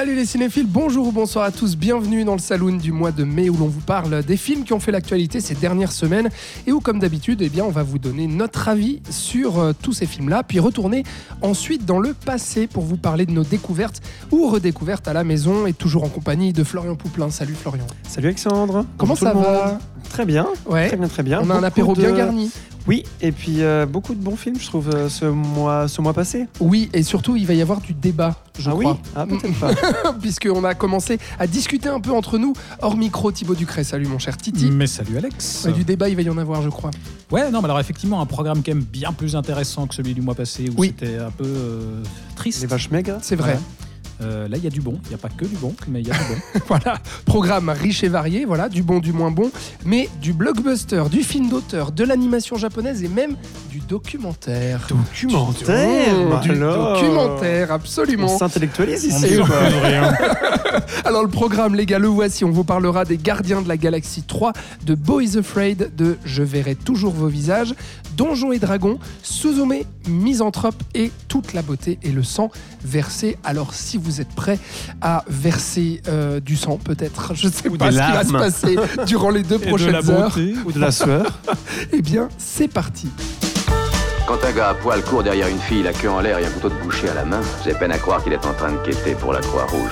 Salut les cinéphiles, bonjour ou bonsoir à tous, bienvenue dans le saloon du mois de mai où l'on vous parle des films qui ont fait l'actualité ces dernières semaines et où comme d'habitude, eh bien, on va vous donner notre avis sur euh, tous ces films-là, puis retourner ensuite dans le passé pour vous parler de nos découvertes ou redécouvertes à la maison et toujours en compagnie de Florian Pouplin. Salut Florian. Salut Alexandre. Comment Bonjour ça va. Très bien. Ouais. Très bien, très bien. On a un apéro de- bien garni. Oui, et puis euh, beaucoup de bons films, je trouve, euh, ce mois, ce mois passé. Oui, et surtout, il va y avoir du débat, je ah crois. oui Ah, peut-être pas. Puisqu'on a commencé à discuter un peu entre nous, hors micro, Thibaut Ducret. Salut mon cher Titi. Mais salut Alex. Ouais, du débat, il va y en avoir, je crois. Ouais, non, mais alors effectivement, un programme quand même bien plus intéressant que celui du mois passé où Oui. c'était un peu euh, triste. Les vaches maigres. C'est vrai. Euh, là, il y a du bon. Il n'y a pas que du bon, mais il y a du bon. Voilà, programme riche et varié, voilà, du bon, du moins bon, mais du blockbuster, du film d'auteur, de l'animation japonaise et même du documentaire. Documentaire Oh, du alors. documentaire, On absolument. s'intellectualise On ici. ne ou quoi surprend rien. Alors le programme, les gars, le voici. On vous parlera des Gardiens de la Galaxie 3, de Boys Afraid, de Je verrai toujours vos visages, Donjons et Dragons, Suzume, Misanthrope et toute la beauté et le sang versé. Alors si vous êtes prêts à verser euh, du sang, peut-être, je sais Ou pas ce qui va se passer durant les deux Et de prochaines la heures. beauté. Ou de la sueur. Eh bien, c'est parti. Quand un gars à poil court derrière une fille, la queue en l'air et un couteau de boucher à la main, j'ai peine à croire qu'il est en train de quêter pour la Croix-Rouge.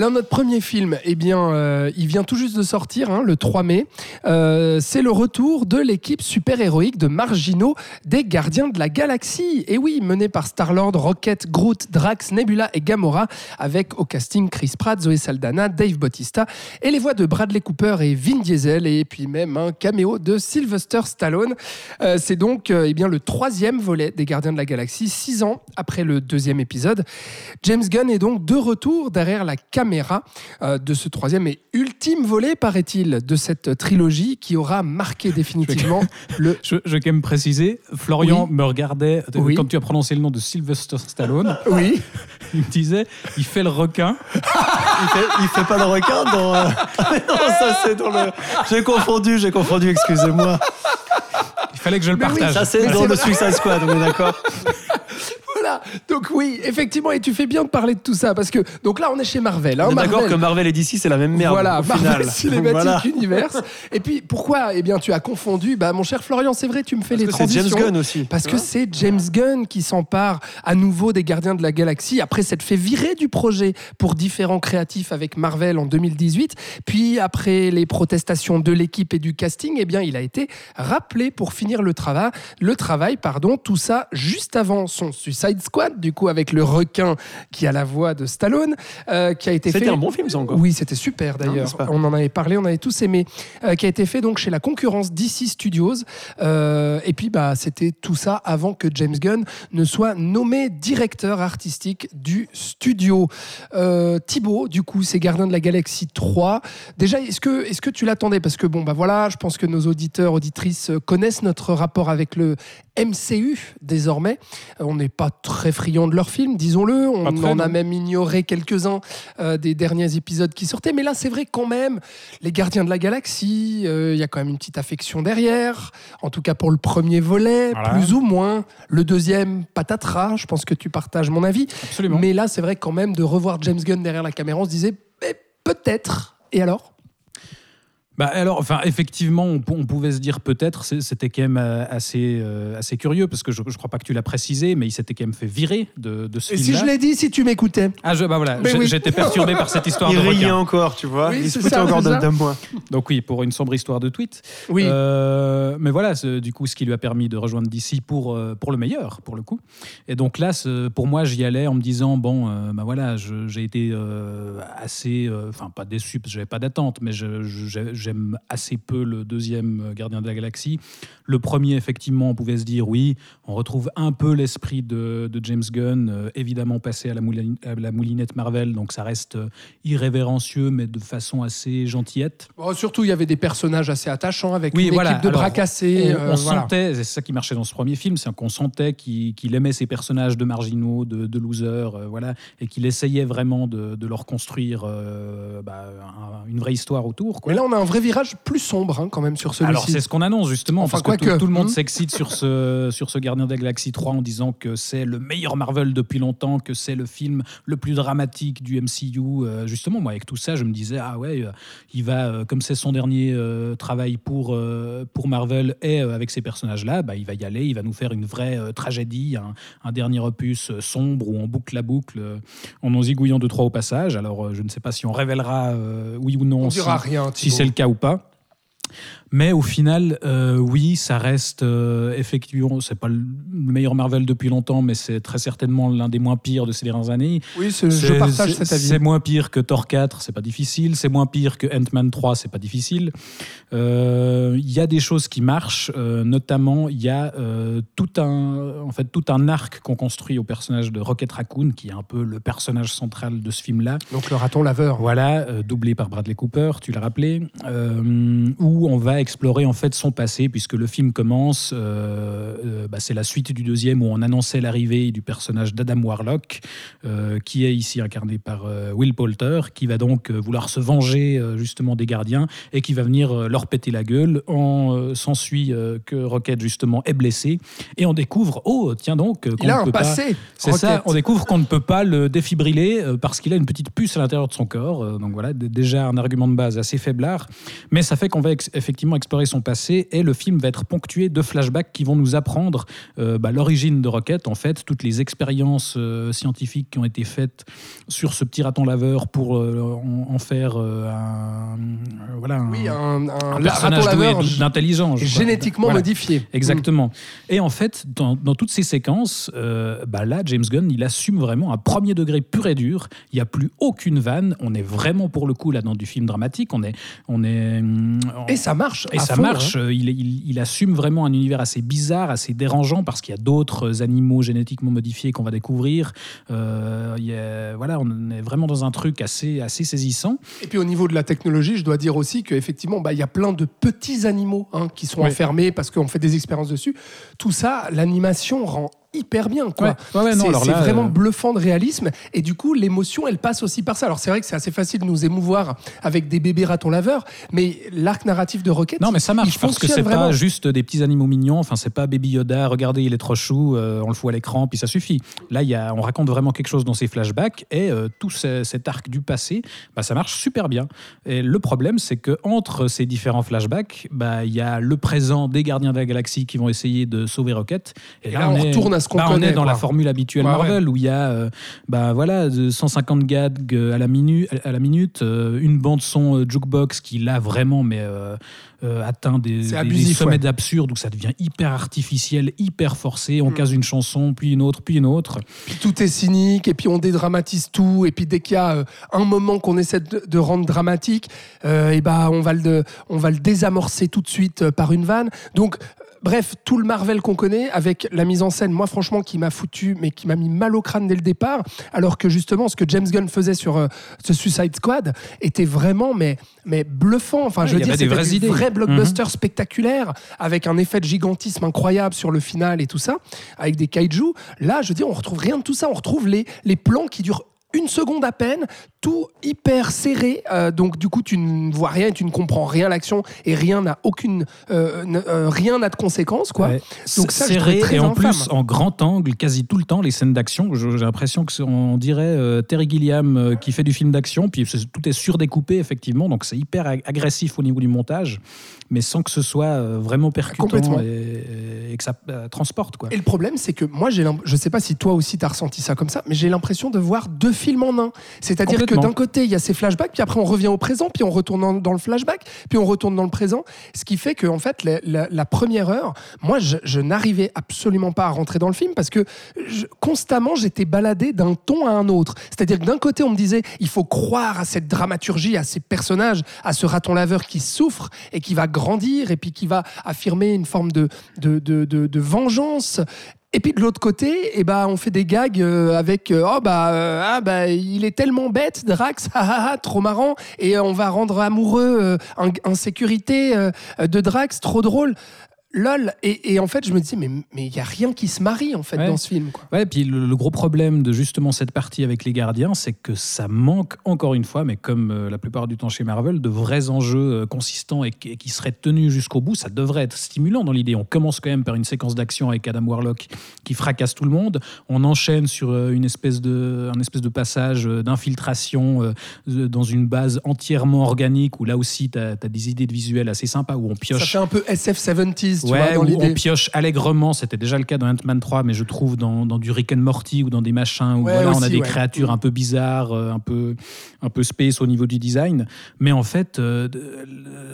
Alors notre premier film, eh bien, euh, il vient tout juste de sortir, hein, le 3 mai. Euh, c'est le retour de l'équipe super-héroïque de Margino des Gardiens de la Galaxie. Et oui, menée par Star-Lord, Rocket, Groot, Drax, Nebula et Gamora, avec au casting Chris Pratt, Zoé Saldana, Dave Bautista, et les voix de Bradley Cooper et Vin Diesel, et puis même un caméo de Sylvester Stallone. Euh, c'est donc eh bien, le troisième volet des Gardiens de la Galaxie, six ans après le deuxième épisode. James Gunn est donc de retour derrière la caméra euh, de ce troisième et ultime volet, paraît-il, de cette trilogie qui aura marqué définitivement le. Je, je vais quand même préciser, Florian Oui. me regardait euh, Oui. quand tu as prononcé le nom de Sylvester Stallone. Oui, Il me disait, il fait le requin. Il fait, il fait pas de requin dans. euh, non, ça c'est dans le. J'ai confondu, j'ai confondu, excusez-moi. Il fallait que je le oui, partage. Ça c'est dans le. Suicide Squad, on est d'accord voilà. Donc oui, effectivement, et tu fais bien de parler de tout ça parce que donc là, on est chez Marvel. Hein, On est d'accord que Marvel et DC c'est la même merde. voilà, au Marvel final. Cinematic Voilà. Universe. Et puis pourquoi Eh bien, tu as confondu. Bah, mon cher Florian, c'est vrai, tu me fais Parce les que c'est James transitions. Gunn aussi. Parce que c'est James Gunn qui s'empare à nouveau des Gardiens de la Galaxie après s'être fait virer du projet pour différents créatifs avec Marvel en 2018. Puis après les protestations de l'équipe et du casting, eh bien il a été rappelé pour finir le travail. Le travail, pardon, tout ça juste avant son Suicide Squad, du coup avec le requin qui a la voix de Stallone, euh, qui a été fait. C'était un bon film, ça encore. Oui, c'était super d'ailleurs. On en avait parlé, on avait tous aimé. Euh, qui a été fait donc chez la concurrence DC Studios. Euh, et puis, bah, c'était tout ça avant que James Gunn ne soit nommé directeur artistique du studio. Thibaut, du coup, c'est Gardien de la Galaxie 3. Déjà, est-ce que, est que tu l'attendais? Parce que, bon, bah voilà, je pense que nos auditeurs, auditrices connaissent notre rapport avec le MCU désormais. Euh, on n'est pas très friand de leurs films, disons-le. On en a même ignoré quelques-uns euh, des derniers épisodes qui sortaient. Mais là, c'est vrai quand même, les Gardiens de la Galaxie, euh, il y a quand même une petite affection derrière. En tout cas pour le premier volet, Voilà. plus ou moins. Le deuxième, patatras. Je pense que tu partages mon avis. Absolument. Mais là, c'est vrai quand même de revoir James Gunn derrière la caméra, on se disait peut-être. Et alors? Bah alors, enfin, effectivement, on, pou- on pouvait se dire peut-être, c'est- c'était quand même euh, assez, euh, assez curieux, parce que je ne crois pas que tu l'as précisé, mais il s'était quand même fait virer de, de ce Et si je l'ai dit, si tu m'écoutais Ah, je, bah voilà, Mais j'ai- oui. j'étais perturbé par cette histoire Il de riait requin. encore, tu vois. Oui, il se c'est foutait ça, encore c'est de, ça. de moi. Donc oui, pour une sombre histoire de tweet. Oui. Euh, mais voilà, c'est du coup, ce qui lui a permis de rejoindre DC pour, euh, pour le meilleur, pour le coup. Et donc là, ce- pour moi, j'y allais en me disant, bon, euh, bah voilà, je- j'ai été euh, assez, euh, enfin pas déçu parce que j'avais pas d'attente, mais je- je- j'ai- j'aime assez peu le deuxième euh, Gardien de la Galaxie. Le premier, effectivement, on pouvait se dire oui, on retrouve un peu l'esprit de, de James Gunn, euh, évidemment passé à la, moulin- à la moulinette Marvel, donc ça reste euh, irrévérencieux, mais de façon assez gentillette. Bon, surtout, il y avait des personnages assez attachants avec Oui, une voilà. équipe de Alors, bras cassés. on, euh, voilà. sentait, c'est ça qui marchait dans ce premier film, c'est qu'on sentait qu'il aimait ces personnages de marginaux, de, de losers, euh, voilà, et qu'il essayait vraiment de, de leur construire bah, un- une vraie histoire autour. Quoi. Mais là, on a un vrai virage plus sombre hein, quand même sur Alors celui-ci. c'est ce qu'on annonce justement, Enfin, parce que quoique, tout, tout le monde hmm. s'excite sur ce, sur ce Gardien de la Galaxie 3 en disant que c'est le meilleur Marvel depuis longtemps, que c'est le film le plus dramatique du MCU. Euh, justement, moi avec tout ça, je me disais, ah ouais, euh, il va, euh, comme c'est son dernier travail pour, pour Marvel et avec ces personnages-là, bah, il va y aller, il va nous faire une vraie tragédie, un, un dernier opus sombre où on boucle la boucle en en zigouillant deux, trois au passage. Alors je ne sais pas si on révélera oui ou non on si- dira rien. si c'est le ou pas. Mais au final, euh, oui, ça reste euh, effectivement, c'est pas le meilleur Marvel depuis longtemps, mais c'est très certainement l'un des moins pires de ces dernières années. Oui, je partage cet avis. C'est moins pire que Thor 4, c'est pas difficile. C'est moins pire que Ant-Man 3, c'est pas difficile. Euh, Il y a des choses qui marchent, euh, notamment il y a tout un, en fait, tout un arc qu'on construit au personnage de Rocket Raccoon, qui est un peu le personnage central de ce film-là. Donc le raton laveur. Voilà, doublé par Bradley Cooper, tu l'as rappelé, où on va explorer en fait son passé, puisque le film commence, euh, euh, bah, c'est la suite du deuxième où on annonçait l'arrivée du personnage d'Adam Warlock, euh, qui est ici incarné par Will Poulter, qui va donc vouloir se venger justement des gardiens et qui va venir leur péter la gueule. On s'ensuit que Rocket justement est blessé et on découvre, oh tiens donc, qu'on ne peut pas- passé. c'est ça, on découvre qu'on ne peut pas le défibriller parce qu'il a une petite puce à l'intérieur de son corps. Donc voilà, déjà un argument de base assez faiblard. Mais ça fait qu'on va ex- effectivement explorer son passé et le film va être ponctué de flashbacks qui vont nous apprendre euh, bah, l'origine de Rocket, en fait, toutes les expériences euh, scientifiques qui ont été faites sur ce petit raton laveur pour euh, en, en faire un, voilà, un, Oui, un, un, personnage d'intelligence. génétiquement Voilà. modifié. Exactement. Et en fait, dans, dans toutes ces séquences, bah là, James Gunn, il assume vraiment un premier degré pur et dur. Il n'y a plus aucune vanne. On est vraiment pour le coup là dans du film dramatique. On est, on est. hum. Et ça marche. Et ça fond, marche. hein. Il, il- il assume vraiment un univers assez bizarre, assez dérangeant, parce qu'il y a d'autres animaux génétiquement modifiés qu'on va découvrir. Euh, il y a- voilà, on est vraiment dans un truc assez, assez saisissant. Et puis au niveau de la technologie, je dois dire aussi qu'effectivement, bah, il y a plein de petits animaux hein, qui sont Oui. enfermés parce qu'on fait des expériences dessus. Tout ça, l'animation rend hyper bien. Quoi. Ouais, ouais, c'est vraiment euh, bluffant de réalisme. Et du coup, l'émotion, elle passe aussi par ça. Alors c'est vrai que c'est assez facile de nous émouvoir avec des bébés ratons laveurs, mais l'arc narratif de Rocket, Non, mais ça marche parce que c'est vraiment. pas juste des petits animaux mignons. Enfin, c'est pas Baby Yoda. Regardez, il est trop chou. euh, on le fout à l'écran, puis ça suffit. Là, il y a, on raconte vraiment quelque chose dans ces flashbacks et euh, tout ce- cet arc du passé, bah, ça marche super bien. Et le problème, c'est que entre ces différents flashbacks, bah, il y a le présent des Gardiens de la Galaxie qui vont essayer de sauver Rocket. Et là, on retourne à ce qu'on bah, on connaît, est dans quoi. la formule habituelle Ouais, Marvel où il y a, euh, bah voilà, de 150 gags à la minute, à la minute, euh, une bande son euh, jukebox qui là vraiment, mais euh, euh, atteint des, des- abusif, des sommets ouais. d'absurde où ça devient hyper artificiel, hyper forcé. On Mm. case une chanson, puis une autre, puis une autre. Puis tout est cynique, et puis on dédramatise tout, et puis dès qu'il y a euh, un moment qu'on essaie de, de rendre dramatique, euh, et bah on va le, on va le désamorcer tout de suite euh, par une vanne. Donc euh, Bref, tout le Marvel qu'on connaît, avec la mise en scène, moi franchement, qui m'a foutu, mais qui m'a mis mal au crâne dès le départ, alors que justement, ce que James Gunn faisait sur euh, ce Suicide Squad était vraiment, mais, mais bluffant. Enfin, Ouais, je veux dire, des c'était du idées. vrai blockbuster spectaculaire, avec un effet de gigantisme incroyable sur le final et tout ça, avec des kaiju. Là, je veux dire, on retrouve rien de tout ça. On retrouve les, les plans qui durent une seconde à peine, tout hyper serré. euh, donc du coup, tu ne vois rien, et tu ne comprends rien à l'action et rien n'a aucune, euh, euh, rien n'a de conséquence, quoi. Ouais. Donc ça, serré et en infâme. plus en grand angle quasi tout le temps les scènes d'action. J'ai l'impression que on dirait Terry Gilliam qui fait du film d'action, puis tout est surdécoupé effectivement, donc c'est hyper ag- agressif au niveau du montage, mais sans que ce soit euh, vraiment percutant et, et que ça euh, transporte. Quoi. Et le problème, c'est que moi, j'ai je sais pas si toi aussi t'as ressenti ça comme ça, mais j'ai l'impression de voir deux films en un. C'est-à-dire que d'un côté, il y a ces flashbacks, puis après on revient au présent, puis on retourne dans, dans le flashback, puis on retourne dans le présent. Ce qui fait que, en fait, la, la- la première heure, moi, je, je n'arrivais absolument pas à rentrer dans le film parce que je- constamment, j'étais baladé d'un ton à un autre. C'est-à-dire que d'un côté, on me disait, il faut croire à cette dramaturgie, à ces personnages, à ce raton laveur qui souffre et qui va grandir et puis qui va affirmer une forme de, de, de, de- vengeance. Et puis de l'autre côté, eh ben, on fait des gags euh, avec euh, oh bah euh, ah bah il est tellement bête Drax, ah, ah, ah, trop marrant et on va rendre amoureux euh, en, en sécurité euh, de Drax, trop drôle. Lol. Et, et en fait, je me disais mais mais il y a rien qui se marie en fait Ouais. dans ce film quoi. Ouais, puis le, le gros problème de justement cette partie avec les gardiens, c'est que ça manque encore une fois, mais comme euh, la plupart du temps chez Marvel, de vrais enjeux euh, consistants et, qui- et qui seraient tenus jusqu'au bout. Ça devrait être stimulant dans l'idée. On commence quand même par une séquence d'action avec Adam Warlock qui fracasse tout le monde. On enchaîne sur euh, une espèce de, un espèce de passage d'infiltration dans une base entièrement organique où là aussi tu as, des idées de visuels assez sympas où on Ça pioche fait un peu SF70s, tu vois, Ouais, dans où on pioche allègrement, c'était déjà le cas dans Ant-Man 3, mais je trouve dans, dans du Rick and Morty ou dans des machins où Ouais, voilà, on a des ouais. créatures un peu bizarres, euh, un peu, un peu space au niveau du design. Mais en fait, euh,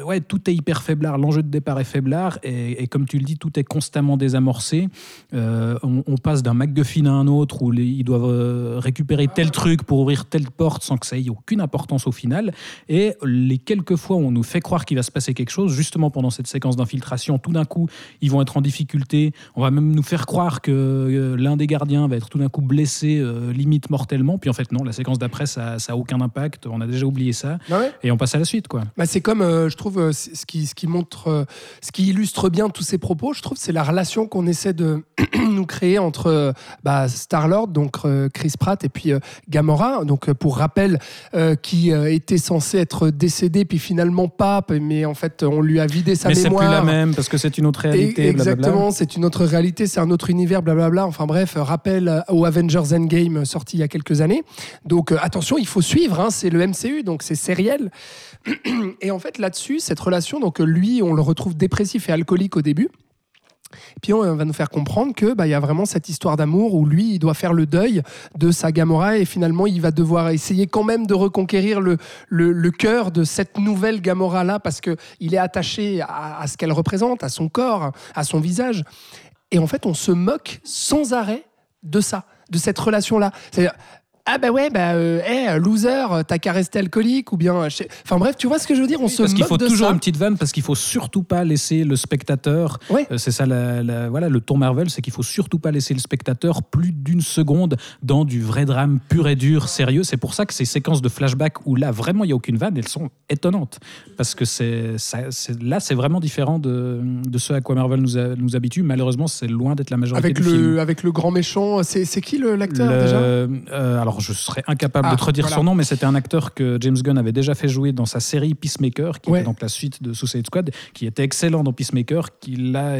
ouais, tout est hyper faiblard. L'enjeu de départ est faiblard et, et comme tu le dis, tout est constamment désamorcé. Euh, on, on passe d'un MacGuffin à un autre où les- ils doivent récupérer tel truc pour ouvrir telle porte sans que ça ait aucune importance au final. Et les quelques fois où on nous fait croire qu'il va se passer quelque chose, justement pendant cette séquence d'infiltration, tout d'un coup, ils vont être en difficulté. On va même nous faire croire que euh, l'un des gardiens va être tout d'un coup blessé, euh, limite mortellement. Puis en fait, non, la séquence d'après, ça n'a aucun impact. On a déjà oublié ça. Ah ouais? Et on passe à la suite, quoi. Bah, c'est comme, euh, je trouve, ce qui, ce qui montre, ce qui illustre bien tous ces propos, je trouve, c'est la relation qu'on essaie de nous créer entre bah, Star-Lord, donc Chris Pratt, et puis Gamora. Donc, pour rappel, qui était censé être décédé, puis finalement pas, mais en fait, on lui a vidé sa Mais c'est plus mémoire. la même parce que c'est une autre réalité. Et- exactement, c'est une autre réalité, c'est un autre univers, blablabla. Enfin bref, euh, rappel euh, au Avengers Endgame euh, sorti il y a quelques années. Donc euh, attention, il faut suivre, hein, c'est le MCU, donc c'est sériel. Et en fait, là-dessus, cette relation, donc lui, on le retrouve dépressif et alcoolique au début. Puis on va nous faire comprendre que bah, il y a vraiment cette histoire d'amour où lui, il doit faire le deuil de sa Gamora et finalement, il va devoir essayer quand même de reconquérir le, le, le cœur de cette nouvelle Gamora là parce que il est attaché à, ce qu'elle représente, à son corps, à son visage. Et en fait, on se moque sans arrêt de ça, de cette relation là. Ah bah ouais bah euh, hey, loser t'as qu'à rester alcoolique ou bien je sais- enfin bref tu vois ce que je veux dire on se Parce qu'il faut de toujours ça une petite vanne, parce qu'il faut surtout pas laisser le spectateur. Ouais. euh, c'est ça, la, la- voilà, le ton Marvel, c'est qu'il faut surtout pas laisser le spectateur plus d'une seconde dans du vrai drame pur et dur, sérieux. C'est pour ça que ces séquences de flashback où là vraiment il y a aucune vanne, elles sont étonnantes, parce que c'est, là c'est vraiment différent de, de ce à quoi Marvel nous, a- nous habitue. Malheureusement, c'est loin d'être la majorité avec du film. le avec le grand méchant c'est qui l'acteur déjà? euh, alors, je serais incapable Ah, de te redire voilà. son nom, mais c'était un acteur que James Gunn avait déjà fait jouer dans sa série Peacemaker, qui Ouais. était donc la suite de Suicide Squad, qui était excellent dans Peacemaker, qui là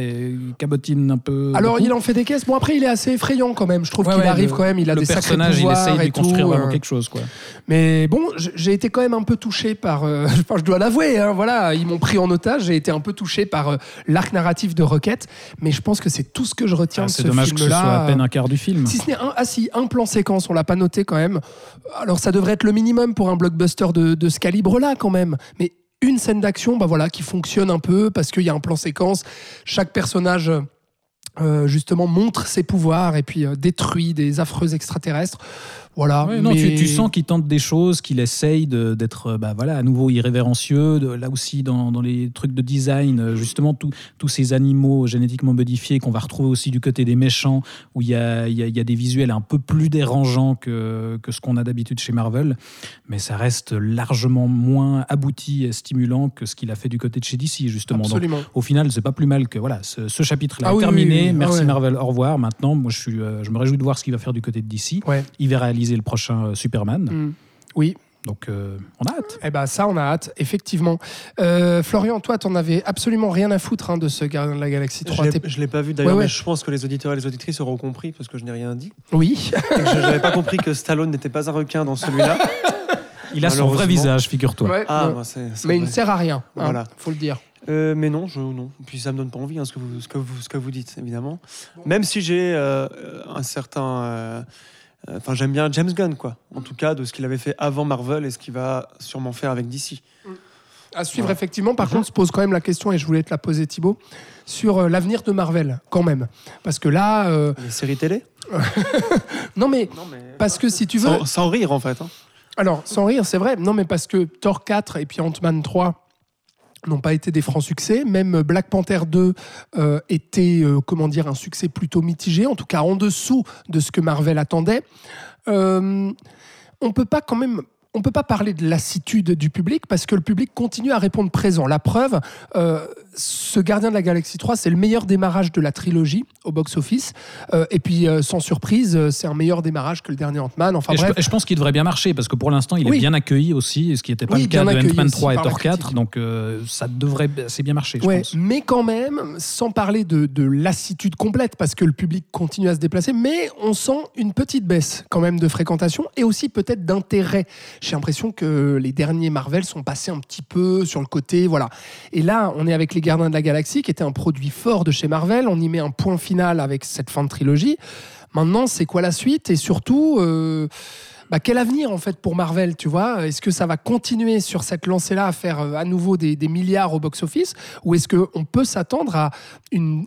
cabotine un peu. Alors beaucoup. il en fait des caisses. Bon après il est assez effrayant quand même. Je trouve Ouais, qu'il ouais, arrive le- quand même. Il a le des sacrés personnage, il pouvoirs essaye et de construire vraiment euh. quelque chose, quoi. Mais bon, j'ai été quand même un peu touché par. euh, enfin, je dois l'avouer. hein, voilà, ils m'ont pris en otage. J'ai été un peu touché par euh, l'arc narratif de Rocket. Mais je pense que c'est tout ce que je retiens Ah, de c'est ce dommage que ce soit à peine un quart du film. Si ce n'est un, ah si, un plan séquence, on l'a pas noté quand même. Alors ça devrait être le minimum pour un blockbuster de, ce calibre-là quand même. Mais une scène d'action, bah voilà, qui fonctionne un peu parce qu'il y a un plan séquence. Chaque personnage. euh, justement montre ses pouvoirs et puis euh, détruit des affreux extraterrestres voilà Ouais, non, mais- tu, tu sens qu'il tente des choses, qu'il essaye d'être euh, bah, voilà, à nouveau irrévérencieux. de- là aussi, dans, dans les trucs de design, euh, justement, tout- tous ces animaux génétiquement modifiés qu'on va retrouver aussi du côté des méchants, où il y a, il y a- il y a des visuels un peu plus dérangeants que, que ce qu'on a d'habitude chez Marvel. Mais ça reste largement moins abouti et stimulant que ce qu'il a fait du côté de chez DC, justement. Donc, absolument au final, c'est pas plus mal que voilà, ce, ce chapitre-là Ah est oui, terminé. oui, oui. Ah Merci ouais. Marvel, au revoir. Maintenant, moi, je, suis, euh, je me réjouis de voir ce qu'il va faire du côté de DC. ouais Il va réaliser le prochain euh, Superman. Mm. oui Donc, euh, on a hâte. Eh ben ça, on a hâte, effectivement. Euh, Florian, toi, t'en avais absolument rien à foutre hein, de ce Gardien de la Galaxie 3. Je l'ai- pas vu d'ailleurs, Ouais, ouais. mais je pense que les auditeurs et les auditrices auront compris parce que je n'ai rien dit. Oui. Je n'avais pas compris que Stallone n'était pas un requin dans celui-là. Il a son vrai visage, figure-toi. Ouais, Ah, mais il ne sert à rien, hein, Voilà. faut le dire. Euh, mais non, je, non. Puis ça me donne pas envie, hein, ce, que vous, ce, que vous, ce que vous dites, évidemment. Même si j'ai euh, un certain. Euh, euh, Enfin, j'aime bien James Gunn, quoi. En tout cas, de ce qu'il avait fait avant Marvel et ce qu'il va sûrement faire avec DC. À suivre, Ouais. effectivement. Par Mhm. contre, se pose quand même la question, et je voulais te la poser, Thibaut, sur euh, l'avenir de Marvel, quand même. Parce que là. euh, Les séries télé? Non, mais. Non, mais. Parce que si tu veux. Sans, sans rire, en fait. hein. Alors, sans rire, c'est vrai. Non, mais parce que Thor 4 et puis Ant-Man 3 n'ont pas été des francs succès. Même Black Panther 2 euh, était, euh, un succès plutôt mitigé, en tout cas en dessous de ce que Marvel attendait. Euh, on. On peut pas parler de lassitude du public parce que le public continue à répondre présent. La preuve, ce Gardien de la Galaxie 3, c'est le meilleur démarrage de la trilogie au box-office. Euh, et puis, euh, sans surprise, euh, c'est un meilleur démarrage que le dernier Ant-Man. Enfin je, bref, je pense qu'il devrait bien marcher parce que pour l'instant, il Oui. est bien accueilli aussi, ce qui n'était pas Oui, le cas de Ant-Man aussi 3 et Thor 4. critique. Donc euh, ça devrait assez bien marcher, je Ouais, pense. mais quand même, sans parler de, de lassitude complète, parce que le public continue à se déplacer, mais on sent une petite baisse quand même de fréquentation et aussi peut-être d'intérêt. J'ai l'impression que les derniers Marvel sont passés un petit peu sur le côté, voilà. Et là, on est avec les Gardiens de la Galaxie, qui était un produit fort de chez Marvel. On y met un point final avec cette fin de trilogie. Maintenant, c'est quoi la suite? Et surtout. euh, bah, quel avenir en fait pour Marvel, tu vois? Est-ce que ça va continuer sur cette lancée-là à faire euh, à nouveau des, des milliards au box-office? Ou est-ce qu'on peut s'attendre à une,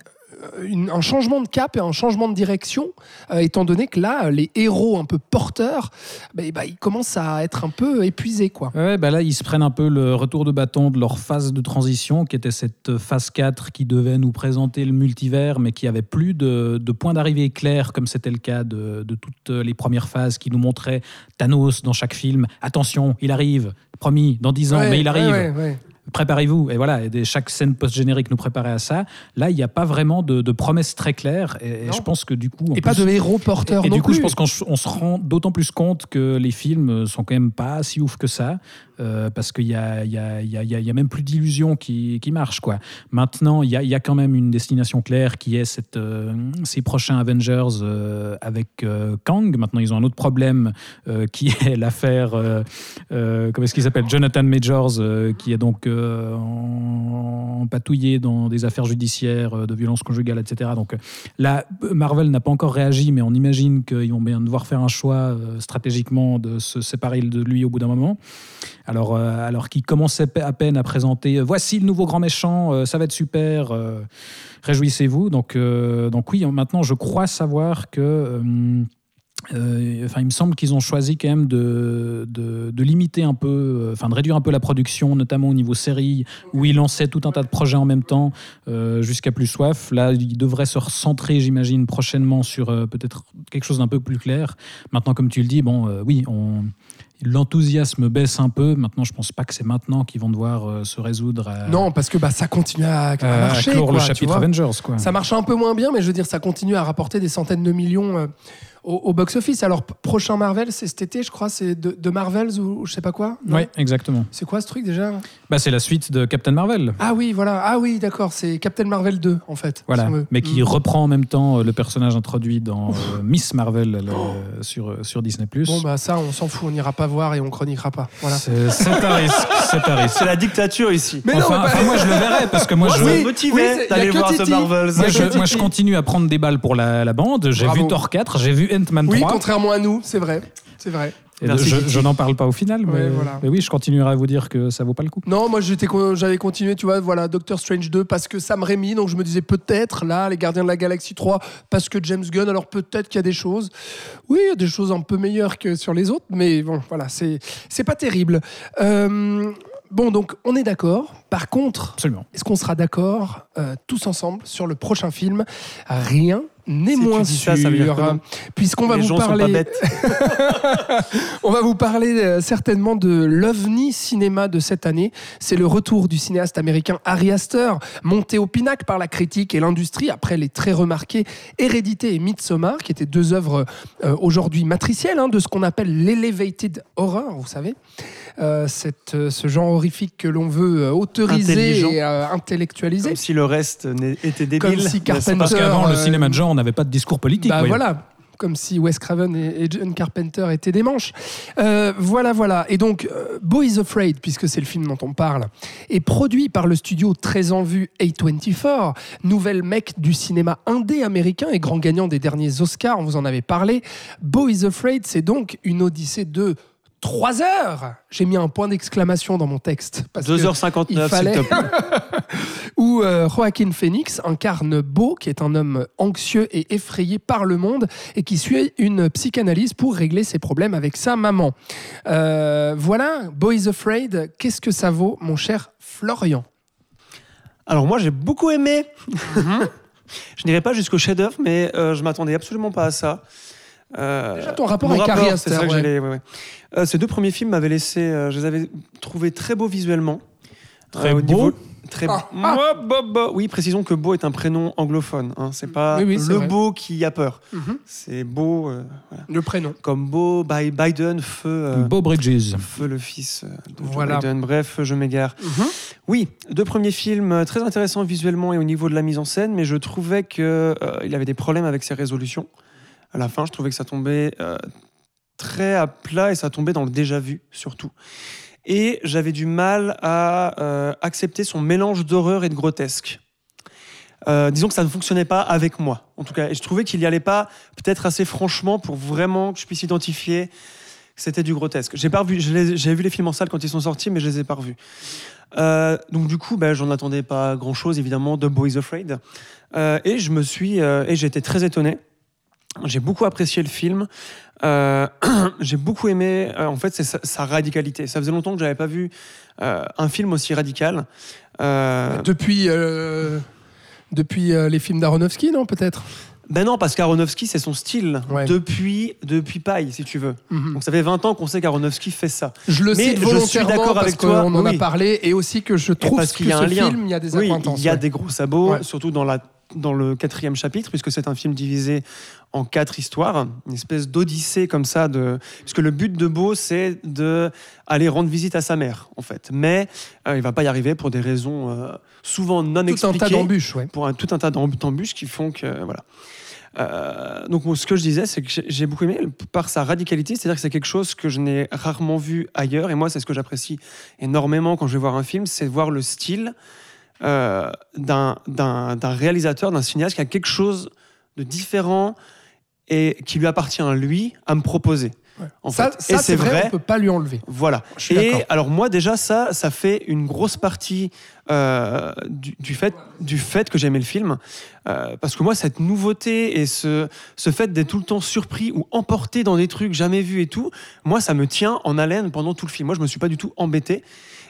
une- un changement de cap et un changement de direction, euh, étant donné que là, euh, les héros un peu porteurs, bah, bah, ils commencent à être un peu épuisés, quoi. Ouais, bah là, ils se prennent un peu le retour de bâton de leur phase de transition, qui était cette phase 4 qui devait nous présenter le multivers, mais qui avait plus de, de points d'arrivée clairs, comme c'était le cas de, de toutes les premières phases, qui nous montraient Thanos dans chaque film. Attention, il arrive, promis, dans 10 ans, Ouais, mais il arrive. ouais, ouais, ouais. Préparez-vous. Et voilà, et chaque scène post-générique nous préparait à ça. Là, il n'y a pas vraiment de, de promesses très claires. Et, et je pense que du coup. Et pas de héros porteurs et, et non du coup, plus. je pense qu'on se rend d'autant plus compte que les films sont quand même pas si ouf que ça, euh, parce qu'il y a, y, a, même plus d'illusions qui, marchent. Quoi. Maintenant, il y, a, quand même une destination claire qui est euh, ces prochains Avengers euh, avec Kang. Maintenant, ils ont un autre problème qui est l'affaire, comment est-ce qu'il s'appelle? Jonathan Majors, qui est donc euh, en, patouillé dans des affaires judiciaires de violence conjugale, etc. Donc Là, Marvel n'a pas encore réagi, mais on imagine qu'ils vont bien devoir faire un choix stratégiquement de se séparer de lui au bout d'un moment. Alors, euh, alors qu'il commençait à peine à présenter euh, voici le nouveau grand méchant, euh, ça va être super, réjouissez-vous. Donc, donc oui, maintenant je crois savoir que. enfin, il me semble qu'ils ont choisi quand même de, de, limiter un peu, enfin de réduire un peu la production, notamment au niveau série, où ils lançaient tout un tas de projets en même temps jusqu'à plus soif. Là, ils devraient se recentrer, j'imagine, prochainement sur peut-être quelque chose d'un peu plus clair. Maintenant, comme tu le dis, bon, oui, on, l'enthousiasme baisse un peu. Maintenant, je pense pas que c'est maintenant qu'ils vont devoir euh, se résoudre à, Non, parce que bah, ça continue à, à à- à marcher. clore quoi, le chapitre. Avengers. Quoi. Ça marche un peu moins bien, mais je veux dire, ça continue à rapporter des centaines de millions euh, au, au box-office. Alors, prochain Marvel, c'est cet été, je crois, c'est de, de Marvels ou, ou je sais pas quoi. non Oui, exactement. C'est quoi ce truc déjà Bah, c'est la suite de Captain Marvel. Ah oui, voilà. Ah oui, d'accord. C'est Captain Marvel 2, en fait. Voilà, si mais qui Mm. reprend en même temps euh, le personnage introduit dans euh, Miss Marvel le- sur, euh, sur Disney+. Bon, bah ça, on s'en fout. On n'ira pas voir et on chroniquera pas. Voilà. C'est un risque, c'est un risque. C'est la dictature ici. Mais non, enfin, mais pas- enfin, moi je le verrai parce que moi, Moi, je, Oui, a d'aller voir ce Titi. Marvel. moi, je, moi, je continue à prendre des balles pour la, la bande. J'ai vu Thor 4, j'ai vu Ant-Man 3. Oui, contrairement à nous, c'est vrai. C'est vrai. et Merci, je, n'en parle pas au final, mais, Ouais, voilà. mais oui, je continuerai à vous dire que ça vaut pas le coup. Non, moi j'avais continué, tu vois, voilà, Doctor Strange 2 parce que Sam Raimi, donc je me disais peut-être là, les Gardiens de la Galaxie 3 parce que James Gunn, alors peut-être qu'il y a des choses, oui, il y a des choses un peu meilleures que sur les autres, mais bon, voilà, c'est c'est pas terrible. Euh, bon, donc on est d'accord. Par contre, Absolument. est-ce qu'on sera d'accord euh, tous ensemble sur le prochain film? Rien n'est moins sûr, ça, ça veut dire que non. puisqu'on va Les vous parler. On va vous parler euh, certainement de l'OVNI cinéma de cette année. C'est le retour du cinéaste américain Ari Aster, monté au pinacle par la critique et l'industrie après les très remarqués Hérédité et Midsommar, qui étaient deux œuvres euh, aujourd'hui matricielles hein, de ce qu'on appelle l'elevated horror, vous savez. Euh, cette, euh, ce genre horrifique que l'on veut euh, autoriser et euh, intellectualiser. Comme si le reste était débile. Comme si Carpenter- Parce qu'avant, le cinéma de genre, on n'avait pas de discours politique. Bah voilà. comme si Wes Craven et, John Carpenter étaient des manches. Euh, voilà, voilà. Et donc, euh, Beau is Afraid, puisque c'est le film dont on parle, est produit par le studio très en vue A24, nouvelle mec du cinéma indé américain et grand gagnant des derniers Oscars, on vous en avait parlé. Beau is Afraid, c'est donc une odyssée de 3 heures J'ai mis un point d'exclamation dans mon texte. parce que 2h59, il s'il fallait- te plaît. où euh, Joaquin Phoenix incarne Beau, qui est un homme anxieux et effrayé par le monde et qui suit une psychanalyse pour régler ses problèmes avec sa maman. Euh, voilà, Beau is Afraid, qu'est-ce que ça vaut, mon cher Florian? Alors moi j'ai beaucoup aimé. Mhm. je n'irai pas jusqu'au chef-d'œuvre, mais euh, je m'attendais absolument pas à ça. Euh, Déjà, ton rapport avec Ari Aster, c'est ça que ouais. j'allais- ouais, ouais. Euh, ces deux premiers films m'avaient laissé, euh, je les avais trouvés très beaux visuellement. Très au beaux niveau- Très Ah, Bo- Bo- Oui, précisons que Beau est un prénom anglophone. Hein. C'est pas Oui, oui, c'est le vrai. beau qui a peur. Mhm. C'est Beau, euh, voilà. Le prénom. comme Beau, Bi- Biden, Feu, euh, Beau Bridges. Feu le fils de Voilà. Biden. Bref, je m'égare. Mhm. Oui, deux premiers films très intéressants visuellement et au niveau de la mise en scène, mais je trouvais qu'il avait des problèmes avec ses résolutions. À la fin, je trouvais que ça tombait euh, très à plat et ça tombait dans le déjà vu surtout. Et j'avais du mal à euh, accepter son mélange d'horreur et de grotesque. Euh, disons que ça ne fonctionnait pas avec moi, en tout cas. Et je trouvais qu'il n'y allait pas peut-être assez franchement pour vraiment que je puisse identifier que c'était du grotesque. J'ai pas revu, j'ai vu les films en salle quand ils sont sortis, mais je les ai pas revus. Donc du coup, ben, j'en attendais pas grand-chose évidemment de Boys Afraid, et je me suis et été très étonné. J'ai beaucoup apprécié le film. Euh, j'ai beaucoup aimé. euh, en fait, c'est sa, sa radicalité. Ça faisait longtemps que j'avais pas vu euh, un film aussi radical. Depuis, depuis les films d'Aronofsky, non, peut-être? Ben non, parce qu'Aronofsky, c'est son style Ouais. depuis depuis Paille, si tu veux. Mhm. Donc ça fait 20 ans qu'on sait qu'Aronofsky fait ça. Je le Mais cite je suis volontairement d'accord parce avec toi, qu'on en a parlé et aussi que je trouve parce que qu'il y a ce un lien. film, il y a des Oui, il y a ouais. des gros sabots, Ouais. surtout dans, la, dans le quatrième chapitre, puisque c'est un film divisé en quatre histoires, une espèce d'odyssée comme ça. De... Puisque le but de Beau, c'est de aller rendre visite à sa mère, en fait. Mais euh, il va pas y arriver pour des raisons euh, souvent non Tout un expliquées. tas d'embûches, ouais. Pour un, tout un tas d'emb- d'embûches qui font que. Voilà. Euh, donc ce que je disais, c'est que j'ai- beaucoup aimé par sa radicalité, c'est-à-dire que c'est quelque chose que je n'ai rarement vu ailleurs, et moi c'est ce que j'apprécie énormément quand je vais voir un film, c'est voir le style euh, d'un réalisateur, d'un cinéaste qui a quelque chose de différent et qui lui appartient à lui à me proposer. Ouais. En ça, fait. ça, Et c'est vrai, vrai. on peut pas lui enlever. Voilà. Je suis d'accord. Et alors moi déjà ça, ça fait une grosse partie euh, du, du fait du fait que j'aimais le film, Euh, parce que moi cette nouveauté et ce ce fait d'être tout le temps surpris ou emporté dans des trucs jamais vus et tout, moi ça me tient en haleine pendant tout le film. Moi je me suis pas du tout embêté.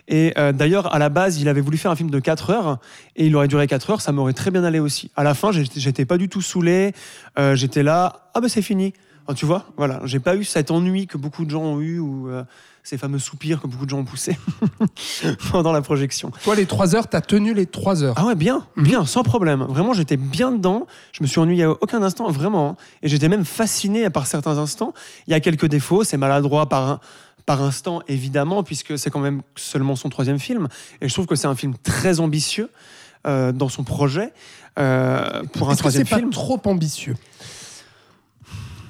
Et euh, d'ailleurs, à la base, il avait voulu faire un film de 4 heures et il aurait duré 4 heures, ça m'aurait très bien allé aussi. À la fin, j'étais pas du tout saoulé, euh, j'étais là, ah ben c'est fini. Enfin, tu vois, voilà, j'ai pas eu cet ennui que beaucoup de gens ont eu ou euh, ces fameux soupirs que beaucoup de gens ont poussés pendant la projection. Toi, les trois heures, t'as tenu les trois heures. Ah ouais, bien, bien, sans problème. Vraiment, j'étais bien dedans. Je me suis ennuyé à aucun instant, vraiment. Et j'étais même fasciné par certains instants. Il y a quelques défauts, c'est maladroit par un- par instant, évidemment, puisque c'est quand même seulement son troisième film. Et je trouve que c'est un film très ambitieux euh, dans son projet. euh, pour un que troisième pas film. trop ambitieux?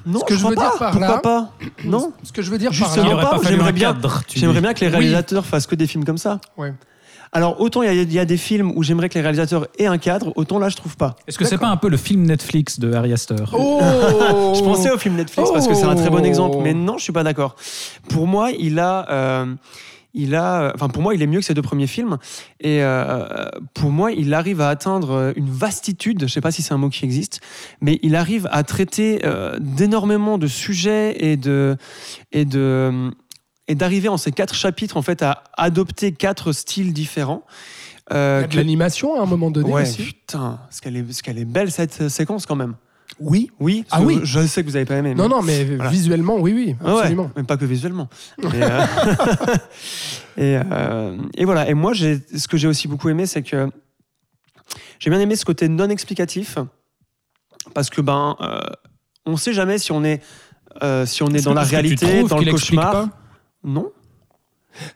Non, ce que je veux dire pas. par Pourquoi là- pas? Non? Ce que je veux dire Justement, par là, j'aimerais bien- bien que les Oui. réalisateurs fassent que des films comme ça. Ouais. Alors, autant il y a- il y, a des films où j'aimerais que les réalisateurs aient un cadre, autant là, je trouve pas. Est-ce que c'est pas un peu le film Netflix de Harry Astor Oh Je pensais au film Netflix parce que c'est un très bon Oh. exemple, mais non, je suis pas d'accord. Pour moi, il a, euh, il a, enfin pour moi, il est mieux que ses deux premiers films, et euh, pour moi, il arrive à atteindre une vastitude. Je sais pas si c'est un mot qui existe, mais il arrive à traiter euh, d'énormément de sujets et de et de et d'arriver en ces quatre chapitres en fait à adopter quatre styles différents. Euh, que- l'animation à un moment donné Ouais, aussi. putain, ce qu'elle est, ce qu'elle est belle cette euh, séquence quand même. Oui. Oui, Ah oui. Je sais que vous avez pas aimé. Non, mais- non, mais Voilà. visuellement, oui, oui, Ah ouais, absolument. mais pas que visuellement. et, euh, et, euh, et voilà. Et moi, j'ai, ce que j'ai aussi beaucoup aimé, c'est que j'ai bien aimé ce côté non explicatif, parce que ben, on sait jamais si on est, si on est, Est-ce dans la réalité, dans le cauchemar. Non,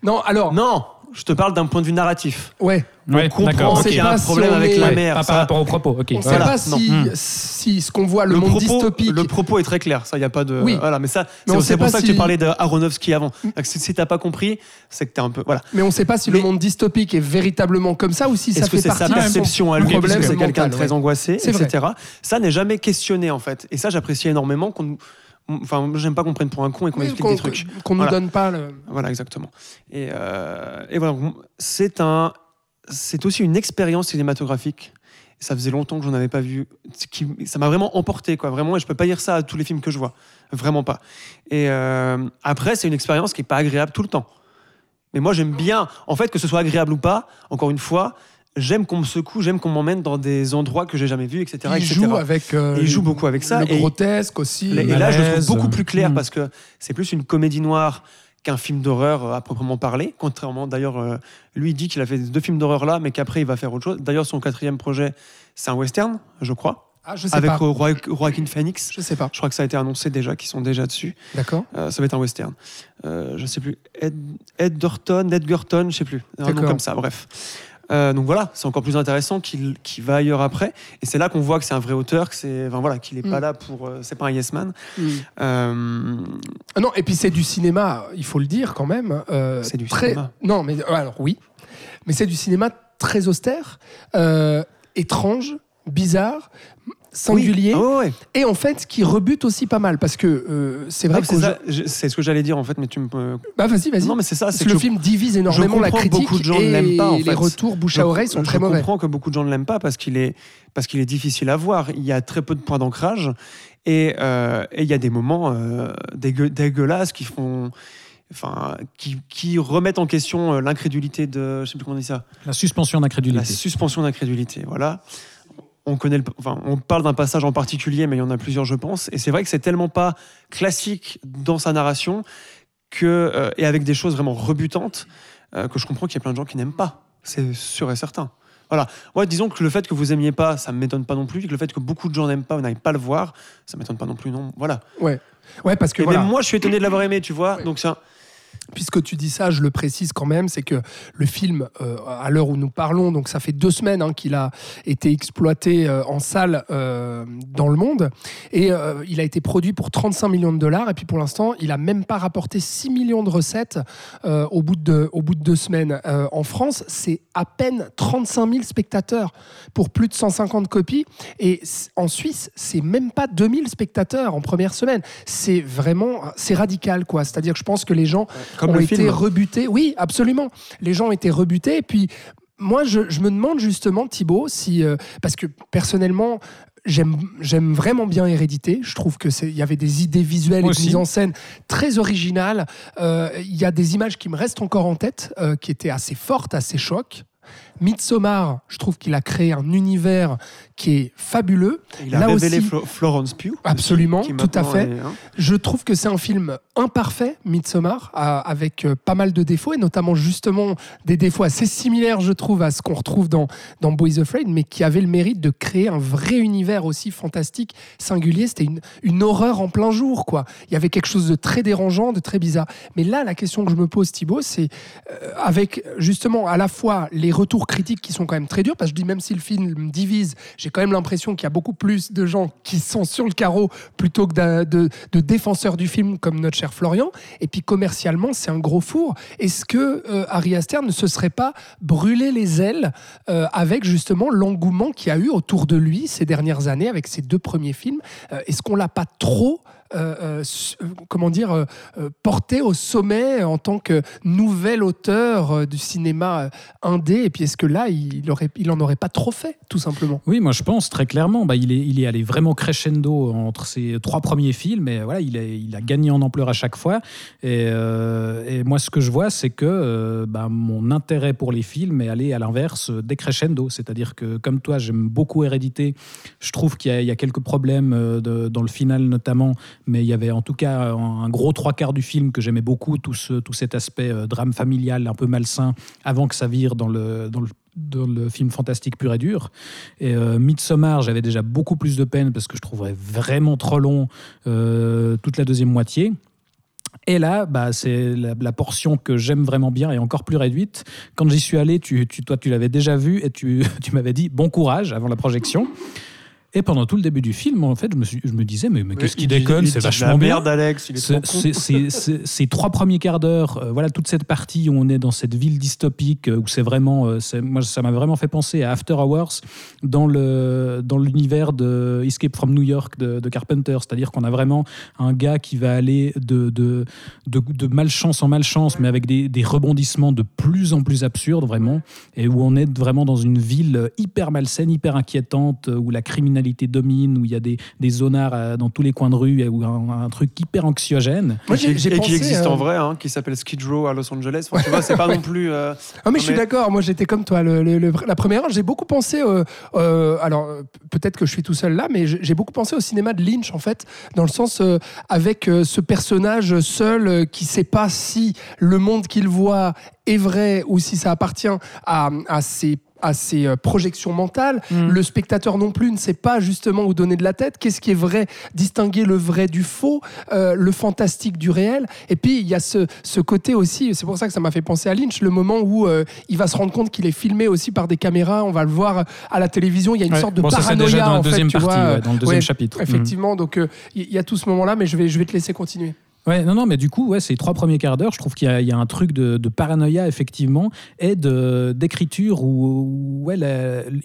Non, alors, non. je te parle d'un point de vue narratif. Ouais. Ouais, on comprend d'accord, qu'il y a un problème avec est- la Ouais, mère. pas ça- par rapport au propos. Ok. On ne sait Voilà, pas non. si, Hmm. si ce qu'on voit, le, le monde propos, dystopique. le propos est très clair, ça, il y a pas de. Oui. Voilà, mais ça, Mais on c'est pour pas ça que si- tu parlais d'Aronofsky avant. Si, si t'as pas compris, c'est que t'es un peu. Voilà. Mais on ne sait pas si Mais- le monde dystopique est véritablement comme ça ou si ça Est-ce que fait c'est partie sa perception à lui, problème que c'est quelqu'un de très ouais. angoissé, etc. Ça n'est jamais questionné en fait. Et ça, j'apprécie énormément. qu'on- Enfin, j'aime pas qu'on prenne pour un con et qu'on Oui, explique des trucs. qu'on nous Voilà. donne pas le. Voilà, exactement. Et, euh, et voilà, c'est un, c'est aussi une expérience cinématographique. Ça faisait longtemps que j'en avais pas vu. Qui, ça m'a vraiment emporté, quoi. Vraiment, et je peux pas dire ça à tous les films que je vois. Vraiment pas. Et euh, après, c'est une expérience qui est pas agréable tout le temps. Mais moi, j'aime bien, en fait, que ce soit agréable ou pas. Encore une fois, j'aime qu'on me secoue, j'aime qu'on m'emmène dans des endroits que j'ai jamais vus, etc. Il etc. joue avec. euh, Et il joue beaucoup avec ça. Le Et- grotesque aussi. et là, je trouve beaucoup plus clair Mm. parce que c'est plus une comédie noire qu'un film d'horreur euh, à proprement parler. Contrairement, d'ailleurs, euh, lui il dit qu'il a fait deux films d'horreur là, mais qu'après il va faire autre chose. D'ailleurs, son quatrième projet, c'est un western, je crois, Ah, je sais avec pas. euh, Joaquin Phoenix. Je sais pas. Je crois que ça a été annoncé déjà, qu'ils sont déjà dessus. D'accord. Euh, ça va être un western. Euh, je sais plus. Ed, Edgerton, Edgerton, je sais plus. Un nom comme ça, bref. Euh, donc voilà, c'est encore plus intéressant qu'il va ailleurs après. Et c'est là qu'on voit que c'est un vrai auteur, que c'est, enfin voilà, qu'il est Mm. pas là pour, euh, c'est pas un yes man. Hmm. Euh, Ah Non, et puis c'est du cinéma, il faut le dire quand même. euh, C'est du très... cinéma. Non, mais euh, alors oui, mais c'est du cinéma très austère, euh, étrange, bizarre, singulier, Oui. Ah ouais, et en fait qui rebute aussi pas mal parce que euh, c'est vrai Ah, que c'est je- ce que j'allais dire en fait, mais tu me. bah vas-y, vas-y. Non, mais c'est ça, que que le je- film divise énormément la critique beaucoup de gens et l'aiment pas, en les fait. retours bouche je- à oreille sont je très mauvais. comprends que beaucoup de gens ne l'aiment pas parce qu'il est, parce qu'il est difficile à voir. Il y a très peu de points d'ancrage et euh, et il y a des moments euh, dégueu- dégueulasses qui font. Enfin, qui, qui remettent en question euh, l'incrédulité de. Je sais plus comment on dit ça. La suspension La d'incrédulité. suspension d'incrédulité. Voilà. On connaît le, enfin, on parle d'un passage en particulier, mais il y en a plusieurs, je pense. Et c'est vrai que c'est tellement pas classique dans sa narration que, euh, et avec des choses vraiment rebutantes, euh, que je comprends qu'il y a plein de gens qui n'aiment pas. C'est sûr et certain. Voilà. Moi, disons que le fait que vous aimiez pas, ça ne m'étonne pas non plus. Et que le fait que beaucoup de gens n'aiment pas n'aillent pas le voir, ça m'étonne pas non plus. Non. Voilà. Ouais, ouais, parce que Et voilà. même moi, je suis étonné de l'avoir aimé, tu vois. Donc ça. Puisque tu dis ça, je le précise quand même, c'est que le film, euh, à l'heure où nous parlons, donc ça fait deux semaines hein, qu'il a été exploité euh, en salle euh, dans le monde, et il a été produit pour 35 millions de dollars, et puis pour l'instant, il a même pas rapporté 6 millions de recettes au, bout de, deux semaines. En France, c'est à peine 35 000 spectateurs pour plus de 150 copies, et en Suisse, c'est même pas 2000 spectateurs en première semaine. C'est vraiment, c'est radical, quoi. C'est-à-dire que je pense que les gens Comme ont le été film. rebutés. Oui, absolument. Les gens ont été rebutés. Et puis, moi, je, je me demande justement, Thibaut, si. euh, parce que personnellement. J'aime, vraiment bien Hérédité. Je trouve que il y avait des idées visuelles et de aussi. mise en scène très originales. Euh, il y a des images qui me restent encore en tête, euh, qui étaient assez fortes, assez chocs. Midsommar, je trouve qu'il a créé un univers qui est fabuleux. Il a Là révélé aussi- Florence Pugh. Absolument, qui tout à fait. est, hein, Je trouve que c'est un film imparfait, Midsommar, avec euh, pas mal de défauts, et notamment justement des défauts assez similaires, je trouve, à ce qu'on retrouve dans, dans Boys Afraid, mais qui avait le mérite de créer un vrai univers aussi fantastique, singulier. C'était une, une horreur en plein jour, quoi. Il y avait quelque chose de très dérangeant, de très bizarre. Mais là, la question que je me pose, Thibaut, c'est euh, avec justement à la fois les retours critiques qui sont quand même très durs, parce que je dis même si le film divise, j'ai quand même l'impression qu'il y a beaucoup plus de gens qui sont sur le carreau plutôt que de, défenseurs du film comme notre cher Florian. Et puis commercialement, c'est un gros four. Est-ce que euh, Ari Aster ne se serait pas brûlé les ailes euh, avec justement l'engouement qu'il y a eu autour de lui ces dernières années avec ses deux premiers films? Euh, Est-ce qu'on l'a pas trop euh, euh, euh, comment dire, porté au sommet en tant que nouvel auteur du cinéma indé. Et puis est-ce que là, il, aurait, il en aurait pas trop fait, tout simplement? Oui, moi je pense très clairement. Bah, il, est, il est allé vraiment crescendo entre ses trois premiers films et voilà, il, est, il a gagné en ampleur à chaque fois. Et, et moi, ce que je vois, c'est que bah, mon intérêt pour les films est allé à l'inverse décrescendo. C'est-à-dire que, comme toi, j'aime beaucoup Hérédité. Je trouve qu'il y, a- quelques problèmes dans le final notamment, mais il y avait en tout cas un, un gros trois quarts du film que j'aimais beaucoup, tout, ce, tout cet aspect euh, drame familial un peu malsain, avant que ça vire dans le, dans le dans le film fantastique pur et dur. Et euh, Midsommar, j'avais déjà beaucoup plus de peine parce que je trouverais vraiment trop long euh, toute la deuxième moitié. Et là, bah, c'est la, la portion que j'aime vraiment bien et encore plus réduite. Quand j'y suis allé, tu, tu- toi, tu l'avais déjà vu et tu, tu m'avais dit bon courage avant la projection. Et pendant tout le début du film, en fait, je me, suis, je me disais, mais, mais qu'est-ce qui déconne C'est vachement bien. merde, Alex. Il est Ces trois premiers quarts d'heure, euh, voilà toute cette partie où on est dans cette ville dystopique, euh, où c'est vraiment, euh, moi ça m'a vraiment fait penser à After Hours dans le dans l'univers de Escape from New York de, de Carpenter, c'est-à-dire qu'on a vraiment un gars qui va aller de de, de, de malchance en malchance, mais avec des, des rebondissements de plus en plus absurdes vraiment, et où on est vraiment dans une ville hyper malsaine, hyper inquiétante, où la criminalité domine, où il y a des, des zonards euh, dans tous les coins de rue, où un, un truc hyper anxiogène. Moi, et j'ai qui, j'ai et pensé, qui existe euh, en vrai, hein, qui s'appelle Skid Row à Los Angeles. Enfin, tu vois, c'est pas non plus. euh, Ah mais Non, je suis mais- d'accord, moi j'étais comme toi. Le, le- le- la première heure, j'ai beaucoup pensé, euh, euh, alors peut-être que je suis tout seul là, mais j'ai j'ai beaucoup pensé au cinéma de Lynch en fait, dans le sens euh, avec euh, ce personnage seul euh, qui sait pas si le monde qu'il voit est vrai ou si ça appartient à, à ses à ses euh, projections mentales. Mm. Le spectateur non plus ne sait pas justement où donner de la tête. Qu'est-ce qui est vrai? Distinguer le vrai du faux, euh, le fantastique du réel. Et puis il y a ce, ce côté aussi, c'est pour ça que ça m'a fait penser à Lynch, le moment où euh, il va se rendre compte qu'il est filmé aussi par des caméras. On va le voir à la télévision. Il y a une Ouais. sorte de Bon, ça, paranoïa déjà dans la en fait, deuxième tu partie, vois. ouais, dans le deuxième chapitre. Effectivement, donc il y a tout ce moment-là, mais je vais, je vais te laisser continuer. Ouais, non, non, mais du coup, ouais, ces trois premiers quarts d'heure, je trouve qu'il y, a- un truc de, paranoïa, effectivement, et d'écriture où, où,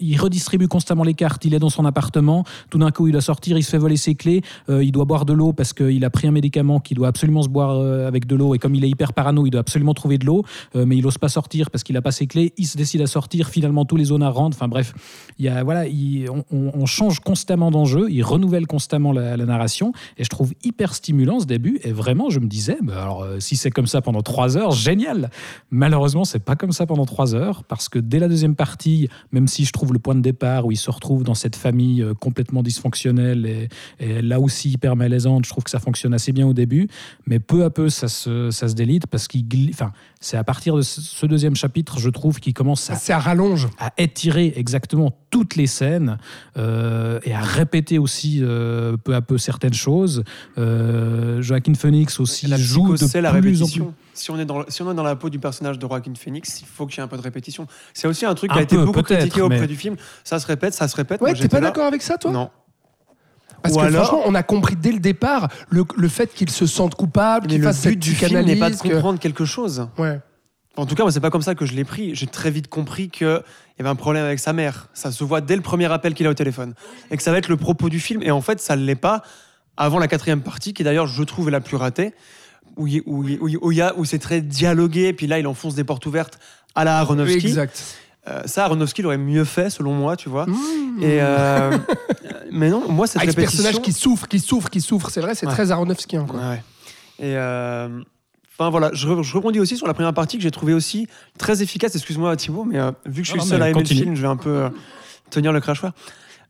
il redistribue constamment les cartes. Il est dans son appartement, tout d'un coup, il doit sortir, il se fait voler ses clés, euh, il doit boire de l'eau parce qu'il a pris un médicament qu'il doit absolument se boire euh, avec de l'eau, et comme il est hyper parano, il doit absolument trouver de l'eau, euh, mais il n'ose pas sortir parce qu'il n'a pas ses clés, il se décide à sortir, finalement, tous les zones rentrent, enfin bref, il y a, voilà, il- on, on- on change constamment d'enjeu, il renouvelle constamment la, la narration, et je trouve hyper stimulant ce début, et vraiment, je me disais, bah alors, euh, si c'est comme ça pendant trois heures, génial Malheureusement, c'est pas comme ça pendant trois heures, parce que dès la deuxième partie, même si je trouve le point de départ où il se retrouve dans cette famille euh, complètement dysfonctionnelle et, et là aussi hyper malaisante, je trouve que ça fonctionne assez bien au début, mais peu à peu, ça se, ça se délite, parce qu'il enfin, c'est à partir de ce deuxième chapitre, je trouve, qu'il commence à à rallonge. à étirer exactement toutes les scènes euh, et à répéter aussi euh, peu à peu certaines choses. Euh, Joaquin Phoenix aussi la joue de c'est la plus en plus. répétition. Si on, est dans, si on est dans la peau du personnage de Joaquin Phoenix, il faut qu'il y ait un peu de répétition. C'est aussi un truc qui a été beaucoup critiqué auprès mais- du film. Ça se répète, ça se répète. Ouais, t'es pas d'accord avec ça, toi? Non. Parce Ou que alors- franchement, on a compris dès le départ le, le fait qu'il se sente coupable, Mais qu'il le fasse but cette du film n'est pas de que- comprendre quelque chose. Ouais. En tout cas, moi, c'est pas comme ça que je l'ai pris. J'ai très vite compris qu'il y avait un problème avec sa mère. Ça se voit dès le premier appel qu'il a au téléphone. Et que ça va être le propos du film. Et en fait, ça ne l'est pas avant la quatrième partie, qui d'ailleurs, je trouve, est la plus ratée, où, où, où, où c'est très dialogué. Puis là, il enfonce des portes ouvertes à la Aronofsky. Exact. Euh, ça, Aronofsky l'aurait mieux fait, selon moi, tu vois. Mmh. Et euh, mais non, moi, cette Avec ce répétition... personnage qui souffre, qui souffre, qui souffre. C'est vrai, c'est Ouais. très Aronofskien. Quoi. Ouais. Et euh, enfin voilà, je, re- je rebondis aussi sur la première partie que j'ai trouvé aussi très efficace. Excuse-moi Thibaut, mais vu que je suis Non, le seul à aimer continue. le film, je vais un peu tenir le crachoir.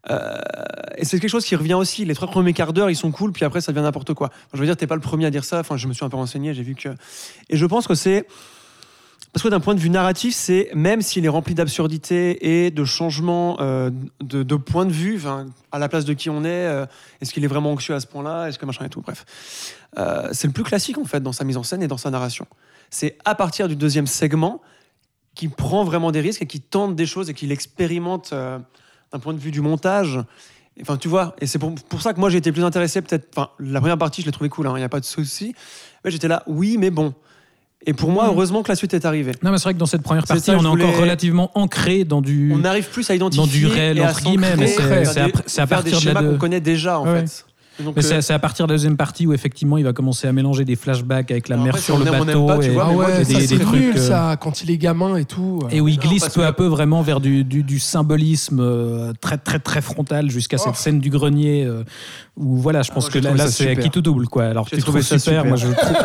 Euh, et c'est quelque chose qui revient aussi. Les trois premiers quarts d'heure, ils sont cool, puis après, ça devient n'importe quoi. Je veux dire, t'es pas le premier à dire ça. Enfin, je me suis un peu renseigné, j'ai vu que. Et je pense que c'est. Parce que d'un point de vue narratif, c'est même s'il est rempli d'absurdité et de changements euh, de, point de vue, à la place de qui on est, euh, est-ce qu'il est vraiment anxieux à ce point-là, est-ce que machin et tout, bref. C'est le plus classique en fait dans sa mise en scène et dans sa narration. C'est à partir du deuxième segment qu'il prend vraiment des risques et qu'il tente des choses et qu'il expérimente d'un point de vue du montage. Enfin, tu vois, et c'est pour, pour ça que moi j'ai été plus intéressé, peut-être. Enfin, la première partie, je l'ai trouvé cool, il n'y a pas de souci. Mais j'étais là, oui, mais bon. Et pour moi, heureusement que la suite est arrivée. Non, mais c'est vrai que dans cette première partie, ça, on est voulais- encore relativement ancré dans du. On arrive plus à identifier. Dans du réel, entre guillemets, mais c'est- des- à partir des de la qu'on connaît déjà, en Ouais. fait. Et donc, Mais euh, c'est à partir de la deuxième partie où effectivement il va commencer à mélanger des flashbacks avec la mer sur le bateau pas, tu et, vois, Ah moi, des- trucs, nul euh, ça, quand il est gamin et tout. et où il glisse peu à peu vraiment vers du, du, du symbolisme euh, très très très frontal jusqu'à Oh. cette scène du grenier euh, où voilà je pense moi, que là, c'est super. qui tout double quoi alors tu trouvé trouves ça super, super. moi je trouve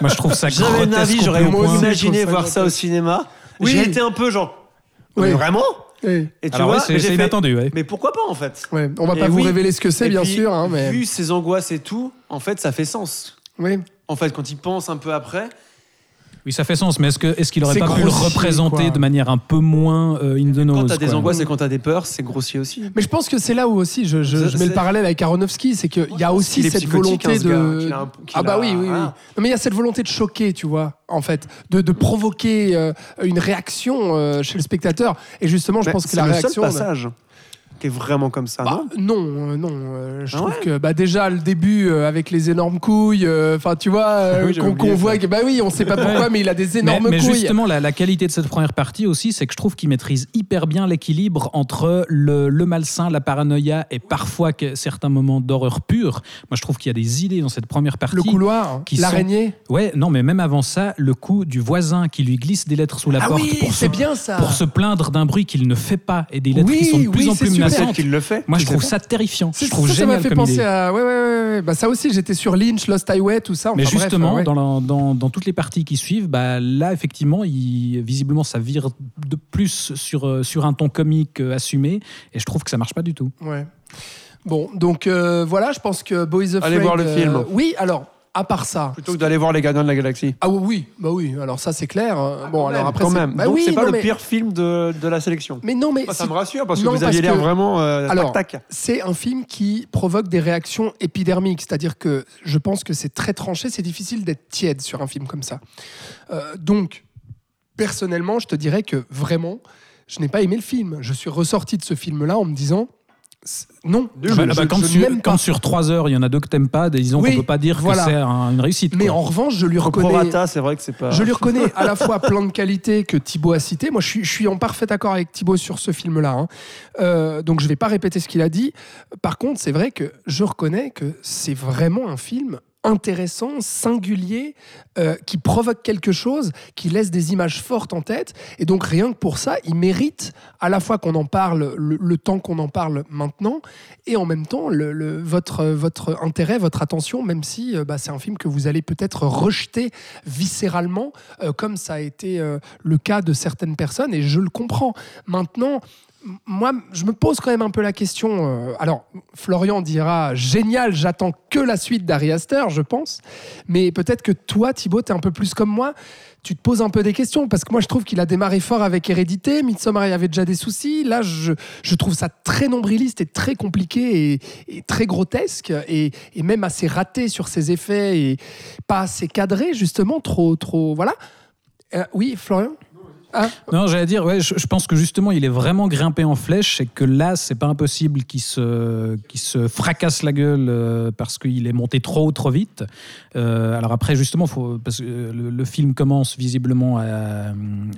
moi je trouve ça grotesque j'aurais imaginé voir ça au cinéma. J'ai été un peu genre. Oui. mais Vraiment? Oui. Et tu alors vois, ouais, c'est fait, inattendu ouais. Mais pourquoi pas en fait Ouais, on va Et pas vous oui. révéler ce que c'est, bien puis, sûr, hein, mais Vu ses angoisses et tout, en fait, ça fait sens. oui. En fait, quand il pense un peu après, Oui, ça fait sens, mais est-ce que est-ce qu'il aurait C'est pas pu le représenter quoi. de manière un peu moins euh, in the nose Quand t'as des quoi. angoisses et quand t'as des peurs, c'est grossier aussi. Mais je pense que c'est là où aussi je, je- mets le parallèle avec Aronofsky, c'est qu'il y a aussi qu'il est cette volonté hein, gars, de. qu'il a un- qu'il ah bah a- oui, oui, oui. Non, mais il y a cette volonté de choquer, tu vois, en fait, de, de provoquer euh, une réaction euh, chez le spectateur. Et justement, je Mais pense que c'est la le réaction. seul passage qui est vraiment comme ça, Bah, non? non, euh, non. euh, je Ah trouve ouais? que bah, déjà le début euh, avec les énormes couilles, euh, enfin tu vois, euh, Oui, j'avais qu'on voit que bah oui, on sait pas pourquoi, mais il a des Mais, énormes mais couilles. justement, la, la qualité de cette première partie aussi, c'est que je trouve qu'il maîtrise hyper bien l'équilibre entre le, le malsain, la paranoïa et parfois que- certains moments d'horreur pure. Moi, je trouve qu'il y a des idées dans cette première partie. Le couloir, qui l'araignée. Ouais, non, mais même avant ça, le coup du voisin qui lui glisse des lettres sous la Ah porte oui, pour, se, c'est bien ça. pour se plaindre d'un bruit qu'il ne fait pas et des lettres Oui, qui sont de plus oui, en plus super. Menaçantes. qu'il le fait. Moi, je trouve ça terrifiant. Je trouve ça, ça m'a génial fait penser idée. à. Ouais, ouais, ouais. Bah, ça aussi, j'étais sur Lynch, Lost Highway, tout ça. Mais bref, justement, ouais. dans, la- dans, dans toutes les parties qui suivent, bah, là, effectivement, il, visiblement, ça vire de plus sur, euh, sur un ton comique euh, assumé, et je trouve que ça marche pas du tout. Ouais. Bon, donc euh, voilà, je pense que Boys Afraid. Allez voir le euh, film. Oui, alors, à part ça. Plutôt que d'aller voir les Gardiens de la Galaxie. Ah oui, bah oui, alors ça c'est clair. hein. bon, alors après. quand c'est- même. Bah Donc oui, c'est pas le mais- pire film de, de la sélection. Mais non, mais. Ça me rassure parce que vous aviez l'air que- vraiment euh, Alors, c'est un film qui provoque des réactions épidermiques, c'est-à-dire que je pense que c'est très tranché, c'est difficile d'être tiède sur un film comme ça. Euh, donc, personnellement, je te dirais que vraiment, je n'ai pas aimé le film. Je suis ressorti de ce film-là en me disant non, Ah bah, je- bah, quand, je sur, quand pas. sur trois heures, il y en a deux que t'aimes pas, disons Oui, qu'on peut pas dire voilà. que c'est un- une réussite. Mais quoi. en revanche, je lui reconnais. prorata, c'est vrai que c'est pas. Je lui reconnais à la fois plein de qualités que Thibaut a citées. Moi, je suis, je suis en parfait accord avec Thibaut sur ce film-là. hein. Euh, donc, je ne vais pas répéter ce qu'il a dit. Par contre, c'est vrai que je reconnais que c'est vraiment un film intéressant, singulier, euh, qui provoque quelque chose, qui laisse des images fortes en tête. Et donc, rien que pour ça, il mérite à la fois qu'on en parle le, temps qu'on en parle maintenant, et en même temps votre, votre intérêt, votre attention, même si euh, bah, c'est un film que vous allez peut-être rejeter viscéralement, euh, comme ça a été le cas de certaines personnes, et je le comprends. Maintenant, moi, je me pose quand même un peu la question. euh, alors, Florian dira génial, j'attends que la suite d'Ari Aster, je pense. Mais peut-être que toi, Thibaut, tu es un peu plus comme moi. Tu te poses un peu des questions parce que moi, je trouve qu'il a démarré fort avec Hérédité. Midsommar, il y avait déjà des soucis. Là, je, je trouve ça très nombriliste et très compliqué et, et très grotesque et, et même assez raté sur ses effets et pas assez cadré, justement, trop, trop. Voilà. Euh, oui, Florian? Ah, Non, j'allais dire, ouais, je, je pense que justement, il est vraiment grimpé en flèche et que là, c'est pas impossible qu'il se, qu'il se fracasse la gueule euh, parce qu'il est monté trop haut, trop vite. Euh, alors après, justement, faut, parce que euh, le, le film commence visiblement à,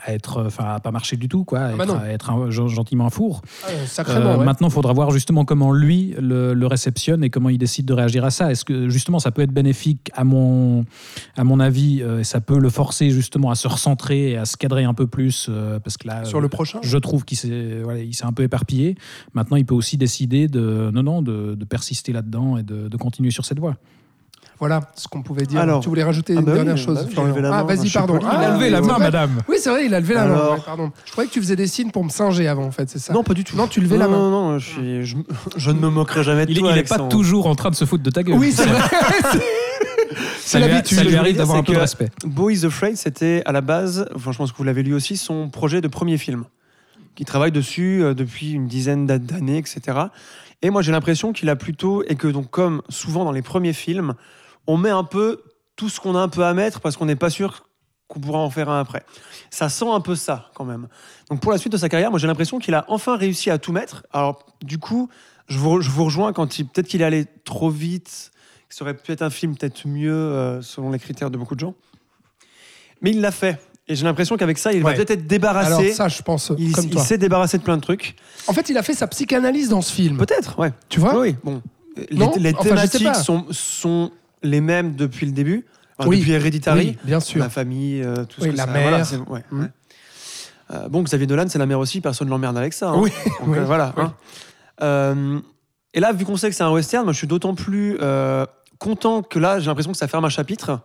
à être, enfin, à pas marcher du tout, quoi, à bah être, non. à être un- gentiment un four. sacrément. Euh, ouais. Maintenant, il faudra voir justement comment lui le, le réceptionne et comment il décide de réagir à ça. Est-ce que justement ça peut être bénéfique à mon, à mon avis et ça peut le forcer justement à se recentrer et à se cadrer un peu plus euh, parce que là, Sur le prochain? je trouve qu'il s'est voilà, il s'est un peu éparpillé. Maintenant, il peut aussi décider de non non de, de persister là-dedans et de, de continuer sur cette voie. Voilà ce qu'on pouvait dire. Alors- tu voulais rajouter Ah une bah oui, dernière bah chose, oui, levé la Ah, vas-y, pardon. Ah, Il a levé la main, madame. Oui, c'est vrai, il a levé la main. Ouais, pardon. Je croyais que tu faisais des signes pour me singer avant, en fait, c'est ça? Non, pas du tout. Non, tu levais la main. Non, non, je, suis, je, je ne me moquerai jamais de Il, toi, il est pas toujours en train de se foutre de ta gueule. Oui, c'est vrai. C'est lui, l'habitude. ça lui arrive d'avoir un peu de respect. Boys Afraid, c'était à la base, enfin, je pense que vous l'avez lu aussi, son projet de premier film. Qui travaille dessus euh, depuis une dizaine d'a- d'années, etc. Et moi, j'ai l'impression qu'il a plutôt, et que donc, comme souvent dans les premiers films, on met un peu tout ce qu'on a un peu à mettre parce qu'on n'est pas sûr qu'on pourra en faire un après. Ça sent un peu ça, quand même. Donc, pour la suite de sa carrière, moi, j'ai l'impression qu'il a enfin réussi à tout mettre. Alors, du coup, je vous, je vous rejoins quand il, peut-être qu'il est allé trop vite, ça aurait pu être un film peut-être mieux euh, selon les critères de beaucoup de gens. Mais il l'a fait. Et j'ai l'impression qu'avec ça, il Ouais. va peut-être être débarrassé. Alors, ça, je pense, il comme il toi. s'est débarrassé de plein de trucs. En fait, il a fait sa psychanalyse dans ce film. Peut-être, ouais. Tu vois oui, bon. Les, Non, les enfin, je sais thématiques sont, sont les mêmes depuis le début. Enfin, Oui. Depuis Hereditary. Oui, bien sûr. La famille, euh, tout ce Oui, que la ça- mère. voilà, ouais, Mm. ouais. Euh, bon, Xavier Dolan, c'est la mère aussi, personne ne l'emmerde avec ça. hein. Oui, Donc, voilà. hein. Et là, vu qu'on sait que c'est un western, moi, je suis d'autant plus content que là, j'ai l'impression que ça ferme un chapitre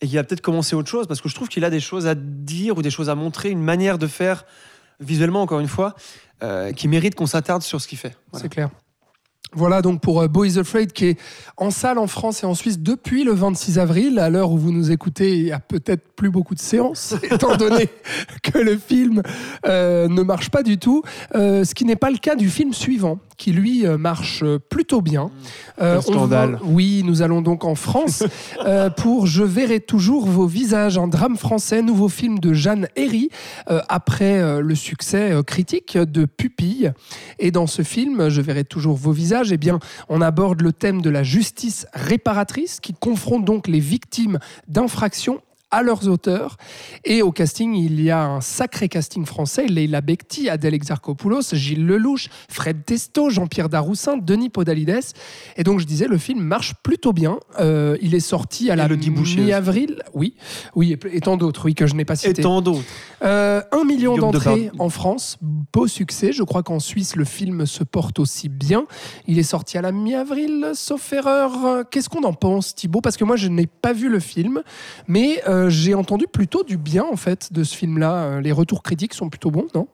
et qu'il va peut-être commencer autre chose parce que je trouve qu'il a des choses à dire ou des choses à montrer, une manière de faire visuellement, encore une fois, euh, qui mérite qu'on s'attarde sur ce qu'il fait. C'est clair. Voilà donc pour euh, Boys Afraid qui est en salle en France et en Suisse depuis le 26 avril. À l'heure où vous nous écoutez, il n'y a peut-être plus beaucoup de séances, étant donné que le film euh, ne marche pas du tout. Ce qui n'est pas le cas du film suivant, qui lui euh, marche euh, plutôt bien. Euh, scandale. va- oui, nous allons donc en France euh, pour Je verrai toujours vos visages, un drame français, nouveau film de Jeanne Herry, euh, après le succès critique de Pupille. Et dans ce film, Je verrai toujours vos visages, eh bien, on aborde le thème de la justice réparatrice qui confronte donc les victimes d'infractions à leurs auteurs. Et au casting, il y a un sacré casting français. Leila Bekti, Adèle Exarchopoulos, Gilles Lelouch, Fred Testo, Jean-Pierre Daroussin, Denis Podalides. Et donc, je disais, le film marche plutôt bien. Euh, il est sorti à la mi-avril. Oui, oui, et tant d'autres, oui, que je n'ai pas Et cité. tant d'autres. Euh, un million d'entrées en France, beau succès. Je crois qu'en Suisse, le film se porte aussi bien. Il est sorti à la mi-avril, sauf erreur. Qu'est-ce qu'on en pense, Thibaut? Parce que moi, je n'ai pas vu le film, mais euh, j'ai entendu plutôt du bien, en fait, de ce film-là. Euh, Les retours critiques sont plutôt bons, non?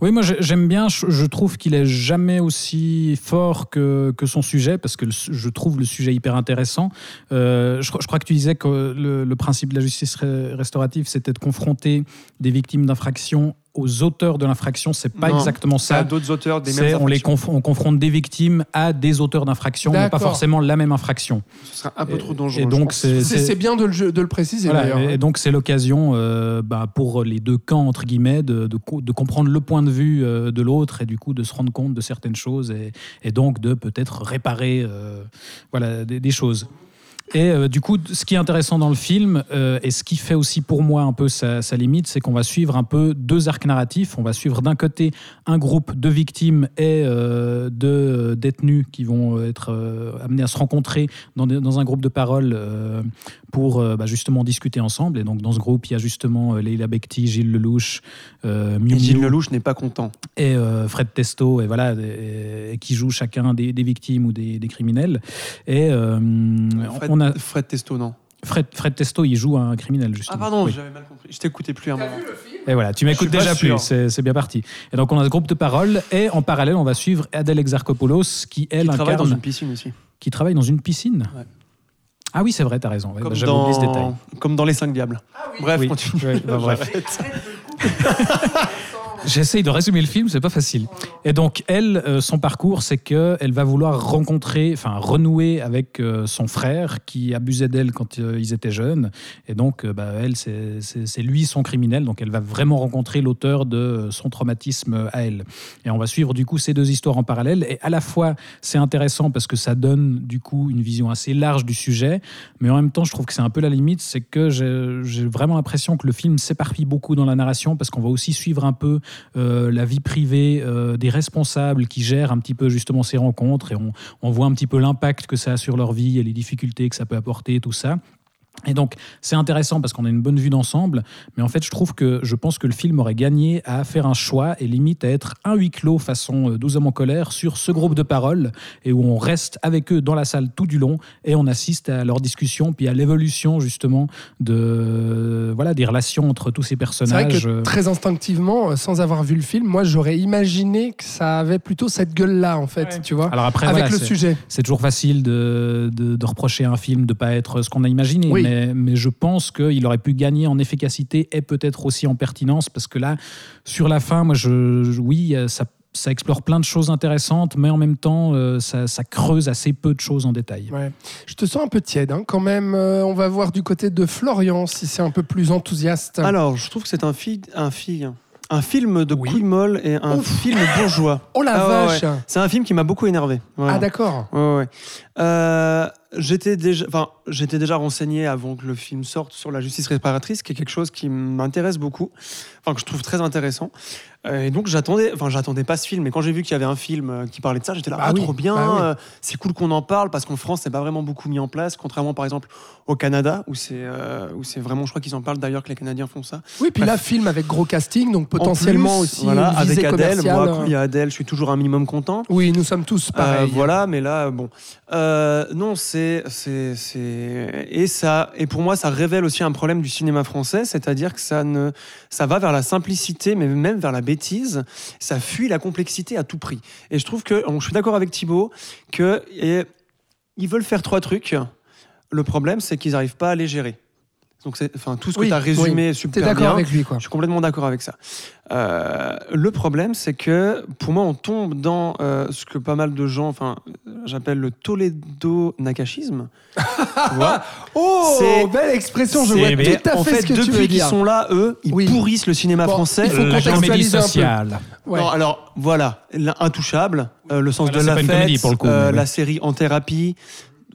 Oui, moi j'ai- j'aime bien. Je, trouve qu'il est jamais aussi fort que, que son sujet parce que je trouve le sujet hyper intéressant. Euh, je, crois- que tu disais que le, principe de la justice restaurative, c'était de confronter des victimes d'infraction aux auteurs de l'infraction. C'est pas Non, exactement Ça d'autres auteurs des mêmes on les conf- on confronte des victimes à des auteurs d'infraction, mais pas forcément la même infraction. Ce serait un peu trop dangereux. Et donc c'est bien de le, de le préciser, voilà, et- et donc c'est l'occasion euh, bah, pour les deux camps entre guillemets de, de co- de comprendre le point de vue euh, de l'autre et du coup de se rendre compte de certaines choses et, et donc de peut-être réparer euh, voilà des, des choses. Et euh, du coup, ce qui est intéressant dans le film, euh, et ce qui fait aussi pour moi un peu sa, limite, c'est qu'on va suivre un peu deux arcs narratifs. On va suivre d'un côté un groupe de victimes et euh, de détenus qui vont être amenés à se rencontrer dans, dans un groupe de parole pour euh, bah, justement discuter ensemble. Et donc dans ce groupe, il y a justement euh, Leila Bekti, Gilles Lelouch, euh, Miu Et Gilles Miu Lelouch n'est pas content. et euh, Fred Testo, et voilà, et- et qui jouent chacun des, des victimes ou des, des criminels. Et euh, Fred, on a Fred Testo, non. Fred, Fred Testo, il joue un criminel justement. Ah pardon, Oui. j'avais mal compris. Je t'écoutais plus à un moment. Et voilà, tu m'écoutes déjà plus, sûr. c'est c'est bien parti. Et donc on a ce groupe de parole, et en parallèle, on va suivre Adèle Exarchopoulos, qui elle Il travaille dans incarne, une piscine aussi. qui travaille dans une piscine. Ouais. Ah oui, c'est vrai, t'as raison. Comme, bah, oublié ce détail. dans... comme dans Les Cinq Diables. Bref, Oui. continue. Ouais, bah, bref. J'essaye de résumer le film, c'est pas facile. Et donc, elle, euh, son parcours, c'est qu'elle va vouloir rencontrer, enfin, renouer avec euh, son frère qui abusait d'elle quand euh, ils étaient jeunes. Et donc, bah, elle, c'est- lui son criminel. Donc, elle va vraiment rencontrer l'auteur de son traumatisme à elle. Et on va suivre, du coup, ces deux histoires en parallèle. Et à la fois, c'est intéressant parce que ça donne, du coup, une vision assez large du sujet. Mais en même temps, je trouve que c'est un peu la limite. C'est que j'ai vraiment l'impression que le film s'éparpille beaucoup dans la narration parce qu'on va aussi suivre un peu euh, la vie privée euh, des responsables qui gèrent un petit peu justement ces rencontres et on, on voit un petit peu l'impact que ça a sur leur vie et les difficultés que ça peut apporter, tout ça. Et donc, c'est intéressant parce qu'on a une bonne vue d'ensemble, mais en fait, je trouve que je pense que le film aurait gagné à faire un choix et limite à être un huis clos façon euh, 12 hommes en colère sur ce groupe de paroles et où on reste avec eux dans la salle tout du long et on assiste à leur discussion puis à l'évolution justement de voilà des relations entre tous ces C'est vrai personnages. que très instinctivement, euh, sans avoir vu le film, moi j'aurais imaginé que ça avait plutôt cette gueule-là, en fait, tu vois, Alors après, avec voilà, le sujet. C'est toujours facile de, de- de reprocher à un film de ne pas être ce qu'on a imaginé, Oui. mais, mais je pense qu'il aurait pu gagner en efficacité et peut-être aussi en pertinence, parce que là, sur la fin, moi, je, je- oui, euh, ça, ça explore plein de choses intéressantes, mais en même temps, euh, ça, ça creuse assez peu de choses en détail. Ouais. Je te sens un peu tiède, hein, quand même. Euh, on va voir du côté de Florian si c'est un peu plus enthousiaste. Alors, je trouve que c'est un, fi- un, fi- un film de Oui. couilles molles et un Ouf. film bourgeois. oh la Ah ouais, vache C'est un film qui m'a beaucoup énervé. Voilà. Ah d'accord. Ouais, ouais, ouais. Euh, j'étais déjà, renseigné avant que le film sorte sur la justice réparatrice, qui est quelque chose qui m'intéresse beaucoup, enfin que je trouve très intéressant. Et donc j'attendais, enfin j'attendais pas ce film, mais quand j'ai vu qu'il y avait un film euh, qui parlait de ça, j'étais là, Bah ah oui, trop bien, bah oui. euh, c'est cool qu'on en parle parce qu'en France c'est pas vraiment beaucoup mis en place, contrairement par exemple au Canada où c'est, euh, où c'est vraiment, je crois qu'ils en parlent d'ailleurs que les Canadiens font ça. Oui, puis Bref. là, film avec gros casting, donc En potentiellement plus, aussi voilà, une avec Adèle, moi quand il y a Adèle, je suis toujours un minimum content. Oui, nous sommes tous Euh, pareils. voilà, mais là, bon. Non, c'est c'est, c'est, c'est, et ça, et pour moi, ça révèle aussi un problème du cinéma français, c'est-à-dire que ça ne, ça va vers la simplicité, mais même vers la bêtise. Ça fuit la complexité à tout prix. Et je trouve que, je suis d'accord avec Thibaut, que et, ils veulent faire trois trucs. Le problème, c'est qu'ils n'arrivent pas à les gérer. Donc, enfin, tout ce que tu as résumé oui. super d'accord bien. avec lui, quoi. Je suis complètement d'accord avec ça. Euh, le problème, c'est que pour moi, on tombe dans euh, ce que pas mal de gens, enfin, j'appelle le Toledo nakashisme. tu vois Oh, C'est- belle expression, je vois mais tout à en fait, fait, ce que tu veux depuis qu'ils dire. sont là, eux, ils Oui. pourrissent le cinéma Bon, français. il faut La comédie contextualiser un peu. sociale. Ouais. Non, alors voilà, l'intouchable, euh, le sens Voilà, de la fête, comédie pour le coup, euh, mais oui. la série En thérapie.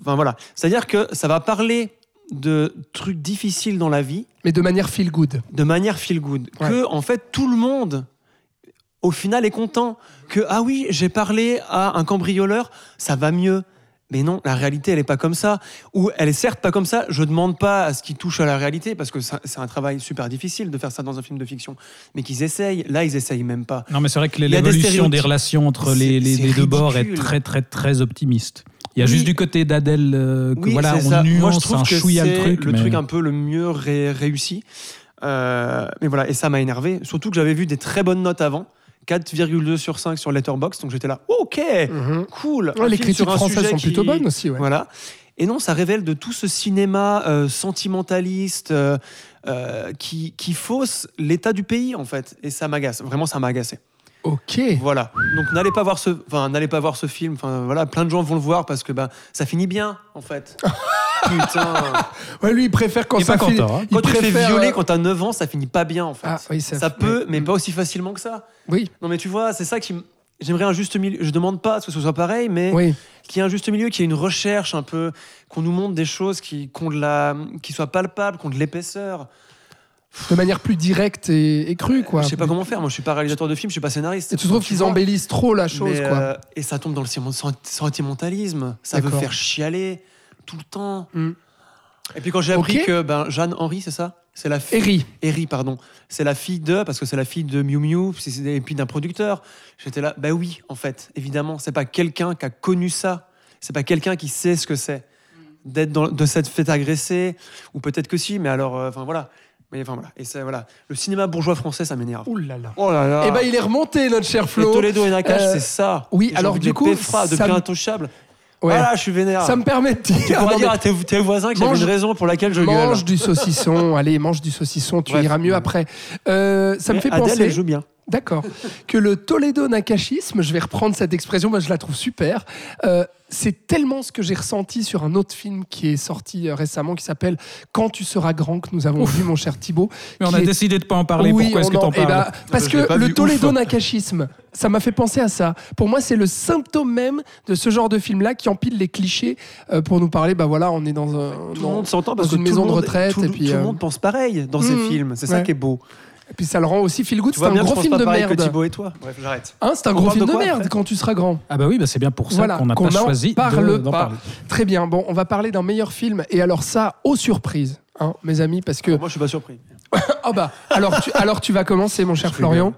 Enfin voilà, c'est-à-dire que ça va parler de trucs difficiles dans la vie Mais de manière feel good. de manière feel good. Ouais. Que en fait tout le monde au final est content. Que ah oui, j'ai parlé à un cambrioleur, ça va mieux. Mais non, la réalité, elle est pas comme ça. Ou elle est certes pas comme ça. Je demande pas à ce qui touche à la réalité parce que c'est un travail super difficile de faire ça dans un film de fiction. Mais qu'ils essayent. Là, ils essayent même pas. Non, mais c'est vrai que des l'évolution des, stéréotypes. relations entre les, les- les deux bords est très, très, très optimiste. Il y a Oui. juste du côté d'Adèle euh, que Oui, voilà, on ça. nuance Moi, je trouve un que chouïa le c'est truc. le mais- truc un peu le mieux ré- réussi. Euh, mais voilà, et ça m'a énervé. Surtout que j'avais vu des très bonnes notes avant. 4,2 sur 5 sur Letterboxd. Donc j'étais là, ok, Mhm. cool. Ouais, les critiques françaises sont qui- plutôt bonnes aussi. Ouais. Voilà. Et non, ça révèle de tout ce cinéma euh, sentimentaliste euh, euh, qui, qui fausse l'état du pays, en fait. Et ça m'agace. Vraiment, ça m'a agacé. Ok. Voilà. Donc n'allez pas voir ce, enfin n'allez pas voir ce film. Enfin voilà, plein de gens vont le voir parce que ben ça finit bien, en fait. Putain. Ouais, lui, il préfère quand Il est ça pas finit. content, hein. il Quand tu te fais préfère, violer euh, quand t'as 9 ans, ça finit pas bien en fait. Ah, oui, ça- ça peut, mais pas aussi facilement que ça. Oui, Non mais tu vois, c'est ça qui m- J'aimerais un juste milieu. Je demande pas que ce soit pareil, mais oui. qu'il y ait un juste milieu, qu'il y ait une recherche un peu, qu'on nous montre des choses qui, ont de la, qui soient palpables, qui ont de l'épaisseur. De manière plus directe et, et crue, quoi. Je sais pas comment faire. Moi, je suis pas réalisateur de film, je suis pas scénariste. Et tu trouves qu'ils embellissent trop la chose, Mais, quoi. euh, et ça tombe dans le senti- sentimentalisme. Ça veut faire chialer tout le temps. Mm. Et puis quand j'ai appris que ben, Jeanne Henry, c'est ça? C'est la fille. Eri, pardon. C'est la fille de, parce que c'est la fille de Miu Miu, et puis d'un producteur. J'étais là, bah oui, en fait, évidemment, c'est pas quelqu'un qui a connu ça. C'est pas quelqu'un qui sait ce que c'est d'être de s'être fait agresser, ou peut-être que si, mais alors, euh, enfin voilà. Mais enfin voilà. Et ça, voilà. Le cinéma bourgeois français, ça m'énerve. Ouh là là. Oh là là. Eh ben, il est remonté, notre cher Et Flo. Toledo et Nakash, Euh, c'est ça. oui, Et alors du coup, péfra, de ça intouchable. Ouais. Voilà, je suis vénère. Ça me permet de Tu dire. pourras Non, dire à tes, tes voisins qu'il y Mange- une raison pour laquelle je mange gueule. du saucisson. Allez, mange du saucisson. Tu Bref. iras mieux après. Euh, ça me fait Adèle, penser. elle joue bien. D'accord. Que le Toledo Nakashisme, je vais reprendre cette expression, moi je la trouve super. euh, c'est tellement ce que j'ai ressenti sur un autre film qui est sorti euh, récemment qui s'appelle Quand tu seras grand que nous avons vu mon cher Thibaut. Mais on a est- décidé de pas en parler. Oui, Pourquoi est-ce que en- t'en eh parles? ben, Parce Je l'ai que le Toledo. Nakashisme, ça m'a fait penser à ça. Pour moi, c'est le symptôme même de ce genre de film-là qui empile les clichés euh, pour nous parler. Bah voilà, on est dans un Tout le dans- monde s'entend parce dans que une maison le de monde- retraite Tout, et puis tout euh, le monde pense pareil dans ces Mhm. films. C'est ça qui est beau. Et puis ça le rend aussi feel good. C'est un bien que gros film de que merde. Thibaut et toi. Bref, j'arrête. Hein, c'est un On gros film de merde quand tu seras grand. Ah bah oui, bah c'est bien pour ça Voilà, qu'on n'a qu'on pas en choisi parle de- d'en pas. parler. Très bien. Bon, on va parler d'un meilleur film. Et alors ça, aux surprises, hein, mes amis, parce que Moi, je suis pas surpris. ah bah alors tu, alors tu vas commencer, mon cher Florian.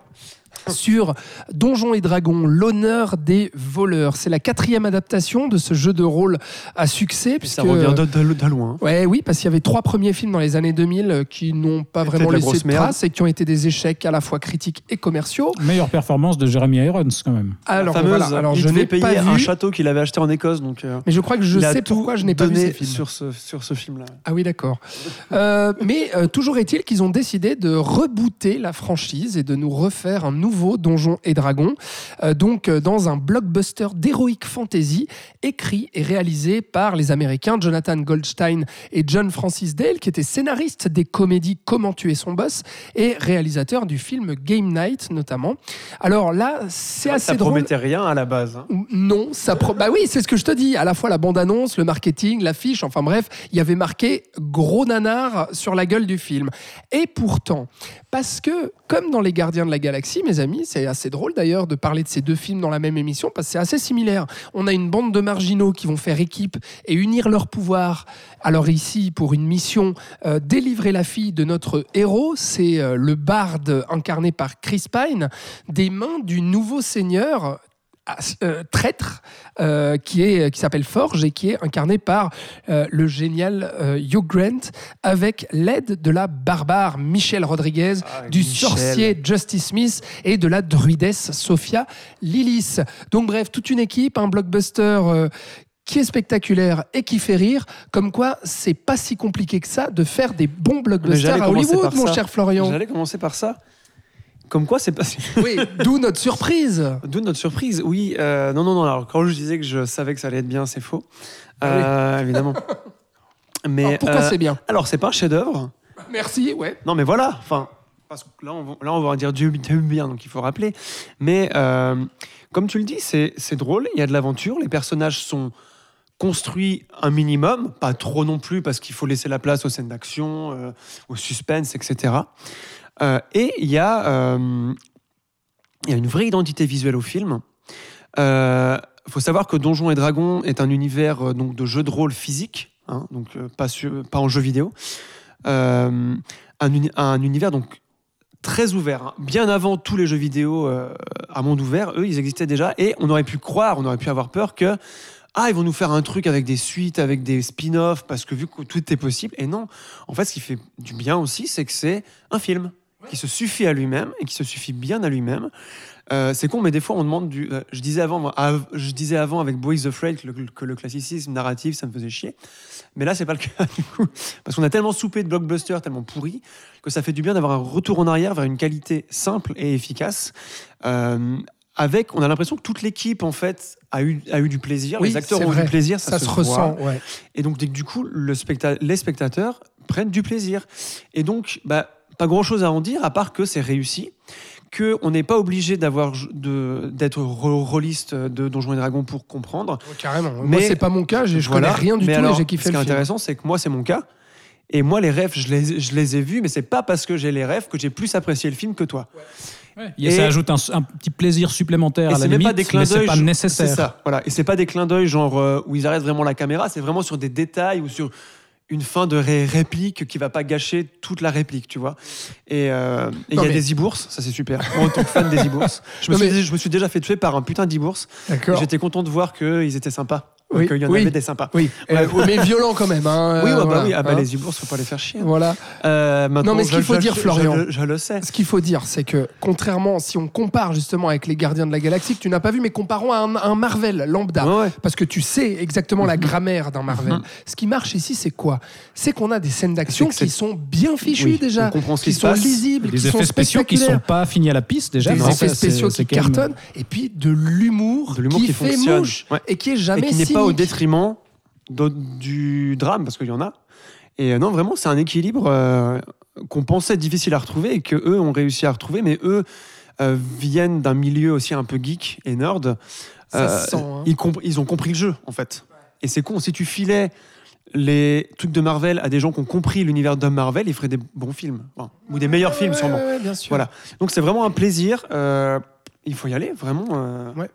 Sur Donjons et Dragons, l'honneur des voleurs. C'est la quatrième adaptation de ce jeu de rôle à succès. Puis Puisque, ça revient de, de- de loin. Ouais, oui, parce qu'il y avait trois premiers films dans les années 2000 euh, qui n'ont pas vraiment laissé de traces et qui ont été des échecs à la fois critiques et commerciaux. Meilleure performance de Jeremy Irons quand même. Alors, la fameuse, voilà. Alors il je devait n'ai payer pas un vu, château qu'il avait acheté en Écosse. Donc, euh, mais je crois que je sais tout pourquoi je n'ai pas vu ces films. sur ce, sur ce film-là. Ah oui, d'accord. Euh, mais euh, toujours est-il qu'ils ont décidé de rebooter la franchise et de nous refaire un nouveau Donjons et Dragons, euh, donc euh, dans un blockbuster d'heroic fantasy écrit et réalisé par les Américains Jonathan Goldstein et John Francis Dale, qui étaient scénaristes des comédies Comment tuer son boss et réalisateurs du film Game Night notamment. Alors là, c'est assez Ça drôle. promettait rien à la base. hein. Non, ça pro- bah oui, c'est ce que je te dis. À la fois la bande-annonce, le marketing, l'affiche, enfin bref, il y avait marqué gros nanar sur la gueule du film. Et pourtant, parce que comme dans Les Gardiens de la Galaxie, mes amis, c'est assez drôle d'ailleurs de parler de ces deux films dans la même émission parce que c'est assez similaire. On a une bande de marginaux qui vont faire équipe et unir leurs pouvoirs. Alors ici, pour une mission, euh, délivrer la fille de notre héros, c'est euh, le barde incarné par Chris Pine, des mains du nouveau seigneur euh, traître euh, qui est qui s'appelle Forge et qui est incarné par euh, le génial Hugh Grant avec l'aide de la barbare Michelle Rodriguez, Ah, du sorcier Justice Smith et de la druidesse Sophia Lillis. Donc bref, toute une équipe, un blockbuster qui est spectaculaire et qui fait rire, comme quoi c'est pas si compliqué que ça de faire des bons blockbusters à Hollywood, mon cher Florian. J'allais commencer par ça. Comme quoi, c'est pas. Oui, d'où notre surprise. D'où notre surprise. Oui, euh, non, non, non. Alors, quand je disais que je savais que ça allait être bien, c'est faux. Euh, Évidemment. Mais Alors, pourquoi euh, c'est bien? Alors, c'est pas un chef-d'œuvre. Merci, ouais. Non, mais voilà. Enfin, parce que là, on va, là, on va dire Dieu Dieu bien, donc il faut rappeler. Mais euh, comme tu le dis, c'est drôle. Il y a de l'aventure. Les personnages sont construits un minimum, pas trop non plus, parce qu'il faut laisser la place aux scènes d'action, au suspense, etc. Euh, et il y a euh, il y a une vraie identité visuelle au film. Il faut savoir que Donjons et Dragons est un univers euh, donc de jeu de rôle physique, hein, donc euh, pas, en jeu vidéo. Euh, un, uni- un univers donc très ouvert, hein. bien avant tous les jeux vidéo euh, à monde ouvert, eux ils existaient déjà et on aurait pu croire, on aurait pu avoir peur que ah ils vont nous faire un truc avec des suites, avec des spin-offs parce que vu que tout est possible et non, en fait ce qui fait du bien aussi c'est que c'est un film qui se suffit à lui-même et qui se suffit bien à lui-même. Euh, c'est con, mais des fois on demande du. euh, je disais avant, moi, av- je disais avant avec Boys Afraid que le, que le classicisme narratif ça me faisait chier, mais là c'est pas le cas du coup, parce qu'on a tellement soupé de blockbusters, tellement pourris, que ça fait du bien d'avoir un retour en arrière vers une qualité simple et efficace. Euh, avec, on a l'impression que toute l'équipe en fait a eu, a eu du plaisir, Oui, les acteurs ont eu du plaisir, ça, Ça, se, ressent, ouais. Et donc, du coup, le specta- les spectateurs prennent du plaisir. Et donc, bah, pas grand chose à en dire, à part que c'est réussi, qu'on n'est pas obligé d'avoir d'être rôliste de Donjons et Dragons pour comprendre. Oh, Carrément. Moi, Mais- c'est pas mon cas, je Voilà. connais rien du Mais tout alors, et j'ai kiffé Ce qui est film. intéressant, c'est que moi, c'est mon cas. Et moi, les rêves, je les, je les ai vus, mais c'est pas parce que j'ai les rêves que j'ai plus apprécié le film que toi. Et, Et- ça ajoute un, un petit plaisir supplémentaire Et à la c'est même limite, pas des clins mais c'est d'œil. pas je- nécessaire. Ça, voilà. Et c'est pas des clins d'œil genre euh, où ils arrêtent vraiment la caméra, c'est vraiment sur des détails ou sur une fin de ré- réplique qui va pas gâcher toute la réplique, tu vois. Et euh, il y a mais- des e-bourses, ça c'est super. Moi, en tant que fan des e-bourses, je, me suis- mais- je me suis déjà fait tuer par un putain d'e-bourse. D'accord. J'étais content de voir qu'ils étaient sympas. Oui, qu'il y en oui. avait des sympas. Oui, Euh, mais violent quand même. hein, Oui, euh, ouais, bah voilà, oui, ah bah hein. les e-bourses, faut pas les faire chier. Voilà. Euh, Non, mais ce qu'il faut je- dire, je- Florian. je- je le sais. Ce qu'il faut dire, c'est que contrairement, si on compare justement avec les Gardiens de la Galaxie, que tu n'as pas vu, mais comparons à un, un Marvel lambda, Ouais, ouais. parce que tu sais exactement la grammaire d'un Marvel. Mhm. Ce qui marche ici, c'est quoi? C'est qu'on a des scènes d'action qui sont bien fichues Oui, déjà, on comprend ce qui sont passe. lisibles, Des qui effets sont spéciaux qui sont pas finis à la piste déjà. des effets spéciaux qui cartonnent, et puis de l'humour qui, fait mouche et qui est jamais n'est pas au détriment du drame, parce qu'il y en a. Et euh, non, vraiment, c'est un équilibre euh, qu'on pensait difficile à retrouver et que eux ont réussi à retrouver, mais eux euh, viennent d'un milieu aussi un peu geek et nerd. Ça Euh, se sent, hein. ils, ont compris le jeu, en fait. Et c'est con, si tu filais les trucs de Marvel à des gens qui ont compris l'univers de Marvel, ils feraient des bons films. Enfin, ou des meilleurs films, Ouais, sûrement. ouais, bien sûr. Voilà. Donc c'est vraiment un plaisir. il faut y aller, vraiment. Ouais.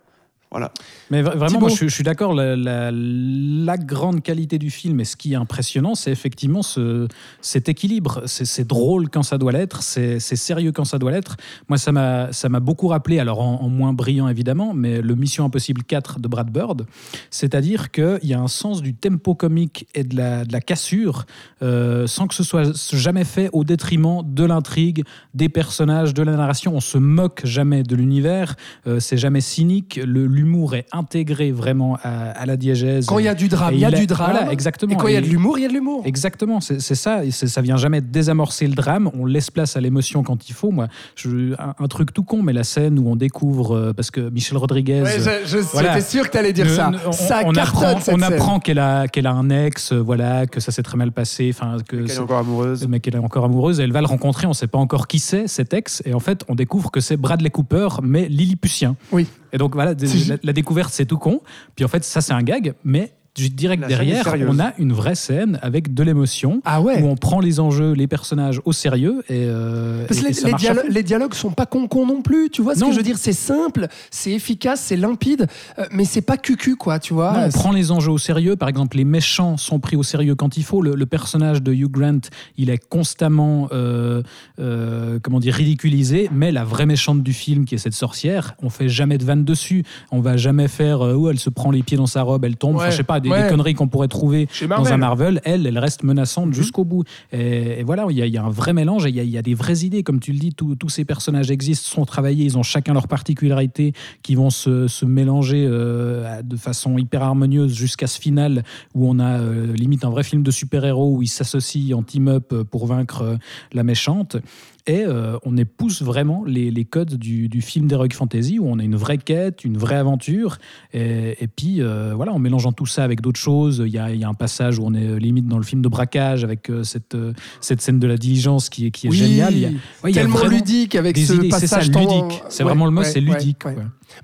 Voilà. Mais vra- vraiment, Thibaut. moi, je, suis- je suis d'accord. La, la- la grande qualité du film et ce qui est impressionnant, c'est effectivement ce, cet équilibre. C'est drôle quand ça doit l'être, c'est sérieux quand ça doit l'être. Moi, ça m'a ça m'a beaucoup rappelé, alors en, en moins brillant évidemment, mais le Mission Impossible 4 de Brad Bird. C'est-à-dire qu'il y a un sens du tempo comique et de la, de la cassure, euh, sans que ce soit jamais fait au détriment de l'intrigue, des personnages, de la narration. On se moque jamais de l'univers, euh, c'est jamais cynique. Le- L'humour est intégré vraiment à, à la diégèse. Quand il y a du drame, il y a du drame. voilà, exactement. Et quand il y a de l'humour, il y a de l'humour. Exactement, c'est ça. Et ça vient jamais désamorcer le drame. On laisse place à l'émotion quand il faut. Moi, je- un, un truc tout con, mais la scène où on découvre euh, parce que Michel Rodriguez. Ouais, je, je- Voilà. j'étais sûr que tu allais dire ne- ça. ne- on, ça on cartonne, apprend, cette on scène. apprend qu'elle a, qu'elle a un ex, euh, voilà, que ça s'est très mal passé, enfin que Qu'elle est c'est- encore amoureuse. mais qu'elle est encore amoureuse. Et elle va le rencontrer. On ne sait pas encore qui c'est cet ex. Et en fait, on découvre que c'est Bradley Cooper, mais lilliputien. Oui. Et donc voilà, la découverte, c'est tout con. Puis en fait, ça, c'est un gag, mais direct La derrière, on a une vraie scène avec de l'émotion. Ah ouais. Où on prend les enjeux, les personnages au sérieux et, euh, Parce et- que et les, ça les dialogues sont pas con-con non plus, tu vois ce Non. que je veux dire? C'est simple, c'est efficace, c'est limpide, euh, mais c'est pas cucu, quoi, tu vois Non, on prend les enjeux au sérieux. Par exemple, les méchants sont pris au sérieux quand il faut. Le, le personnage de Hugh Grant, il est constamment, euh, euh, comment dire, ridiculisé. Mais la vraie méchante du film, qui est cette sorcière, on fait jamais de vanne dessus. On va jamais faire où elle se prend les pieds dans sa robe, elle tombe. Enfin, Ouais, je sais pas, des, ouais. des conneries qu'on pourrait trouver dans Marvel. un Marvel. Elle, elle reste menaçante Mhm. jusqu'au bout. Et, et voilà, il y, a- il y a un vrai mélange et il y a, il y a des vraies idées. Comme tu le dis, tous tous ces personnages existent, sont travaillés, ils ont chacun leurs particularités qui vont se, se mélanger euh, de façon hyper harmonieuse jusqu'à ce final où on a euh, limite un vrai film de super-héros où ils s'associent en team-up pour vaincre euh, la méchante. Et euh, on épouse vraiment les, les codes du, du film d'Heroic Fantasy où on a une vraie quête, une vraie aventure. Et, et puis euh, voilà, en mélangeant tout ça avec d'autres choses, il y, a, il y a un passage où on est limite dans le film de braquage avec euh, cette, euh, cette scène de la diligence qui est, qui est Oui, géniale. Il y a, ouais, il y a tellement ludique avec ce idées, c'est passage temps- ludique. C'est Ouais, vraiment le mot, ouais, c'est ludique. quoi.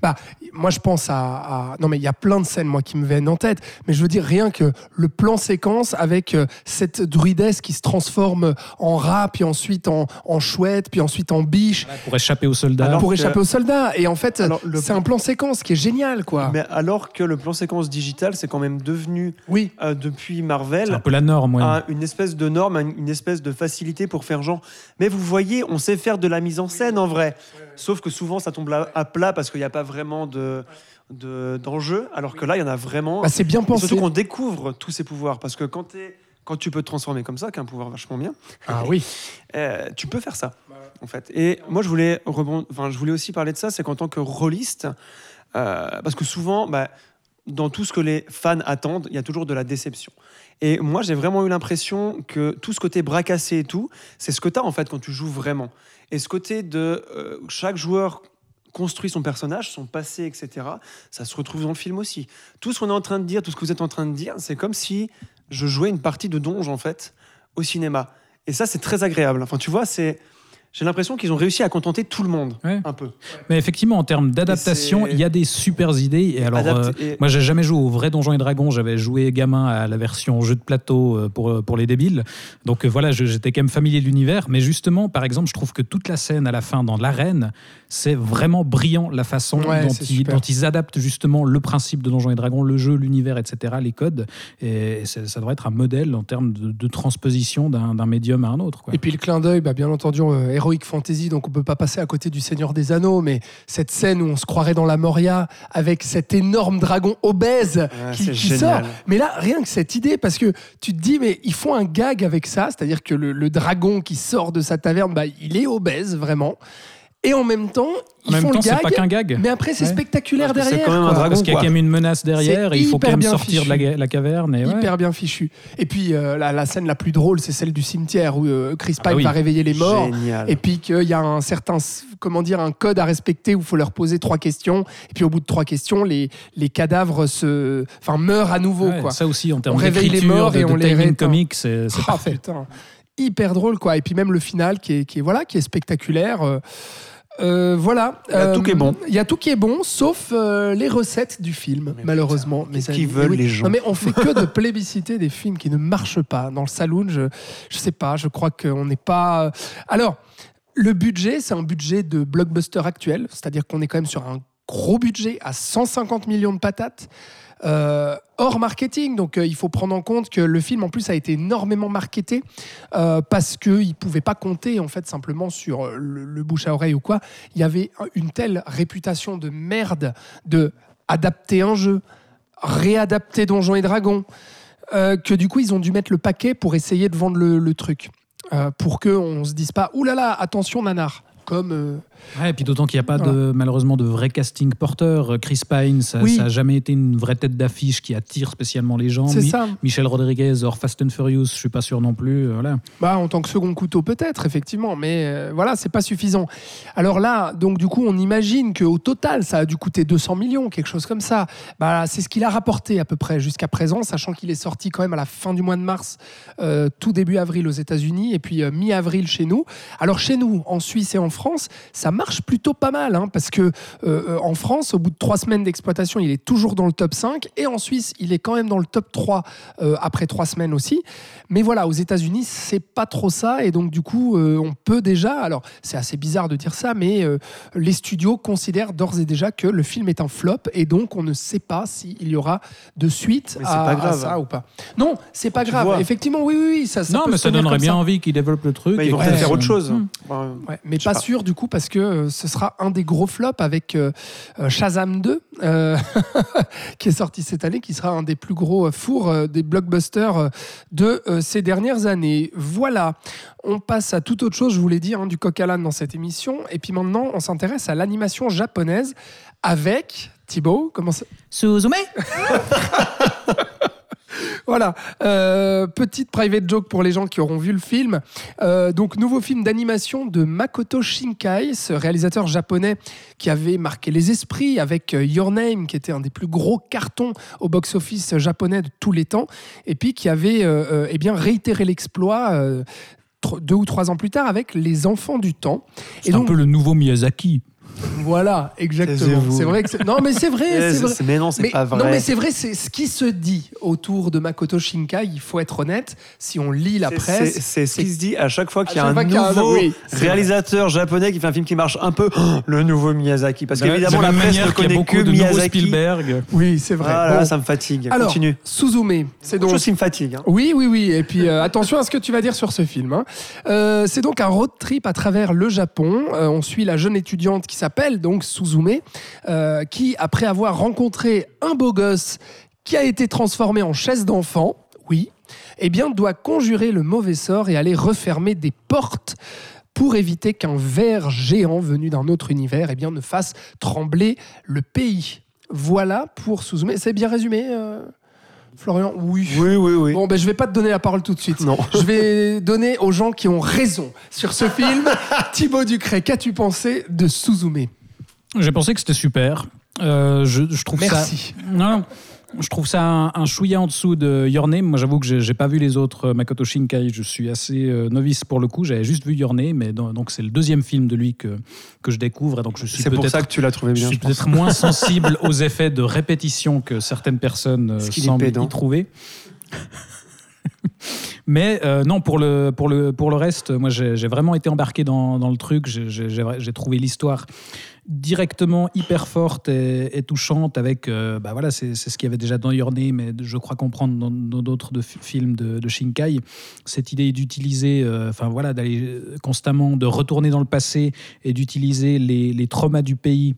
Bah, moi, je pense à, à- Non, mais il y a plein de scènes, moi, qui me viennent en tête. Mais je veux dire, rien que le plan séquence avec euh, cette druidesse qui se transforme en rat, puis ensuite en, en chouette, puis ensuite en biche, Pour échapper aux soldats. Alors pour que- échapper aux soldats. Et en fait, le- c'est un plan séquence qui est génial, quoi. Mais alors que le plan séquence digital, c'est quand même devenu, Oui. euh, depuis c'est un Marvel, peu la norme. ouais. un- une espèce de norme, un- une espèce de facilité pour faire genre. Mais vous voyez, on sait faire de la mise en scène en vrai. Sauf que souvent, ça tombe à, à plat parce qu'il n'y a pas vraiment de de- d'enjeu, alors que là, il y en a vraiment. Bah, c'est bien pensé. surtout qu'on découvre tous ces pouvoirs, parce que quand, tu peux te transformer comme ça, qui est un pouvoir vachement bien, Ah oui. euh, tu peux faire ça, en fait. Et moi, je voulais, rebond... enfin, je voulais aussi parler de ça, c'est qu'en tant que rôliste, euh, parce que souvent, bah, dans tout ce que les fans attendent, il y a toujours de la déception. Et moi, j'ai vraiment eu l'impression que tout ce côté bracassé et tout, c'est ce que tu as en fait quand tu joues vraiment. Et ce côté de euh, chaque joueur construit son personnage, son passé, etc., ça se retrouve dans le film aussi. Tout ce qu'on est en train de dire, tout ce que vous êtes en train de dire, c'est comme si je jouais une partie de Donge, en fait, au cinéma. Et ça, c'est très agréable. Enfin, tu vois, c'est... J'ai l'impression qu'ils ont réussi à contenter tout le monde, Ouais. un peu. Mais effectivement, en termes d'adaptation, il y a des super idées. Et alors, euh, et- moi, j'ai jamais joué au vrai Donjons et Dragons. J'avais joué gamin à la version jeu de plateau euh, pour, pour les débiles. Donc euh, voilà, j'étais quand même familier de l'univers. Mais justement, par exemple, je trouve que toute la scène à la fin dans l'arène, c'est vraiment brillant la façon Ouais, dont, ils, super. dont ils adaptent justement le principe de Donjons et Dragons, le jeu, l'univers, etc., les codes. Et ça devrait être un modèle en termes de, de transposition d'un d'un médium à un autre. Quoi. Et puis le clin d'œil, bah, bien entendu, euh, Heroic Fantasy, donc on peut pas passer à côté du Seigneur des Anneaux, mais cette scène où on se croirait dans la Moria avec cet énorme dragon obèse qui, sort. Mais là, rien que cette idée, parce que tu te dis, mais ils font un gag avec ça, c'est-à-dire que le, le dragon qui sort de sa taverne, bah, il est obèse, vraiment. Et en même temps, En ils même font temps, le gag. pas qu'un gag. Mais après, c'est Ouais. spectaculaire Parce que c'est derrière. quand même un dragon, Parce qu'il y a quand même une menace derrière, et il faut quand même sortir de la, caverne. Et ouais. Hyper bien fichu. Et puis, euh, la, la scène la plus drôle, c'est celle du cimetière où euh, Chris Ah bah Pine oui. va réveiller les morts. Génial. Et puis qu'il y a un certain, comment dire, un code à respecter où il faut leur poser trois questions. Et puis au bout de trois questions, les, les cadavres se, enfin, meurent à nouveau. Ouais, quoi. Ça aussi, en termes On réveille les morts de, et de on les comique, c'est c'est Ah, parfait. Hyper drôle, quoi. Et puis même le final qui est, qui est, voilà, qui est spectaculaire. Euh, euh, voilà. Il y a tout qui est bon. Il y a tout qui est bon, sauf euh, les recettes du film, Mais malheureusement. qu'ils amis. veulent, Oui. les gens Non, mais on fait que de plébisciter des films qui ne marchent pas. Dans le saloon, je, je sais pas, je crois qu'on n'est pas. Alors, le budget, c'est un budget de blockbuster actuel, c'est-à-dire qu'on est quand même sur un gros budget à 150 millions de patates. Euh, hors marketing, donc euh, il faut prendre en compte que le film en plus a été énormément marketé euh, parce qu'il ne pouvait pas compter en fait simplement sur le, bouche à oreille ou quoi. Il y avait une telle réputation de merde de adapter un jeu, réadapter Donjons et Dragons, que du coup ils ont dû mettre le paquet pour essayer de vendre le, le truc. Pour qu'on se dise pas, oulala, attention nanar, comme Ouais, et puis d'autant qu'il n'y a pas de, malheureusement de vrai casting porteur. Chris Pine, ça Oui. n'a jamais été une vraie tête d'affiche qui attire spécialement les gens. c'est Mi- ça. Michel Rodriguez, hors Fast and Furious, je suis pas sûr non plus. euh, Voilà. Bah, en tant que second couteau, peut-être, effectivement, mais euh, voilà, c'est pas suffisant. Alors là, donc du coup, on imagine qu'au total, ça a dû coûter 200 millions, quelque chose comme ça. Bah, c'est ce qu'il a rapporté à peu près jusqu'à présent, sachant qu'il est sorti quand même à la fin du mois de mars, euh, tout début avril aux États-Unis, et puis euh, mi-avril chez nous. Alors chez nous, en Suisse et en France, ça ça marche plutôt pas mal, hein, parce que euh, en France, au bout de trois semaines d'exploitation, il est toujours dans le top 5, et en Suisse, il est quand même dans le top 3 euh, après trois semaines aussi. Mais voilà, aux États-Unis, c'est pas trop ça, et donc du coup, euh, on peut déjà, alors c'est assez bizarre de dire ça, mais euh, les studios considèrent d'ores et déjà que le film est un flop, et donc on ne sait pas s'il y aura de suite Mais c'est à, pas à grave. ça ou pas. Non, c'est pas Tu grave. vois. Effectivement, oui, oui, oui, ça, ça non, peut mais se ça donnerait bien ça. envie qu'ils développent le truc. Bah, ils vont peut-être faire autre chose. Ouais, mais pas. sûr du coup parce que euh, ce sera un des gros flops avec euh, euh, Shazam 2 euh, qui est sorti cette année, qui sera un des plus gros fours des blockbusters de ces dernières années. Voilà, on passe à toute autre chose, je vous l'ai dit, hein, du coq à l'âne dans cette émission. Et puis maintenant, on s'intéresse à l'animation japonaise avec Thibaut. Comment ça Suzume Voilà, Euh, petite private joke pour les gens qui auront vu le film. Euh, donc, nouveau film d'animation de Makoto Shinkai, ce réalisateur japonais qui avait marqué les esprits avec euh, Your Name, qui était un des plus gros cartons au box-office japonais de tous les temps, et puis qui avait euh, eh bien, réitéré l'exploit. deux ou trois ans plus tard avec Les Enfants du Temps. C'est un peu le nouveau Miyazaki. Voilà, exactement. C'est vrai que c'est- non, mais c'est vrai, c'est vrai. mais non, c'est Mais- pas vrai. Non, mais c'est vrai, c'est ce qui se dit autour de Makoto Shinkai. Il faut être honnête. Si on lit la presse, c'est- ce qui se dit à chaque fois qu'il y a un nouveau réalisateur japonais qui fait un film qui marche un peu. Le nouveau Miyazaki. Parce qu'évidemment, de la presse ne qu'il y a connaît beaucoup que de nouveaux Miyazaki. Spielberg. oui, c'est vrai. Ça me fatigue. Alors, Continue. Suzume, c'est donc chose qui me fatigue. hein. Oui, oui, oui. Et puis euh, attention à ce que tu vas dire sur ce film. hein. Euh, c'est donc un road trip à travers le Japon. Euh, on suit la jeune étudiante qui s'appelle donc Suzume, euh, qui, après avoir rencontré un beau gosse qui a été transformé en chaise d'enfant, oui, eh bien, doit conjurer le mauvais sort et aller refermer des portes pour éviter qu'un ver géant venu d'un autre univers eh bien, ne fasse trembler le pays. Voilà pour Suzume. C'est bien résumé, euh, Florian Oui. Oui, oui, oui. Bon, ben, je vais pas te donner la parole tout de suite. Non. Je vais donner aux gens qui ont raison sur ce film. Thibaut Ducret, qu'as-tu pensé de Suzume? J'ai pensé que c'était super. Euh, je, je trouve Merci. ça. Non, je trouve ça un, un chouïa en dessous de Your Name. Moi, j'avoue que j'ai pas vu les autres euh, Makoto Shinkai. Je suis assez euh, novice pour le coup. J'avais juste vu Your Name, mais dans- donc c'est le deuxième film de lui que, que je découvre. Et donc je suis C'est pour peut-être ça que tu l'as trouvé bien. suis je pense. peut-être moins sensible aux effets de répétition que certaines personnes euh, semblent y trouver. Mais euh, non, pour le, pour, le, pour le reste, moi j'ai vraiment été embarqué dans, dans le truc. J'ai trouvé l'histoire directement hyper forte et, touchante avec, euh, bah voilà, c'est ce qu'il y avait déjà dans Your mais je crois comprendre dans d'autres films de, de Shinkai, cette idée d'utiliser, euh, enfin voilà, d'aller euh, constamment, de retourner dans le passé et d'utiliser les, les traumas du pays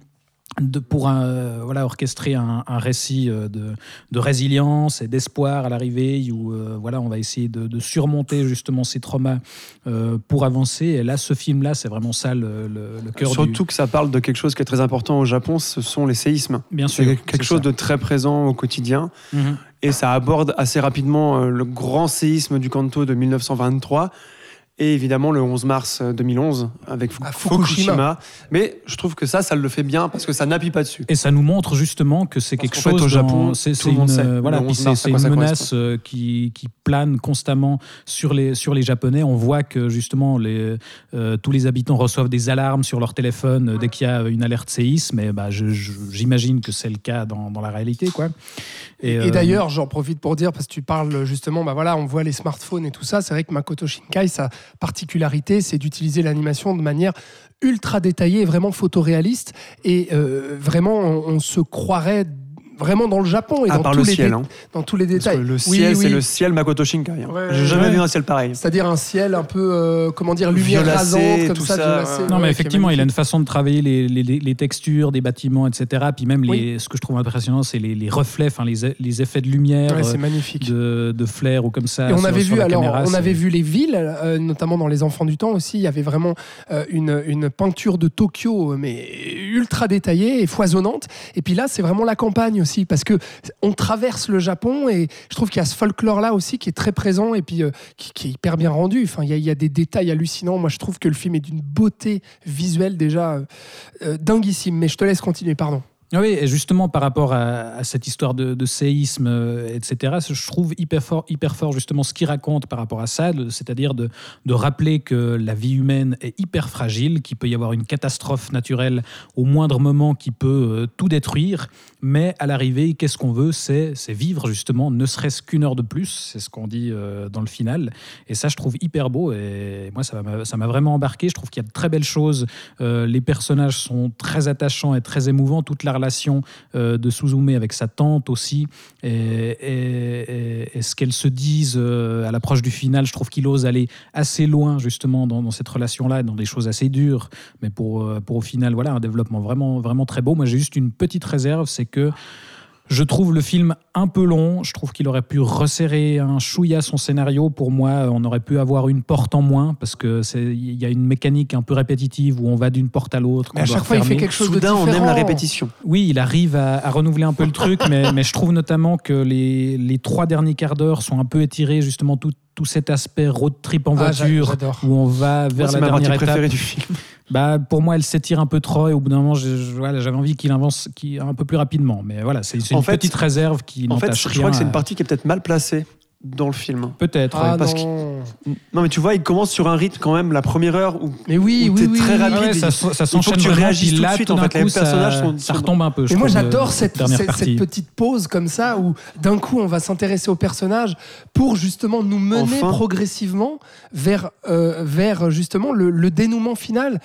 de, pour un, euh, voilà, orchestrer un, un récit euh, de, de résilience et d'espoir à l'arrivée où euh, voilà, on va essayer de, de surmonter justement ces traumas euh, pour avancer. Et là, ce film-là, c'est vraiment ça le, le, le cœur Surtout du... que ça parle de quelque chose qui est très important au Japon, ce sont les séismes. Bien sûr. C'est quelque chose ça. de très présent au quotidien. Mhm. Et ça aborde assez rapidement le grand séisme du Kanto de 1923 et évidemment le 11 mars euh, 2011 avec Fu- À Fukushima. Mais je trouve que ça, ça le fait bien parce que ça n'appuie pas dessus. Et ça nous montre justement que c'est quelque fait, chose au Japon, dans- c'est une, euh, voilà, 11 puis c'est ça une menace euh, qui, qui plane constamment sur les sur les Japonais. On voit que justement les euh, tous les habitants reçoivent des alarmes sur leur téléphone euh, dès qu'il y a une alerte séisme. Et bah j'imagine que c'est le cas dans, dans la réalité quoi. Et, euh, d'ailleurs, j'en profite pour dire, parce que tu parles justement, bah voilà, on voit les smartphones et tout ça. C'est vrai que Makoto Shinkai, sa particularité, c'est d'utiliser l'animation de manière ultra détaillée vraiment photoréaliste. Et euh, vraiment, on se croirait vraiment dans le Japon et À dans, part tous le les ciel. hein. dans tous les détails. le ciel, oui. c'est le ciel Makoto Shinkai. hein. Ouais, J'ai jamais ouais. vu un ciel pareil. C'est-à-dire un ciel un peu, euh, comment dire, lumière Violacé, rasante, comme tout ça, ça, violacé. ouais. Non, mais Ouais, effectivement, il a une façon de travailler les, les- les textures des bâtiments, etc. Puis même, les, Oui. ce que je trouve impressionnant, c'est les, les reflets, enfin, les, les effets de lumière, Ouais, c'est euh, magnifique. de, de flair ou comme ça. Et on sur- avait vu alors, caméra, on avait vu les villes, euh, notamment dans les Enfants du Temps aussi. Il y avait vraiment euh, une, une peinture de Tokyo, euh, mais ultra détaillée et foisonnante. Et puis là, c'est vraiment la campagne parce que on traverse le Japon et je trouve qu'il y a ce folklore là aussi qui est très présent et puis euh, qui, est hyper bien rendu. Enfin, il y, a, des détails hallucinants. Moi, je trouve que le film est d'une beauté visuelle déjà euh, euh, dinguissime. Mais je te laisse continuer, pardon. Ah Oui, et justement par rapport à, cette histoire de, séisme, euh, etc., je trouve hyper fort, hyper fort justement ce qu'il raconte par rapport à ça, c'est-à-dire de, rappeler que la vie humaine est hyper fragile, qu'il peut y avoir une catastrophe naturelle au moindre moment qui peut tout détruire, mais à l'arrivée, qu'est-ce qu'on veut? C'est vivre justement, ne serait-ce qu'une heure de plus, c'est ce qu'on dit euh, dans le final, et ça je trouve hyper beau, et moi ça m'a vraiment embarqué, je trouve qu'il y a de très belles choses, euh, les personnages sont très attachants et très émouvants. Toute la relation euh, de Suzume avec sa tante aussi, et, ce qu'elles se disent à l'approche du final, je trouve qu'il ose aller assez loin justement dans, cette relation-là, dans des choses assez dures, mais pour, pour au final, voilà, un développement vraiment, vraiment très beau. Moi, j'ai juste une petite réserve, c'est que je trouve le film un peu long. Je trouve qu'il aurait pu resserrer un chouïa son scénario. Pour moi, on aurait pu avoir une porte en moins parce que c'est il y a une mécanique un peu répétitive où on va d'une porte à l'autre. À chaque fois, il fait quelque chose Soudain, de on différent. aime la répétition. Oui, il arrive à, à renouveler un peu le truc, mais, mais je trouve notamment que les, les trois derniers quarts d'heure sont un peu étirés, justement, tout, tout cet aspect road trip en Ah, voiture où on va vers Moi, la dernière étape. préférée du film. Bah, pour moi, elle s'étire un peu trop et au bout d'un moment, j'avais envie qu'il avance un peu plus rapidement. Mais voilà, c'est une fait- petite réserve qui En fait, je crois que c'est une partie qui est peut-être mal placée dans le film. Peut-être. Ah ouais. parce non. Non, mais tu vois, il commence sur un rythme quand même, la première heure où Mais oui, où oui, t'es oui. très oui, rapide. Ah ouais, il- ça, ça s'enchaîne tu puis tout de suite, en d'un fait, les coup, personnages ça, sont- ça retombe un peu. Et moi, j'adore cette, petite pause comme ça où d'un coup, on va s'intéresser aux personnages pour justement nous mener Enfin. progressivement vers, euh, vers justement le, le dénouement final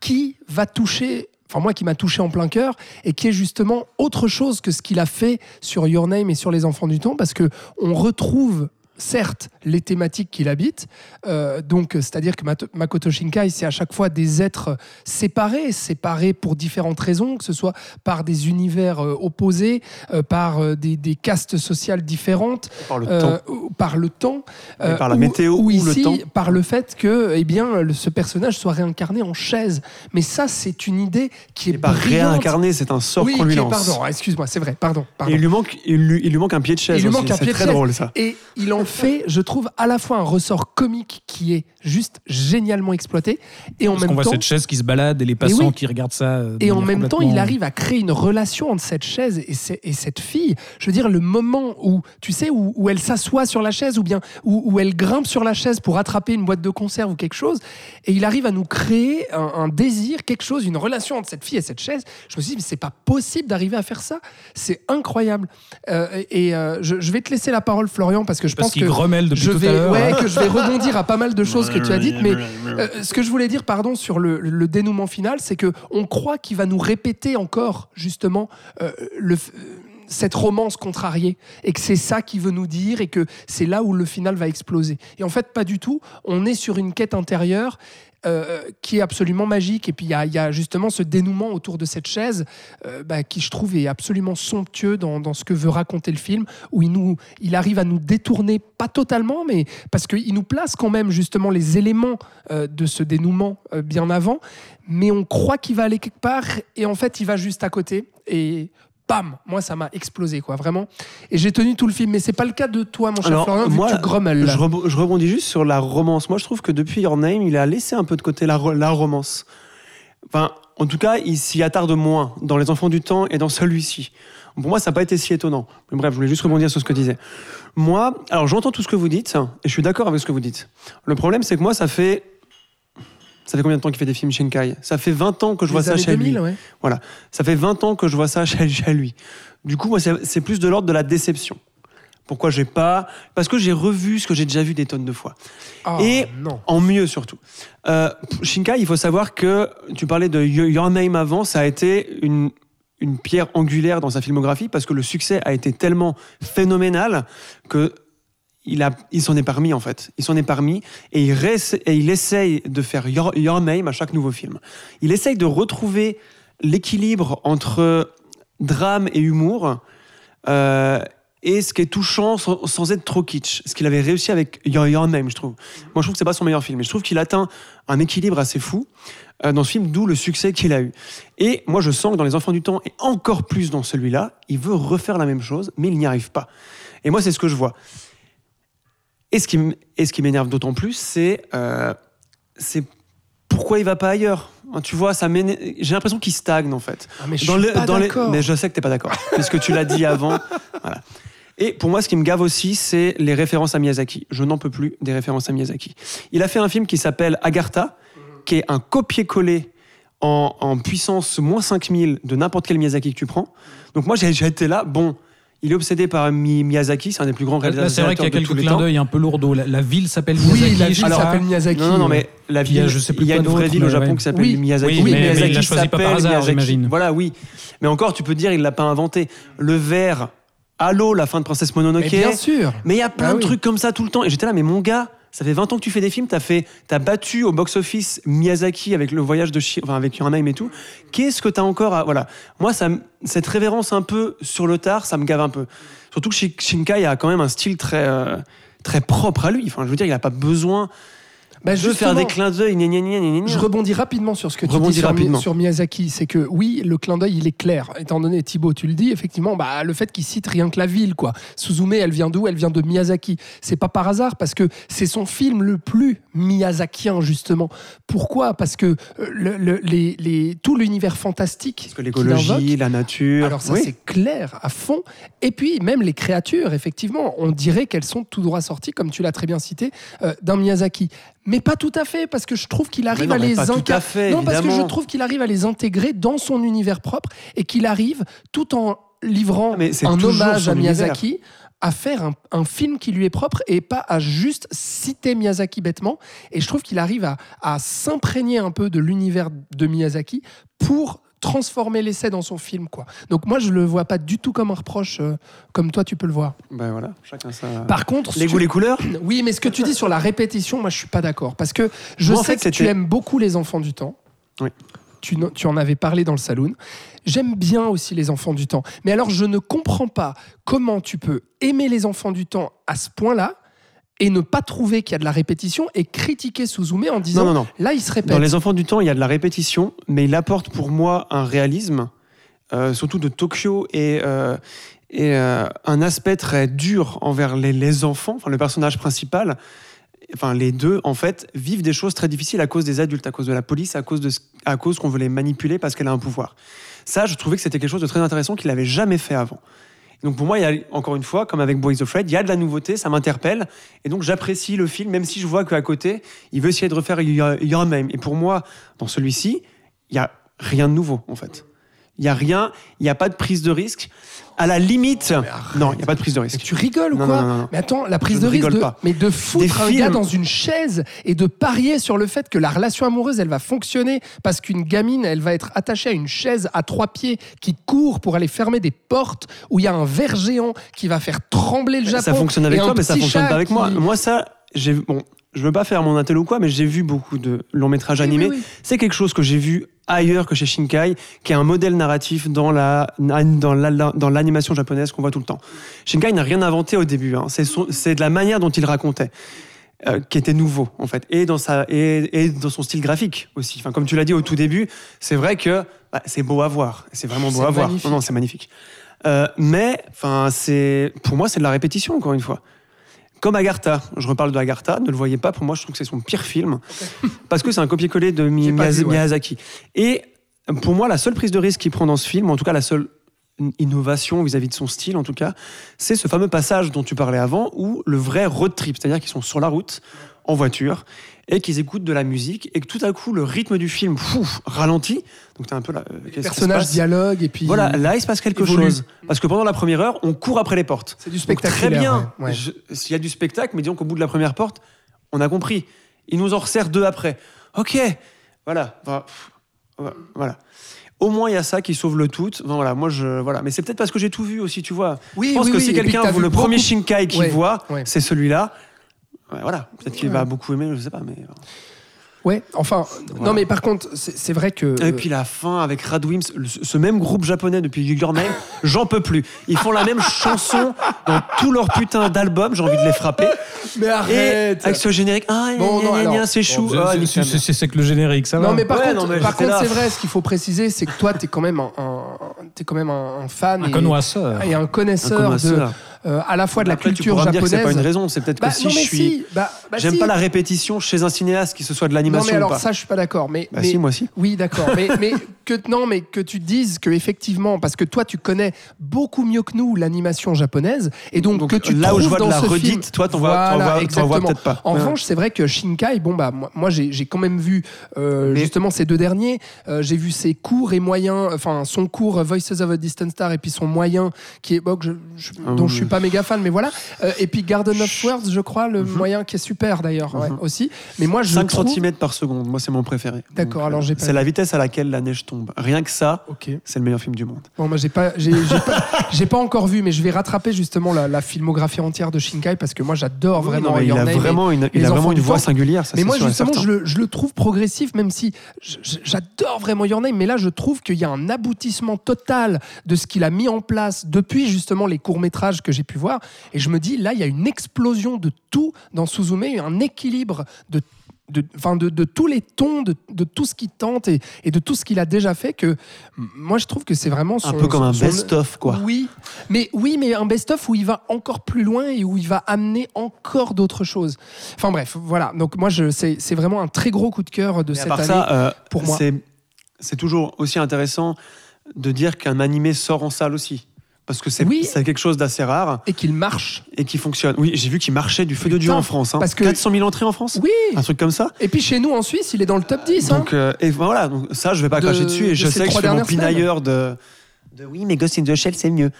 qui va toucher. Enfin, moi qui m'a touché en plein cœur et qui est justement autre chose que ce qu'il a fait sur Your Name et sur Les Enfants du Temps parce que on retrouve certes les thématiques qu'il habite, euh, donc c'est-à-dire que Makoto Shinkai, c'est à chaque fois des êtres séparés, séparés pour différentes raisons, que ce soit par des univers euh, opposés, euh, par des, des castes sociales différentes, par le temps. par le temps, Et par la météo ou ou le ici, temps. par le fait que eh bien, le- ce personnage soit réincarné en chaise. Mais ça, c'est une idée qui est brillante. réincarné, c'est un sort oui, qu'on lui est- lance. pardon, ah, excuse-moi, c'est vrai, pardon. pardon. Et il lui, manque, il, lui, il lui manque un pied de chaise. Il lui aussi. manque un pied de très chaise. drôle ça. Et il en fait, je trouve, à la fois un ressort comique qui est juste génialement exploité, et en Parce même voit temps, cette chaise qui se balade et les passants oui. qui regardent ça. euh, et en même temps, il arrive à créer une relation entre cette chaise et, ce- et cette fille. Je veux dire, le moment où, tu sais, où, où elle s'assoit sur la chaise ou bien où, où elle grimpe sur la chaise pour attraper une boîte de conserve ou quelque chose, et il arrive à nous créer un, un désir, quelque chose, une relation entre cette fille et cette chaise. Je me suis dit, mais c'est pas possible d'arriver à faire ça. C'est incroyable. Euh, et euh, je, je vais te laisser la parole, Florian, parce que je Parce pense que grommelle depuis je tout vais, à ouais, que je vais rebondir à pas mal de choses que tu as dites, mais euh, ce que je voulais dire, pardon, sur le, le dénouement final, c'est que on croit qu'il va nous répéter encore justement euh, le, euh, cette romance contrariée et que c'est ça qu'il veut nous dire et que c'est là où le final va exploser. Et en fait, pas du tout. On est sur une quête intérieure. Euh, qui est absolument magique. Et puis il y, a- justement ce dénouement autour de cette chaise euh, bah, qui je trouve est absolument somptueux dans, ce que veut raconter le film où il nous il arrive à nous détourner pas totalement mais parce qu'il nous place quand même justement les éléments euh, de ce dénouement bien avant, mais on croit qu'il va aller quelque part et en fait il va juste à côté. Et bam, moi ça m'a explosé quoi, vraiment. Et j'ai tenu tout le film, mais c'est pas le cas de toi mon cher Alors, Florian, vu moi, que tu grommelles. Je, je rebondis juste sur la romance. Moi, je trouve que depuis Your Name, il a laissé un peu de côté la, ro- la romance. Enfin, en tout cas, il s'y attarde moins dans Les Enfants du Temps et dans celui-ci. Pour moi, ça n'a pas été si étonnant. Mais bref, je voulais juste rebondir sur ce que disait. Moi, alors j'entends tout ce que vous dites et je suis d'accord avec ce que vous dites. Le problème, c'est que moi, ça fait. Ça fait combien de temps qu'il fait des films Shinkai Ça fait 20 ans que je vois Les ça chez 2000, lui. ouais. Voilà. Ça fait 20 ans que je vois ça chez, chez lui. Du coup, moi, c'est plus de l'ordre de la déception. Pourquoi j'ai pas Parce que j'ai revu ce que j'ai déjà vu des tonnes de fois. Ah, Et- non. En mieux, surtout. Euh, Shinkai, il faut savoir que tu parlais de Your Your Name avant, ça a été une, une pierre angulaire dans sa filmographie parce que le succès a été tellement phénoménal que il, s'en est parmi en fait. Il s'en est parmi et il, reste- essaye de faire Your, Name à chaque nouveau film. Il essaye de retrouver l'équilibre entre drame et humour euh, et ce qui est touchant sans, être trop kitsch. Ce qu'il avait réussi avec Your, Your Name, je trouve. Moi, je trouve que c'est pas son meilleur film, mais je trouve qu'il atteint un équilibre assez fou euh, dans ce film, d'où le succès qu'il a eu. Et moi, je sens que dans Les Enfants du Temps, et encore plus dans celui-là, il veut refaire la même chose, mais il n'y arrive pas. Et moi, c'est ce que je vois. Et ce qui, m'énerve d'autant plus, c'est euh, pourquoi il va pas ailleurs Tu vois, ça j'ai l'impression qu'il stagne en fait. Ah, mais je Dans suis le- pas dans les-. Mais je sais que t'es pas d'accord, puisque tu l'as dit avant. Voilà. Et pour moi, ce qui me gave aussi, c'est les références à Miyazaki. Je n'en peux plus des références à Miyazaki. Il a fait un film qui s'appelle Agartha, qui est un copier-coller en, en puissance moins 5000 de n'importe quel Miyazaki que tu prends. Donc moi, j'ai j'ai été là, bon, il est obsédé par Mi- Miyazaki, c'est un des plus grands réalisateurs c'est vrai qu'il y a de tous quelques les clins temps. d'œil un peu lourdeaux. La, la ville s'appelle Oui, Miyazaki. la je ville s'appelle Miyazaki. Non, non, non, mais la Puis il y a ville, je sais plus il y a quoi une vraie ville au mais Japon ouais. qui s'appelle Oui. Miyazaki. Oui, mais- mais Miyazaki il l'a choisi pas par hasard, Miyazaki. j'imagine. Voilà, oui. Mais encore, tu peux dire, il l'a pas inventé. Le verre, Halo, la fin de Princesse Mononoke. Mais bien sûr. Mais il y a plein Ah de oui. trucs comme ça tout le temps. Et j'étais là, mais mon gars, ça fait 20 ans que tu fais des films, t'as fait, t'as battu au box-office Miyazaki avec le voyage de Shi- enfin avec Your et tout. Qu'est-ce que t'as encore à, voilà. Moi, ça, cette révérence un peu sur le tard, ça me gave un peu. Surtout que Shi- Shinkai a quand même un style très, euh, très propre à lui. Enfin, je veux dire, il a pas besoin Bah, de faire justement, des clins d'œil. gna, gna, gna. Je rebondis rapidement sur ce que tu Rebondis dis sur, Mi- rapidement. sur Miyazaki. C'est que oui, le clin d'œil, il est clair. Étant donné, Thibaut, tu le dis, effectivement, bah, le fait qu'il cite rien que la ville. quoi. Suzume, elle vient d'où? Elle vient de Miyazaki. C'est pas par hasard, parce que c'est son film le plus miyazakien, justement. Pourquoi? Parce que euh, le- le- les, les- tout l'univers fantastique Parce que l'écologie, la nature. alors ça oui. c'est clair à fond. Et puis même les créatures, effectivement, on dirait qu'elles sont tout droit sorties, comme tu l'as très bien cité, euh, d'un Miyazaki. Mais pas tout à fait, parce que je trouve qu'il arrive non, à les pas tout inca- à fait, Non, parce que je évidemment. trouve qu'il arrive à les intégrer dans son univers propre et qu'il arrive tout en livrant Ah, mais un hommage à univers. Miyazaki à faire un, un film qui lui est propre et pas à juste citer Miyazaki bêtement. Et je trouve qu'il arrive à, à s'imprégner un peu de l'univers de Miyazaki pour transformer l'essai dans son film. quoi. Donc moi, je le vois pas du tout comme un reproche, euh, comme toi, tu peux le voir. Ben voilà, chacun ça. Par contre, les goûts, les couleurs. oui, mais ce que tu dis sur la répétition, moi, je suis pas d'accord. Parce que je Moi, en sais fait, que tu aimes beaucoup les enfants du temps. Oui. Tu, tu en avais parlé dans le saloon. J'aime bien aussi les enfants du temps. Mais alors, je ne comprends pas comment tu peux aimer les enfants du temps à ce point-là et ne pas trouver qu'il y a de la répétition et critiquer Suzume en disant Non, non, non. là, il se répète. Dans Les Enfants du Temps, il y a de la répétition, mais il apporte pour moi un réalisme, euh, surtout de Tokyo, et, euh, et euh, un aspect très dur envers les, les enfants. Enfin, le personnage principal, enfin les deux, en fait, vivent des choses très difficiles à cause des adultes, à cause de la police, à cause, de, à cause qu'on veut les manipuler parce qu'elle a un pouvoir. Ça, je trouvais que c'était quelque chose de très intéressant qu'il n'avait jamais fait avant. Donc pour moi, il y a, encore une fois, comme avec Boys of Fred, il y a de la nouveauté, ça m'interpelle, et donc j'apprécie le film, même si je vois qu'à côté, il veut essayer de refaire Your Name. Et pour moi, dans celui-ci, il y a rien de nouveau, en fait. Il y a rien, il n'y a pas de prise de risque. À la limite, non, il n'y a pas de prise de Mais risque. tu rigoles ou quoi non, non, non. Mais attends, la prise Je de risque rigole de, pas. mais de foutre Des un films- gars dans une chaise et de parier sur le fait que la relation amoureuse, elle va fonctionner parce qu'une gamine, elle va être attachée à une chaise à trois pieds qui court pour aller fermer des portes où il y a un ver géant qui va faire trembler le Japon. Ça fonctionne avec toi, mais ça fonctionne pas avec qui- moi. Moi, ça, j'ai bon, je veux pas faire mon intel ou quoi, mais j'ai vu beaucoup de longs métrages Oui, animés. oui, oui. C'est quelque chose que j'ai vu ailleurs que chez Shinkai, qui est un modèle narratif dans la dans la- la- dans l'animation japonaise qu'on voit tout le temps. Shinkai n'a rien inventé au début. hein. C'est de la manière dont il racontait. euh, qui était nouveau en fait et dans sa et, et dans son style graphique aussi enfin comme tu l'as dit au tout début c'est vrai que bah, c'est beau à voir c'est vraiment beau à voir non non c'est magnifique Euh, mais enfin c'est pour moi c'est de la répétition encore une fois comme Agartha, je reparle de Agartha, ne le voyez pas, pour moi je trouve que c'est son pire film, parce que c'est un copier-coller de Mi- J'ai pas Miyaz- vu, ouais. Miyazaki. Et pour moi, la seule prise de risque qu'il prend dans ce film, en tout cas la seule innovation vis-à-vis de son style, en tout cas, c'est ce fameux passage dont tu parlais avant, où le vrai road trip, c'est-à-dire qu'ils sont sur la route, en voiture, et qu'ils écoutent de la musique, et que tout à coup, le rythme du film fouf, ralentit. Donc t'es un peu là. euh, passe dialogue et puis. Voilà, là il se passe quelque évolue. chose. Parce que pendant la première heure, on court après les portes. C'est du Donc, spectacle. très bien. ouais. S'il y a du spectacle, mais disons qu'au bout de la première porte, on a compris. Il nous en resserre deux après. Ok, voilà. Pff, Voilà. Au moins, il y a ça qui sauve le tout. Enfin, voilà, moi, je, voilà. Mais c'est peut-être parce que j'ai tout vu aussi, tu vois. Oui, je pense oui, que oui, si quelqu'un que t'as le premier Shinkai qu'il Ouais, voit, ouais. c'est celui-là. Ouais, voilà. Peut-être qu'il Ouais. va beaucoup aimer, je sais pas. Mais... Ouais, enfin, Voilà. non, mais par contre, c'est vrai que. Et puis la fin avec Radwims, le- ce même groupe japonais depuis Your Name, j'en peux plus. Ils font la même chanson dans tous leurs putains d'albums, j'ai envie de les frapper. mais Et arrête avec ce générique, ah, Bon, c'est chou. Bon, Ah, c'est- que le générique, ça va. Non mais par Ouais, contre, non, mais par contre c'est vrai, ce qu'il faut préciser, c'est que toi, t'es quand même un, un- t'es quand même un, un fan Un et, connoisseur. et un Un connaisseur de, connaisseur. Euh, à la fois de la Après, tu culture me dire que japonaise. c'est pas une raison, c'est peut-être Bah, que si non, je mais suis. si. Bah, Bah J'aime si. pas la répétition chez un cinéaste, qui ce soit de Non, l'animation mais ou alors pas. ça, je suis pas d'accord. Mais, Bah mais- si, moi aussi. Oui, d'accord. mais, mais que non, mais que tu dises que effectivement, parce que toi, tu connais beaucoup mieux que nous l'animation japonaise, et donc, Donc, que tu là où je vois de dans la ce redite, film- toi, t'en Voilà, vois- peut-être pas. En revanche, c'est vrai que Shinkai, bon bah moi, j'ai quand même vu euh, Mais- justement ces deux derniers. Euh, j'ai vu ses courts et moyens, enfin son court Voices of a Distant Star et puis son moyen qui est que Ah dont je suis pas méga fan, mais voilà. Euh, et puis Garden of Words, je crois, le Mhm. moyen qui est super d'ailleurs ouais, Mhm. aussi. Mais moi, je 5 trouve. cm par seconde, moi c'est mon préféré. D'accord, alors euh, j'ai pas C'est la vitesse à laquelle la neige tombe. Rien que ça, Ok. c'est le meilleur film du monde. Bon, moi, j'ai pas, j'ai, pas, pas encore vu, mais je vais rattraper justement la, la filmographie entière de Shinkai parce que moi, j'adore Oui, vraiment non, il a et- vraiment une, il a vraiment une voix singulière. Ça, Mais moi, justement, je le, je le trouve progressif, même si j'adore vraiment Your Name, mais là, je trouve qu'il y a un aboutissement total de ce qu'il a mis en place depuis justement les courts-métrages que j'ai pu voir. Et je me dis, là, il y a une explosion de tout dans Suzume, un équilibre de. De, de, de tous les tons, de, de tout ce qu'il tente et, et de tout ce qu'il a déjà fait, que moi je trouve que c'est vraiment son, un peu comme un best-of, quoi. oui, mais oui, mais un best-of où il va encore plus loin et où il va amener encore d'autres choses. Enfin bref, voilà. Donc moi, je, c'est, c'est vraiment un très gros coup de cœur de Mais à cette part année. ça, euh, pour moi. c'est- c'est toujours aussi intéressant de dire qu'un animé sort en salle aussi. Parce que c'est Oui. quelque chose d'assez rare et qu'il marche. et qui fonctionne. Oui, j'ai vu qu'il marchait du feu de Dieu en France. hein. parce que- 400 000 entrées en France Oui. Un truc comme ça Et puis chez nous en Suisse, il est dans le top 10. hein. Donc, euh, et voilà, donc ça, je vais pas De- cracher dessus. de Et je sais que je fais mon pinailleur de, de oui, mais Ghost in the Shell, c'est mieux.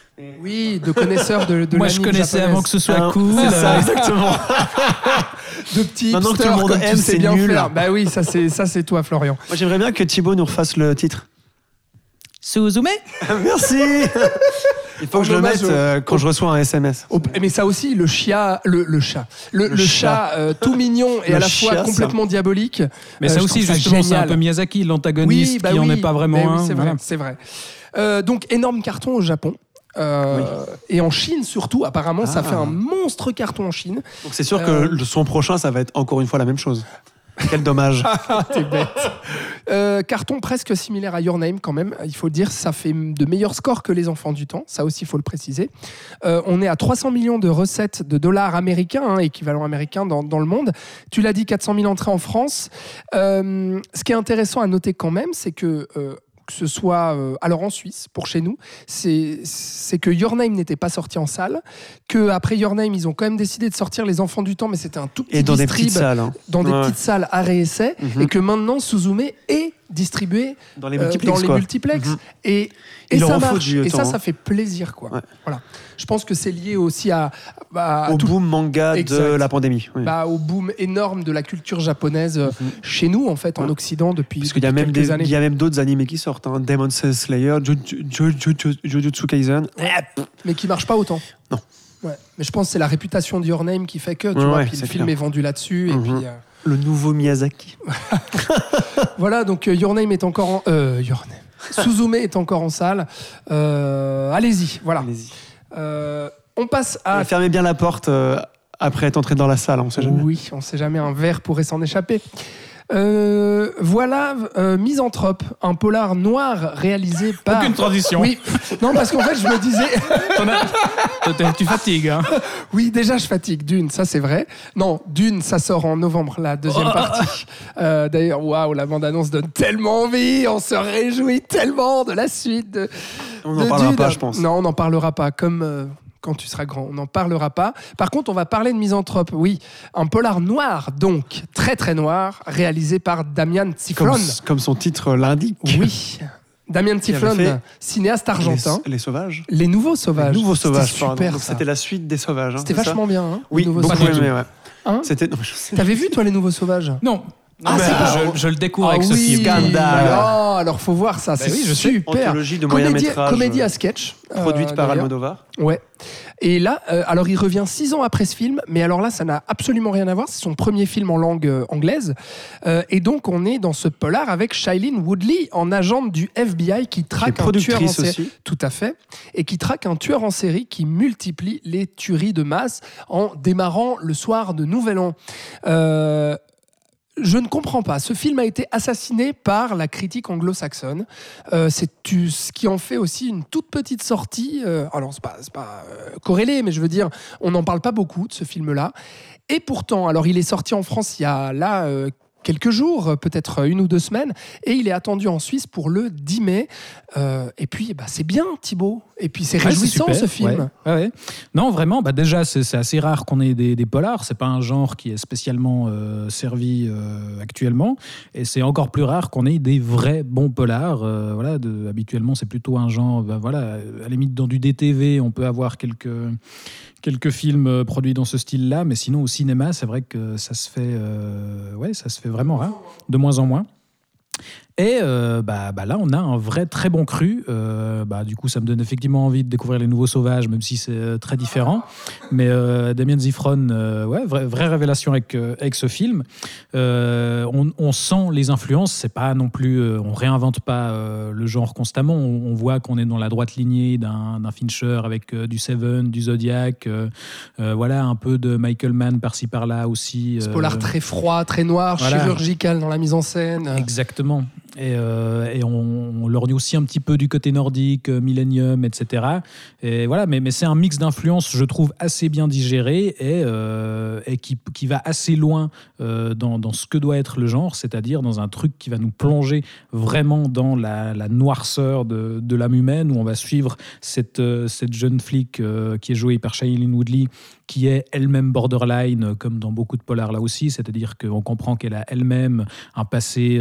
Oui, de connaisseurs de, de Moi, je connaissais japonaise. avant que ce soit Hein, cool. C'est ça, Euh, exactement. de petits Maintenant que tout le monde aime, c'est bien nul. faire. Bah oui, ça c'est ça c'est toi, Florian. Moi, j'aimerais bien que Thibaut nous refasse le titre. Suzume Merci Il faut que je le mette euh, quand je reçois un SMS. Au- mais ça aussi, le chia, le, le chat, le, Le le chat. chat euh, tout mignon et Le à la fois chia, ça. complètement diabolique. Mais Euh, ça je aussi, trouve justement, c'est un génial. peu Miyazaki, l'antagoniste, bah qui en oui, est pas vraiment oui, un. c'est vrai, voilà. c'est vrai. Euh, donc énorme carton au Japon. Euh, Et en Chine surtout, apparemment, ça Ah. fait un monstre carton en Chine. Donc c'est sûr Euh, que le son prochain, ça va être encore une fois la même chose. Quel dommage. T'es bête. Euh, carton presque similaire à Your Name quand même. Il faut dire, ça fait de meilleurs scores que les enfants du temps. Ça aussi, il faut le préciser. Euh, on est à 300 millions de recettes de dollars américains, hein, équivalent américain dans, le monde. Tu l'as dit, 400 000 entrées en France. Euh, ce qui est intéressant à noter quand même, c'est que que ce soit euh, alors en Suisse pour chez nous, c'est c'est que Your Name n'était pas sorti en salle, que après Your Name ils ont quand même décidé de sortir les Enfants du Temps, mais c'était un tout petit Et dans des petites salles. hein. dans des petites salles à réessai Mhm. et que maintenant Suzume est distribué Dans les euh, multiplex. dans les quoi. multiplex Mhm. et, ça marche et ça temps, ça hein. fait plaisir quoi Ouais. voilà je pense que c'est lié aussi à, à- à Au tout- boom manga de Exact. la pandémie. oui. bah, au boom énorme de la culture japonaise euh, Mhm. chez nous en fait en. Occident depuis, Parce qu'il y a même des, années il y a même d'autres animés qui sortent. Hein. Demon Slayer, Ju- Ju- Ju- Ju- Ju- Jujutsu Kaisen. mais qui marchent pas autant Non. Ouais. mais je pense que c'est la réputation de Your Name qui fait que tu vois puis le film clair. est vendu là-dessus et Mhm. puis euh, Le nouveau Miyazaki. Voilà, donc euh, Your Name est encore en. Euh, Your Name. Suzume est encore en salle. Euh, Allez-y, voilà. Allez-y. Euh, on passe à. Fermez bien la porte après être entré dans la salle, on sait jamais. Oui, on sait jamais, un verre pourrait s'en échapper. Euh, voilà, euh, Misanthrope, un polar noir réalisé par. Aucune transition. Oui, non, parce qu'en fait, je me disais. As- tu fatigues. Hein. Oui, déjà, je fatigue. Dune, ça c'est vrai. Non, Dune, ça sort en novembre, la deuxième partie. Euh, D'ailleurs, waouh, la bande-annonce donne tellement envie. On se réjouit tellement de la suite. De, On n'en parlera Dune. pas, je pense. Non, on n'en parlera pas. Comme euh, quand tu seras grand, on n'en parlera pas. Par contre, on va parler de Misanthrope. Oui, un polar noir, donc très très noir, réalisé par Damian Comme, Tiflon. comme son titre l'indique. Oui, avait Tiflon, cinéaste argentin. Les, les sauvages. Les, Nouveaux Sauvages. Les nouveaux sauvages, super. C'était la suite des sauvages. hein, C'était vachement bien. Hein, Oui, Les Nouveaux beaucoup Sauvages. aimé, ouais. Hein T'avais vu toi les Nouveaux Sauvages? Non. Ah, Ben, c'est pas- je, je le découvre Ah avec ce oui, film. Scandale. Oh, alors faut voir ça, c'est oui, je sais. super. Anthologie de moyen Comédie, métrage. comédie euh, à sketch. euh, Produite par d'ailleurs. Almodovar. Ouais. Et là, euh, alors il revient six ans après ce film, mais alors là, ça n'a absolument rien à voir. C'est son premier film en langue euh, anglaise. Euh, et donc, on est dans ce polar avec Shailene Woodley en agente du FBI qui traque un tueur en série. Tout à fait. Et qui traque un tueur en série qui multiplie les tueries de masse en démarrant le soir de Nouvel An. Je ne comprends pas. Ce film a été assassiné par la critique anglo-saxonne. Euh, c'est ce qui en fait aussi une toute petite sortie. euh, alors, c'est pas, pas euh, corrélé, mais je veux dire, on n'en parle pas beaucoup de ce film-là. Et pourtant, alors il est sorti en France il y a là quelques jours, euh, peut-être une ou deux semaines, et il est attendu en Suisse pour le 10 mai. Euh, et puis, bah, c'est bien, Thibaut. Et puis, c'est Ouais, réjouissant super, ce film. ouais. Ouais, ouais. Non, vraiment, bah déjà, c'est assez rare qu'on ait des, des polars. C'est pas un genre qui est spécialement euh, servi euh, actuellement. Et c'est encore plus rare qu'on ait des vrais bons polars. Euh, voilà, de- habituellement, c'est plutôt un genre, bah, voilà, à la limite, dans du DTV, on peut avoir quelques, quelques films euh, produits dans ce style-là. Mais sinon, au cinéma, c'est vrai que ça se fait, euh, ouais, ça se fait vraiment rare, de moins en moins. Et euh, bah, bah là, on a un vrai très bon cru. Euh, bah, du coup, ça me donne effectivement envie de découvrir les nouveaux sauvages, même si c'est euh, très différent. Mais euh, Damien Zifron, ouais, vraie, vraie révélation avec, avec ce film. On, on sent les influences. C'est pas non plus, on réinvente pas le genre constamment. On, on voit qu'on est dans la droite lignée d'un Fincher avec du Seven, du Zodiac, voilà, un peu de Michael Mann par-ci par-là aussi. Ce polar très froid, très noir, voilà. chirurgical dans la mise en scène. Exactement. Et, euh, et on, on lorgne aussi un petit peu du côté nordique, euh, Millennium, etc. Et voilà, mais, c'est un mix d'influences, je trouve, assez bien digéré et, euh, qui, qui va assez loin dans, ce que doit être le genre, c'est-à-dire dans un truc qui va nous plonger vraiment dans la, noirceur de, de l'âme humaine, où on va suivre cette, cette jeune flic qui est jouée par Shailene Woodley, qui est elle-même borderline, comme dans beaucoup de polars là aussi, c'est-à-dire qu'on comprend qu'elle a elle-même un passé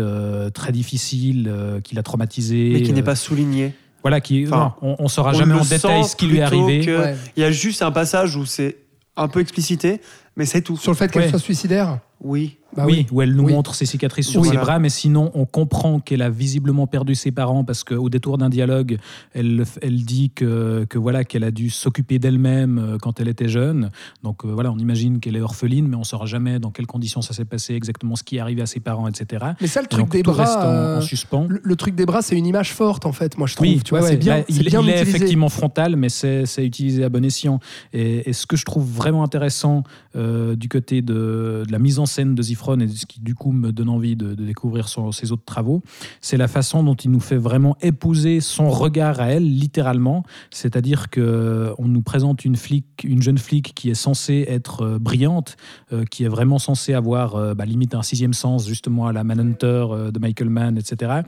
très difficile, euh, qui l'a traumatisé. mais qui n'est euh, pas souligné. Voilà, qui, Enfin, non, on, on saura on jamais en détail ce qui lui est arrivé. que- Ouais. Il y a juste un passage où c'est un peu explicité, mais c'est tout. Sur le fait qu'elle Ouais. soit suicidaire Oui. Bah oui, où elle nous Oui. montre ses cicatrices sur Oui. ses Voilà. bras, mais sinon on comprend qu'elle a visiblement perdu ses parents parce qu'au détour d'un dialogue, elle, elle dit que, que voilà qu'elle a dû s'occuper d'elle-même euh, quand elle était jeune. Donc euh, voilà, on imagine qu'elle est orpheline, mais on saura jamais dans quelles conditions ça s'est passé, exactement ce qui est arrivé à ses parents, etc. Mais ça, le truc donc, des tout reste bras. en, en euh, suspens. le, le truc des bras, c'est une image forte, en fait, moi, je trouve. Oui, tu vois, ouais, c'est bien, Là, il, bien il est effectivement frontal, mais c'est c'est utilisé à bon escient. Et, et ce que je trouve vraiment intéressant euh, du côté de, la mise en scène de Zifron et ce qui du coup me donne envie de, découvrir ses autres travaux, c'est la façon dont il nous fait vraiment épouser son regard à elle, littéralement. C'est-à-dire que on nous présente une flic, une jeune flic qui est censée être euh, brillante, euh, qui est vraiment censée avoir euh, bah, limite un sixième sens justement à la Manhunter euh, de Michael Mann, etc.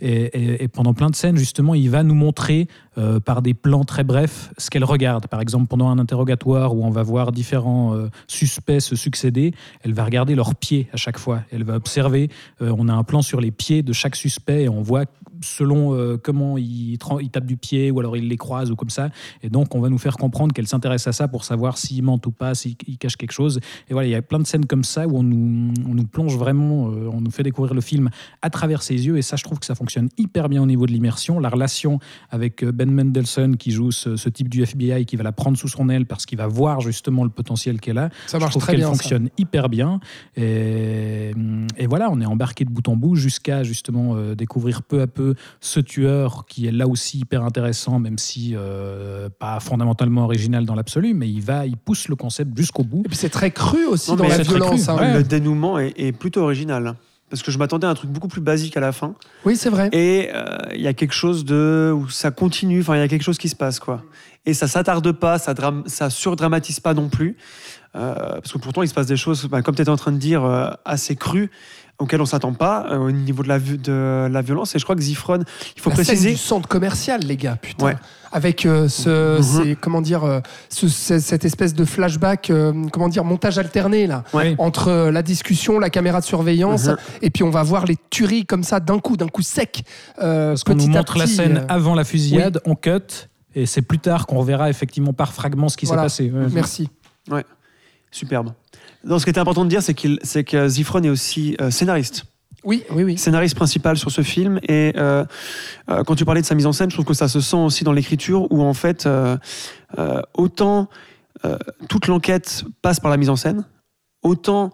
Et, et- et pendant plein de scènes, justement, il va nous montrer euh, par des plans très brefs ce qu'elle regarde. Par exemple, pendant un interrogatoire où on va voir différents euh, suspects se succéder, elle va regarder leurs pieds à chaque fois. Elle va observer. euh, on a un plan sur les pieds de chaque suspect et on voit selon euh, comment il, il tape du pied ou alors il les croise ou comme ça. Et donc, on va nous faire comprendre qu'elle s'intéresse à ça pour savoir s'il ment ou pas, s'il il cache quelque chose. Et voilà, il y a plein de scènes comme ça où on nous, on nous plonge vraiment, euh, on nous fait découvrir le film à travers ses yeux. Et ça, je trouve que ça fonctionne hyper bien au niveau de l'immersion. La relation avec euh, Ben Mendelsohn qui joue ce, ce type du FBI qui va la prendre sous son aile parce qu'il va voir justement le potentiel qu'elle a. Ça Je marche trouve très qu'elle bien. ça. fonctionne hyper bien. Et, et voilà, on est embarqué de bout en bout jusqu'à justement euh, découvrir peu à peu ce tueur qui est là aussi hyper intéressant, même si euh, pas fondamentalement original dans l'absolu, mais il va, il pousse le concept jusqu'au bout. Et puis c'est très cru aussi Non, dans la violence. hein. Ouais. Le dénouement est, est plutôt original. Parce que je m'attendais à un truc beaucoup plus basique à la fin. Oui, c'est vrai. Et euh, il y a quelque chose de. où ça continue, enfin, il y a quelque chose qui se passe, quoi. Et ça s'attarde pas, ça, surdramatise pas non plus. Euh, parce que pourtant, il se passe des choses, bah, comme tu étais en train de dire, euh, assez crues, auxquelles on s'attend pas, euh, au niveau de la, de la violence. Et je crois que Zifron, il faut la scène préciser. du centre commercial, les gars, putain. Ouais. Avec euh, ce, Mhm. c'est- comment dire, euh, ce- ce- cette espèce de flashback, euh, comment dire, montage alterné là, Ouais. entre euh, la discussion, la caméra de surveillance, Mhm. et puis on va voir les tueries comme ça d'un coup, d'un coup sec. euh, Parce qu'on nous petit à montre la petit, scène euh, avant la fusillade, on cut, et c'est plus tard qu'on reverra effectivement par fragments ce qui Voilà. s'est passé. Ouais. Merci. Superbe. Non, ce qui était important de dire, c'est c'est que Zifron est aussi euh, scénariste. Oui, oui, oui. scénariste principal sur ce film. Et euh, euh, quand tu parlais de sa mise en scène, je trouve que ça se sent aussi dans l'écriture, où en fait, autant toute l'enquête passe par la mise en scène, autant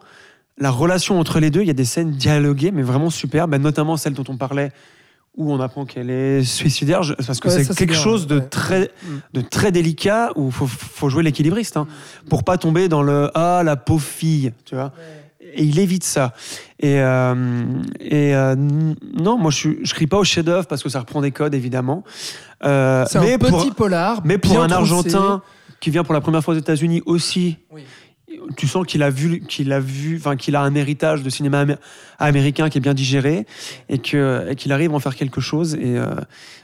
la relation entre les deux, il y a des scènes dialoguées, mais vraiment superbes, Ben, notamment celle dont on parlait, où on apprend qu'elle est suicidaire, je- parce que Ouais, c'est quelque bien, chose de ouais. très, de très délicat, où il faut, faut jouer l'équilibriste, hein, pour pas tomber dans le « ah, la pauvre fille », tu vois et il évite ça. Et, euh, et euh, non, moi je, je crie pas au chef-d'œuvre parce que ça reprend des codes évidemment. Euh, C'est mais un pour, petit polar. mais pour un. Argentin qui vient pour la première fois aux États-Unis aussi, Oui. Tu sens qu'il a vu, qu'il a vu, enfin qu'il a un héritage de cinéma amé- américain qui est bien digéré et que qu'il arrive à en faire quelque chose. Et euh,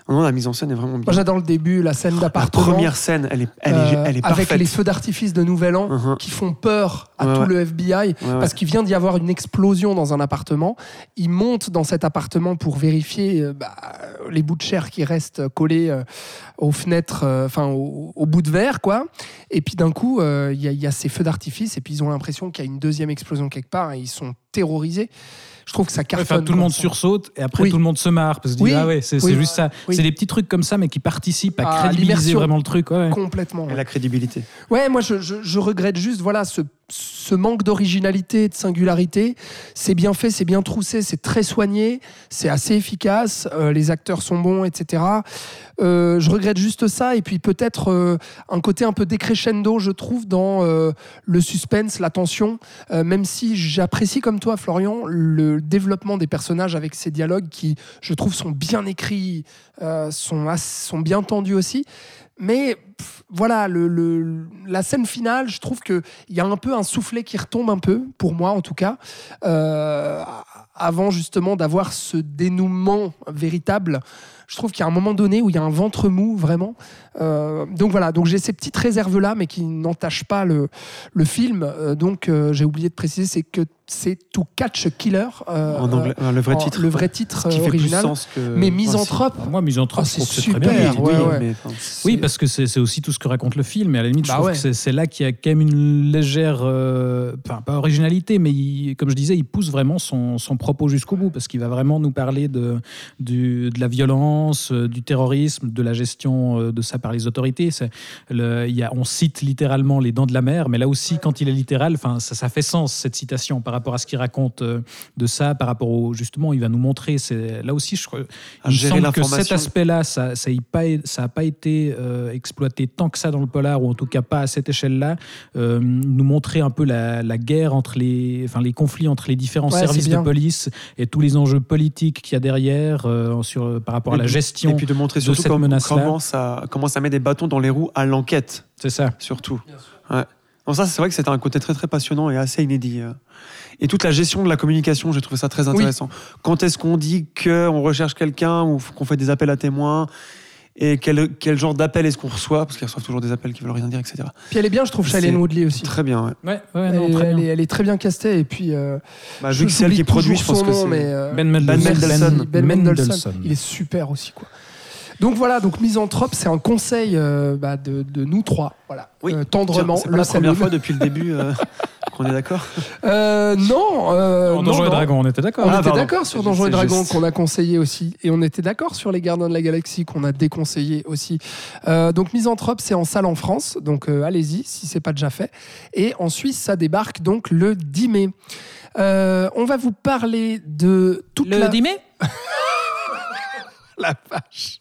non, la mise en scène est vraiment bien. Moi, j'adore le début, la scène la d'appartement. première scène, elle est, elle est, euh, elle est avec parfaite. les feux d'artifice de Nouvel An Mhm. qui font peur à Ouais, tout ouais. le FBI Ouais, parce qu'il vient d'y avoir une explosion dans un appartement. Il monte dans cet appartement pour vérifier euh, bah, les bouts de chair qui restent collés euh, aux fenêtres, euh, enfin au, au bout de verre, quoi. Et puis d'un coup, euh, il y, y a ces feux d'artifice et puis ils ont l'impression qu'il y a une deuxième explosion quelque part et ils sont terrorisés. Je trouve que ça cartonne. Enfin, tout le monde sursaute et après Oui. tout le monde se marre parce que Oui. ah ouais c'est Oui. juste ça Oui. c'est des petits trucs comme ça mais qui participent à À crédibiliser l'immersion. vraiment le truc ouais. Complètement. Et ouais. la crédibilité. Ouais, moi je, je- je regrette juste voilà ce, ce manque d'originalité, de singularité. C'est bien fait, c'est bien troussé, c'est très soigné, c'est assez efficace, euh, les acteurs sont bons, etc. Euh, je regrette juste ça et puis peut-être euh, un côté un peu décrescendo, je trouve, dans euh, le suspense, la tension. Euh, même si j'apprécie comme toi, Florian, le développement des personnages avec ces dialogues qui, je trouve, sont bien écrits, euh, sont, sont bien tendus aussi. Mais voilà, le- la scène finale, je trouve qu'il y a un peu un soufflet qui retombe un peu, pour moi en tout cas, euh, avant justement d'avoir ce dénouement véritable. Je trouve qu'il y a un moment donné où il y a un ventre mou, vraiment. Euh, donc voilà, donc j'ai ces petites réserves-là, mais qui n'entachent pas le, le film. Euh, donc euh, j'ai oublié de préciser, c'est que c'est To Catch a Killer. euh, En anglais, euh, le vrai en- titre. Le vrai titre qui euh, fait plus original. sens que. Mais Enfin. Misanthrope, moi misanthrope Oh, que c'est c'est très bien super, ouais, Oui, ouais. mais, enfin, Oui, c'est- parce que c'est aussi tout ce que raconte le film. Et à la limite, je Bah trouve ouais. que c'est- c'est là qu'il y a quand même une légère, euh, enfin pas originalité, mais il- comme je disais, il pousse vraiment son, son propos jusqu'au bout parce qu'il va vraiment nous parler de, du- de la violence, euh, du terrorisme, de la gestion euh, de ça par les autorités. C'est le- il y a, on cite littéralement les dents de la mer, mais là aussi, quand il est littéral, ça, ça fait sens cette citation par rapport à ce qu'il raconte euh, de ça, par rapport au justement, il va nous montrer. Là aussi, je Il me gérer semble que cet aspect-là, ça ça n'a pas, ça a pas été euh, exploité tant que ça dans le polar, ou en tout cas pas à cette échelle-là. Euh, nous montrer un peu la, la guerre entre les, enfin les conflits entre les différents Ouais, services de police et tous les enjeux politiques qu'il y a derrière euh, sur, par rapport à la puis- gestion. Et puis de montrer de cette menace-là. comment, ça, comment ça met des bâtons dans les roues à l'enquête, C'est ça. surtout. Ouais. Donc ça, c'est vrai que c'était un côté très très passionnant et assez inédit. euh. Et toute la gestion de la communication, j'ai trouvé ça très intéressant. Quand est-ce qu'on dit qu'on recherche quelqu'un ou qu'on fait des appels à témoins et quel, quel genre d'appel est-ce qu'on reçoit? Parce qu'ils reçoivent toujours des appels qui veulent rien dire, etc. Puis elle est bien, je trouve, Shailene Woodley aussi. Très bien, ouais. Ouais, ouais, Elle, non, est, très elle bien. est- elle est très bien castée et puis euh, Bah, je vu que c'est elle qui produit, je pense que c'est... euh, Ben Mendelsohn. Mendelsohn. Ben Mendelsohn. Mendelsohn. Il est super aussi quoi. Donc voilà, donc Misanthrope, c'est un conseil euh, bah, de, de nous trois, voilà, Oui. Euh, tendrement. C'est la première fois depuis le début euh, qu'on est d'accord Euh, non, euh, En Donjons et. Dragons, on était d'accord. On Ah, était d'accord sur Donjons et Dragons qu'on a conseillé aussi. Et on était d'accord sur les Gardiens de la Galaxie qu'on a déconseillé aussi. Euh, donc Misanthrope, c'est en salle en France. Donc euh, allez-y si c'est pas déjà fait. Et en Suisse, ça débarque donc le 10 mai. Euh, on va vous parler de toute Le la... 10 mai la vache.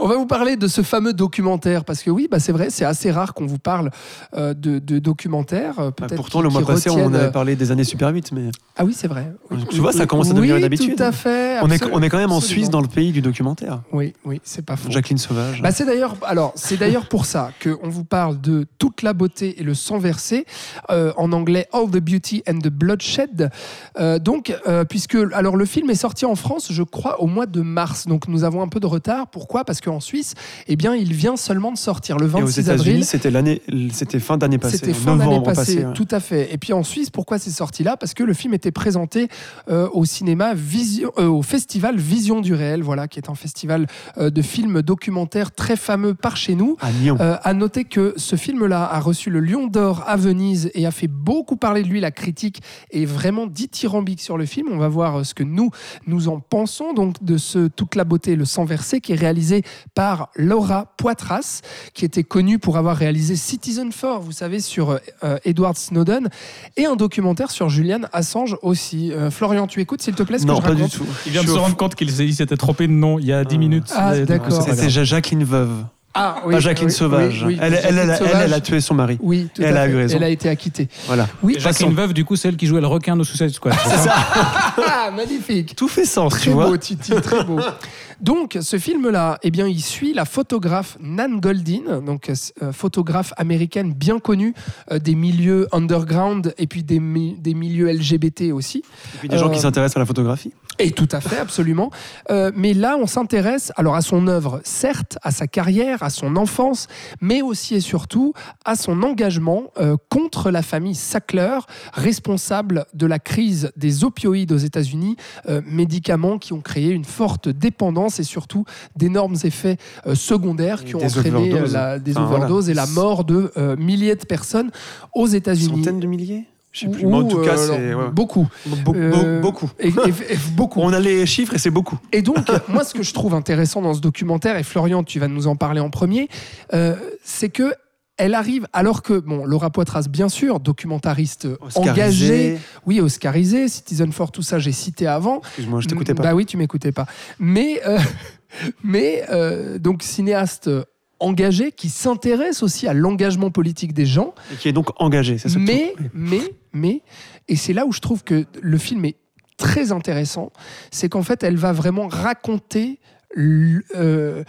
On va vous parler de ce fameux documentaire parce que oui, bah c'est vrai, c'est assez rare qu'on vous parle euh, de, de documentaires. euh, Bah, Pourtant, le mois passé, on avait parlé des années Super 8, mais Ah oui, c'est vrai. Oui. Tu vois, ça commence à devenir Oui, une habitude. Tout à fait. on est, absolument, on est quand même en absolument. Suisse dans le pays du documentaire. Oui, oui, c'est pas faux. Jacqueline Sauvage. Bah, c'est d'ailleurs, alors c'est d'ailleurs pour ça que on vous parle de toute la beauté et le sang versé, euh, en anglais All the Beauty and the Bloodshed. Euh, donc, euh, puisque alors le film est sorti en France, je crois, au mois de mars. Donc nous avons un peu de retard. Pourquoi? Parce qu'en Suisse, eh bien, il vient seulement de sortir le Et aux 26 avril. c'était l'année, c'était fin d'année passée, C'était fin d'année passée, passé. ouais. tout à fait. Et puis en Suisse, pourquoi c'est sorti là? Parce que le film était présenté euh, au cinéma Vision, euh, au festival Vision du réel, voilà, qui est un festival euh, de films documentaires très fameux par chez nous. À Lyon. À noter que ce film-là a reçu le Lion d'Or à Venise et a fait beaucoup parler de lui. La critique est vraiment dithyrambique sur le film. On va voir ce que nous nous en pensons donc de ce toute la beauté le sang versé qui est réalisé par Laura Poitras, qui était connue pour avoir réalisé Citizen 4, vous savez, sur euh, Edward Snowden, et un documentaire sur Julian Assange aussi. Euh, Florian, tu écoutes, s'il te plaît, ce non, que je pas du tout. Il vient de Je se rendre compte qu'il s'était trompé de nom il y a 10 minutes. Ah, Mais non, d'accord. C'était. Jacqueline Veuve. Ah oui. Pas Jacqueline oui, Sauvage. oui, oui, elle, elle, Jacqueline elle, elle, Sauvage. elle a tué son mari. Oui, tout Elle à a fait. eu raison. Elle a été acquittée. Voilà. Oui, Jacqueline Veuve, du coup, c'est elle qui jouait le requin de Suicide Squad. c'est ça Ah, magnifique. Tout fait sens, tu Très vois. beau, Titi, très beau. Donc, ce film-là, eh bien, il suit la photographe Nan Goldin, donc euh, photographe américaine bien connue euh, des milieux underground et puis des, mi- des milieux LGBT aussi. Et puis des gens Euh, qui s'intéressent à la photographie. Et tout à fait, absolument. Euh, mais là, on s'intéresse alors à son œuvre, certes, à sa carrière, à son enfance, mais aussi et surtout à son engagement euh, contre la famille Sackler, responsable de la crise des opioïdes aux États-Unis, euh, médicaments qui ont créé une forte dépendance et surtout d'énormes effets euh, secondaires qui ont des entraîné overdoses. euh, la- des Enfin, voilà. overdoses et la mort de euh, milliers de personnes aux États-Unis. Centaines de milliers? Je sais plus. Ou, Mais en tout cas, euh, c'est. ouais. beaucoup. Be- be- Euh, beaucoup. Et- et- et beaucoup. On a les chiffres et c'est beaucoup. Et donc, moi, ce que je trouve intéressant dans ce documentaire, et Florian, tu vas nous en parler en premier, euh, c'est que elle arrive, alors que, bon, Laura Poitras, bien sûr, documentariste Oscarisé. engagée, oui, oscarisée, Citizen Four, tout ça, j'ai cité avant. Excuse-moi, je t'écoutais pas. Bah oui, tu m'écoutais pas. Mais, euh, mais euh, donc, cinéaste engagé qui s'intéresse aussi à l'engagement politique des gens. Et qui est donc engagé, c'est ça Mais, mais, mais, et c'est là où je trouve que le film est très intéressant, c'est qu'en fait, elle va vraiment raconter euh,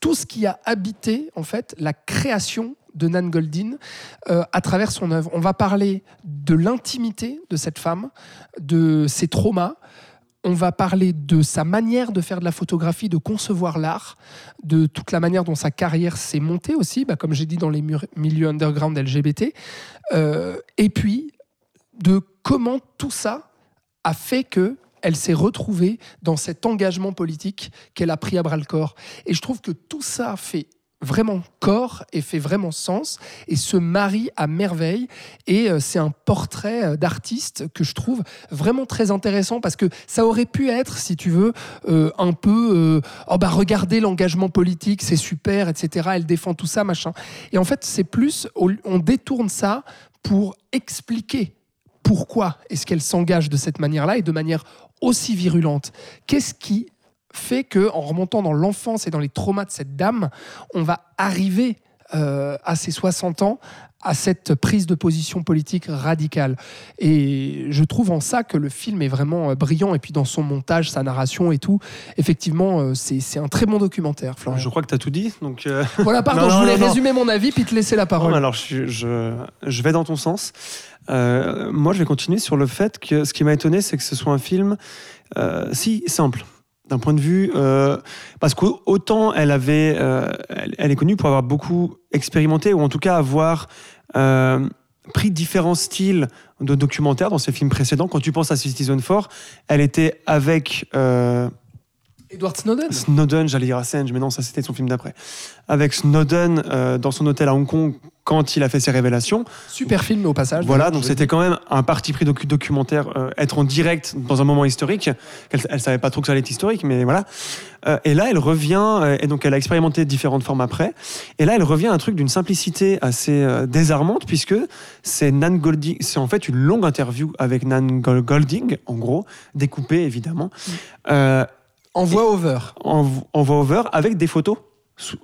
tout ce qui a habité en fait la création de Nan Goldin euh, à travers son œuvre. On va parler de l'intimité de cette femme, de ses traumas. On va parler de sa manière de faire de la photographie, de concevoir l'art, de toute la manière dont sa carrière s'est montée aussi, bah, comme j'ai dit dans les milieux underground LGBT. Euh, et puis, de comment tout ça a fait que elle s'est retrouvée dans cet engagement politique qu'elle a pris à bras le corps. Et je trouve que tout ça fait vraiment corps et fait vraiment sens et se marie à merveille et euh, c'est un portrait euh, d'artiste que je trouve vraiment très intéressant parce que ça aurait pu être si tu veux euh, un peu oh bah regardez l'engagement politique c'est super etc elle défend tout ça machin et en fait c'est plus on détourne ça pour expliquer pourquoi est-ce qu'elle s'engage de cette manière-là et de manière aussi virulente. Qu'est-ce qui fait que, en remontant dans l'enfance et dans les traumas de cette dame, on va arriver euh, à ses 60 ans à cette prise de position politique radicale. Et je trouve en ça que le film est vraiment euh, brillant. Et puis dans son montage, sa narration et tout, effectivement, euh, c'est un très bon documentaire, Florian. Je crois que tu as tout dit. Donc, euh, Voilà, pardon, Non, je voulais non, non. résumer mon avis puis te laisser la parole. Alors, je, je, je vais dans ton sens. Euh, moi, je vais continuer sur le fait que ce qui m'a étonné, c'est que ce soit un film euh, si simple. D'un point de vue. euh, parce qu'autant elle avait. euh, elle, elle est connue pour avoir beaucoup expérimenté, ou en tout cas avoir. Euh, pris différents styles de documentaires dans ses films précédents. Quand tu penses à Citizen 4, elle était avec euh, Edward Snowden Snowden, j'allais dire Assange, mais non, ça c'était son film d'après. Avec Snowden euh, dans son hôtel à Hong Kong quand il a fait ses révélations. Super film au passage. Voilà, donc c'était quand même un parti pris docu- documentaire, euh, être en direct dans un moment historique. Elle, elle savait pas trop que ça allait être historique, mais voilà. Euh, et là, elle revient, et donc elle a expérimenté différentes formes après. Et là, elle revient à un truc d'une simplicité assez désarmante, puisque c'est Nan Golding, c'est en fait une longue interview avec Nan Gol- Golding, en gros, découpée évidemment. Euh, En voix over. en, en voix-over avec des photos.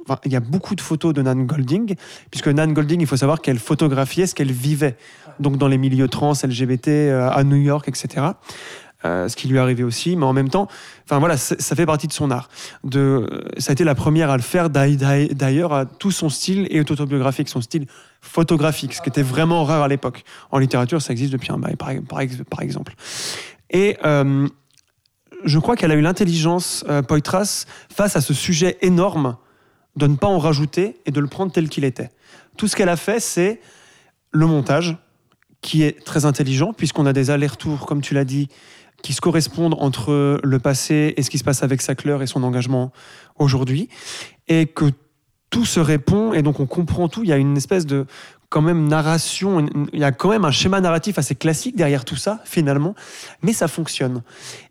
Enfin, il y a beaucoup de photos de Nan Golding, puisque Nan Golding, il faut savoir qu'elle photographiait ce qu'elle vivait, donc dans les milieux trans, LGBT, euh, à New York, etc. Euh, ce qui lui arrivé aussi, mais en même temps, enfin voilà, ça fait partie de son art. De, ça a été la première à le faire, d'ail- d'ail- d'ailleurs, à tout son style et autobiographique, son style photographique, ce qui était vraiment rare à l'époque. En littérature, ça existe depuis un bail, par, par ex- par exemple. Et euh, je crois qu'elle a eu l'intelligence, euh, Poitras, face à ce sujet énorme, de ne pas en rajouter et de le prendre tel qu'il était. Tout ce qu'elle a fait, c'est le montage, qui est très intelligent, puisqu'on a des allers-retours, comme tu l'as dit, qui se correspondent entre le passé et ce qui se passe avec Sackler et son engagement aujourd'hui, et que tout se répond, et donc on comprend tout. Il y a une espèce de quand même narration, il y a quand même un schéma narratif assez classique derrière tout ça, finalement, mais ça fonctionne.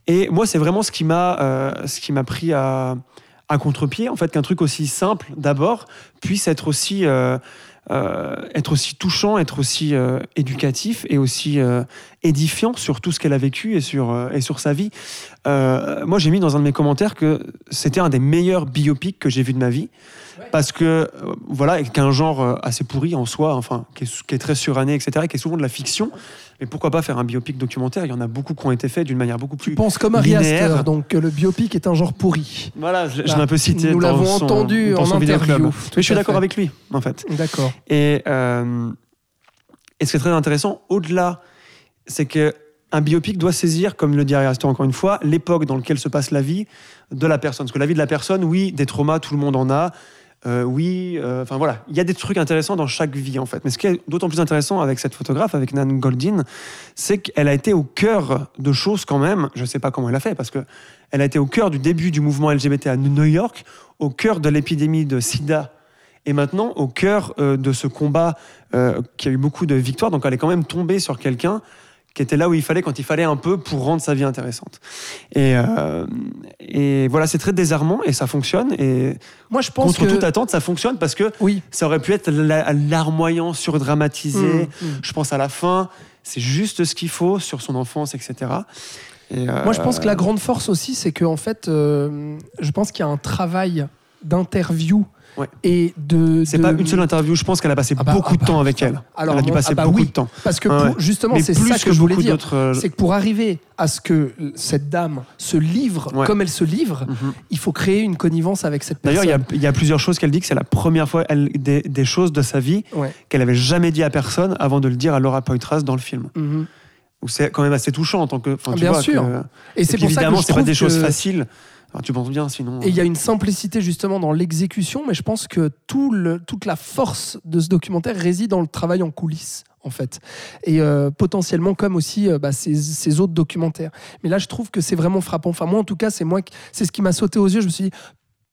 Et moi, c'est vraiment ce qui m'a euh, ce qui m'a pris à, contre-pied, en fait, qu'un truc aussi simple, d'abord, puisse être aussi, euh, euh, être aussi touchant, être aussi éducatif et aussi édifiant sur tout ce qu'elle a vécu et sur, et sur sa vie. Moi, j'ai mis dans un de mes commentaires que c'était un des meilleurs biopics que j'ai vu de ma vie. Parce que, euh, voilà, qu'un genre euh, assez pourri en soi, enfin, qui est, qui est très suranné, etc., qui est souvent de la fiction. Mais pourquoi pas faire un biopic documentaire? Il y en a beaucoup qui ont été faits d'une manière beaucoup plus. Tu penses comme Harry linéaire. Astor, donc que le biopic est un genre pourri. Voilà, je, je l'ai un peu cité. nous l'avons entendu dans en son interview, Mais je suis d'accord avec lui, en fait. D'accord. Et, euh, et ce qui est très intéressant, au-delà, c'est que un biopic doit saisir, comme le dit Ari Aster encore une fois, l'époque dans laquelle se passe la vie de la personne. Parce que la vie de la personne, oui, des traumas, tout le monde en a. Euh, oui, euh, enfin voilà, il y a des trucs intéressants dans chaque vie en fait. Mais ce qui est d'autant plus intéressant avec cette photographe, avec Nan Goldin, c'est qu'elle a été au cœur de choses quand même. Je ne sais pas comment elle a fait parce que elle a été au cœur du début du mouvement LGBT à New York, au cœur de l'épidémie de SIDA et maintenant au cœur euh, de ce combat qui a eu beaucoup de victoires. Donc elle est quand même tombée sur quelqu'un qui était là où il fallait quand il fallait un peu pour rendre sa vie intéressante. Et, euh, et voilà, c'est très désarmant et ça fonctionne. Et Moi, je pense contre que. toute attente, ça fonctionne parce que Oui. ça aurait pu être la- larmoyant, surdramatisé. Mm, mm. Je pense à la fin, c'est juste ce qu'il faut sur son enfance, etc. Et, euh, Moi, je pense que la grande force aussi, c'est que en fait, euh, je pense qu'il y a un travail d'interview Ouais. et de. c'est de- pas une seule interview. Je pense qu'elle a passé Ah bah, beaucoup ah de bah, temps avec elle. Alors, elle a dû passer ah bah beaucoup oui, de temps. Parce que pour- justement, c'est plus ça que que je voulais dire. euh, C'est que pour arriver à ce que cette dame se livre Ouais. comme elle se livre, Mhm. il faut créer une connivence avec cette D'ailleurs, personne. il y a- il y, a plusieurs choses qu'elle dit que c'est la première fois elle, des, des choses de sa vie Ouais. qu'elle avait jamais dit à personne avant de le dire à Laura Poitras dans le film. Où c'est quand même assez touchant en tant que. Ah, tu bien vois, sûr. que- Et et c'est pour ça que évidemment, je c'est pas trouve des choses faciles. Alors, tu penses bien, sinon. Et il y a une simplicité justement dans l'exécution, mais je pense que tout le, toute la force de ce documentaire réside dans le travail en coulisses, en fait. Et euh, potentiellement comme aussi euh, bah, ces, ces autres documentaires. Mais là, je trouve que c'est vraiment frappant. Enfin, moi, en tout cas, c'est moi, c'est ce qui m'a sauté aux yeux. Je me suis dit,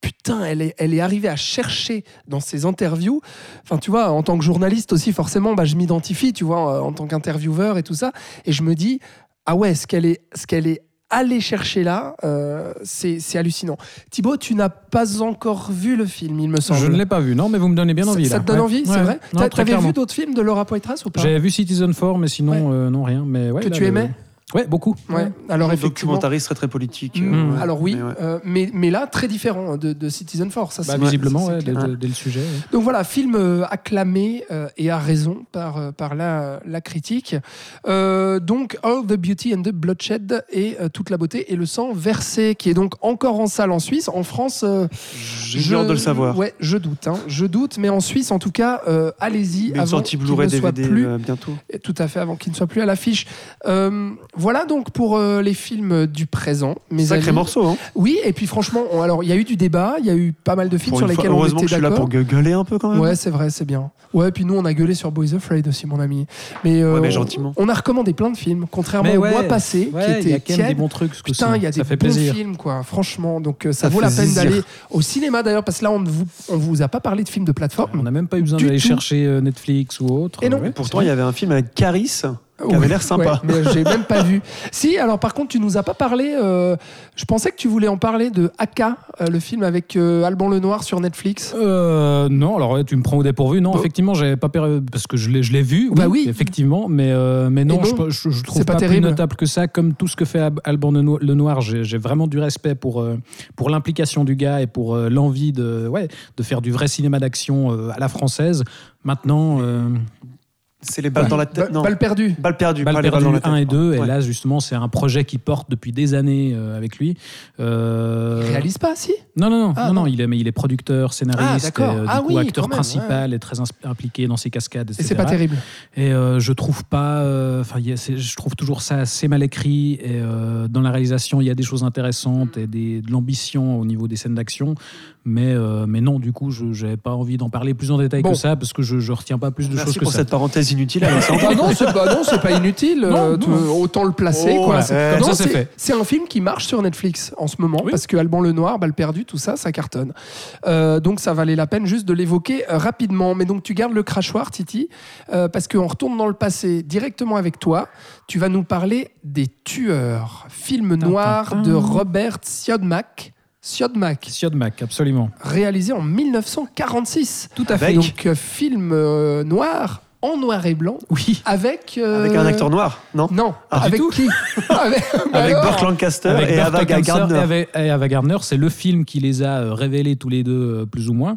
putain, elle est, elle est arrivée à chercher dans ses interviews. Enfin, tu vois, en tant que journaliste aussi, forcément, bah, je m'identifie, tu vois, euh, en tant qu'intervieweur et tout ça. Et je me dis, ah ouais, ce qu'elle est, ce qu'elle est allée chercher là, euh, c'est hallucinant. Thibaut, tu n'as pas encore vu le film, il me semble. Je ne l'ai pas vu, non, mais vous me donnez bien envie. Ça, là. te donne Ouais. envie, c'est Ouais. vrai T'avais clairement. vu d'autres films de Laura Poitras ou pas? J'avais vu Citizen 4, mais sinon, Ouais. euh, non, rien. Mais Que là, tu aimais? Ouais, beaucoup. Ouais. Alors Un effectivement. documentariste très très politique. Euh, Alors oui, mais ouais. euh, mais, mais là très différent de, de Citizen Four. Ça, Bah, c'est- visiblement, ça, c'est ouais, dès, le sujet. ouais. Donc voilà, film euh, acclamé euh, et à raison par, par la, la critique. Euh, donc All the Beauty and the Bloodshed et euh, toute la beauté et le sang versé, qui est donc encore en salle en Suisse. En France, euh, J'ai hâte de le savoir. Ouais, je doute, hein, je doute, mais en Suisse, en tout cas, euh, allez-y. Avant sortie qu'il Blu-ray ne soit DVD plus euh, bientôt. Tout à fait, avant qu'il ne soit plus à l'affiche. Voilà donc pour euh, les films du présent. Mes Sacré amis. morceau, hein. Oui, et puis franchement, on- alors il y a eu du débat, il y a eu pas mal de films Pour sur une fois, lesquels on heureusement était que je suis là d'accord. pour gueuler un peu quand même. Ouais, c'est vrai, c'est bien. Ouais, puis nous on a gueulé sur Boys Afraid aussi, mon ami. Mais, euh, Ouais, mais on- gentiment. On a recommandé plein de films, contrairement au mois passé, ouais, qui il y a était quand même des tiède. bons trucs. ce coup-ci. Putain, il y a des ça fait bons plaisir. films, quoi. Franchement, donc euh, ça, Ça vaut fait la peine zizir. d'aller au cinéma d'ailleurs, parce que là on ne vous, on vous a pas parlé de films de On plateforme. n'a même pas eu besoin Du d'aller tout. chercher euh, Netflix ou autre. Et non. Ouais, Pourtant, il y avait un film avec Caris qui avait l'air sympa. ouais, mais j'ai même pas vu. Si, alors par contre, tu nous as pas parlé. euh, je pensais que tu voulais en parler de Aka, euh, le film avec euh, Alban Lenoir sur Netflix. Euh, non, alors ouais, tu me prends au dépourvu. Non, Bon. effectivement, j'avais pas per- parce que je l'ai, je l'ai vu. Bah oui. effectivement, mais euh, mais non, non, je, je, je trouve c'est pas pas, plus terrible. notable que ça. Comme tout ce que fait Alban Leno- Lenoir, j'ai, j'ai vraiment du respect pour euh, pour l'implication du gars et pour euh, l'envie de ouais de faire du vrai cinéma d'action euh, à la française. Maintenant, euh, C'est les balles dans la tête. Ba- Non, Balle perdue. balles perdues. Balles perdue dans la tête. 1 et 2, et Ouais. là justement c'est un projet qui porte depuis des années euh, avec lui. Euh, Il réalise pas, si? Non, non, non, Ah, non, non. non, il est, mais il est producteur, Ah, scénariste, et, euh, du Ah coup oui, acteur même, principal et très ins- impliqué dans ses cascades, Et etc. c'est pas terrible. Et euh, je trouve pas, enfin, je trouve toujours ça assez mal écrit. Et euh, dans la réalisation, il y a des choses intéressantes et des, de l'ambition au niveau des scènes d'action, mais euh, mais non, du coup, je n'avais pas envie d'en parler plus en détail Bon. que ça parce que je, je retiens pas plus de Merci choses que pour cette parenthèse inutile. Bah non, c'est pas, pas inutile. Non, euh, non. autant le placer. Oh, quoi. ouais. C'est- Comme non, ça, c'est c'est- fait. C'est un film qui marche sur Netflix en ce moment Oui. parce que Alban Lenoir, Balle perdue, tout ça, ça cartonne. Euh, donc ça valait la peine juste de l'évoquer rapidement. Mais donc tu gardes le crachoir, Titi, euh, parce qu'on retourne dans le passé directement avec toi. Tu vas nous parler des Tueurs, film noir de Robert Siodmak. Siodmak, Siodmak, absolument. réalisé en 1946. Tout à fait. Donc euh, film euh, noir en noir et blanc Oui. avec. euh, Avec un acteur noir, non Non, Ah, avec tout qui Avec, bah Avec alors Burt Lancaster Avec et Ava Gardner. Et Ava, et Ava Gardner, c'est le film qui les a euh, révélés tous les deux, euh, plus ou moins.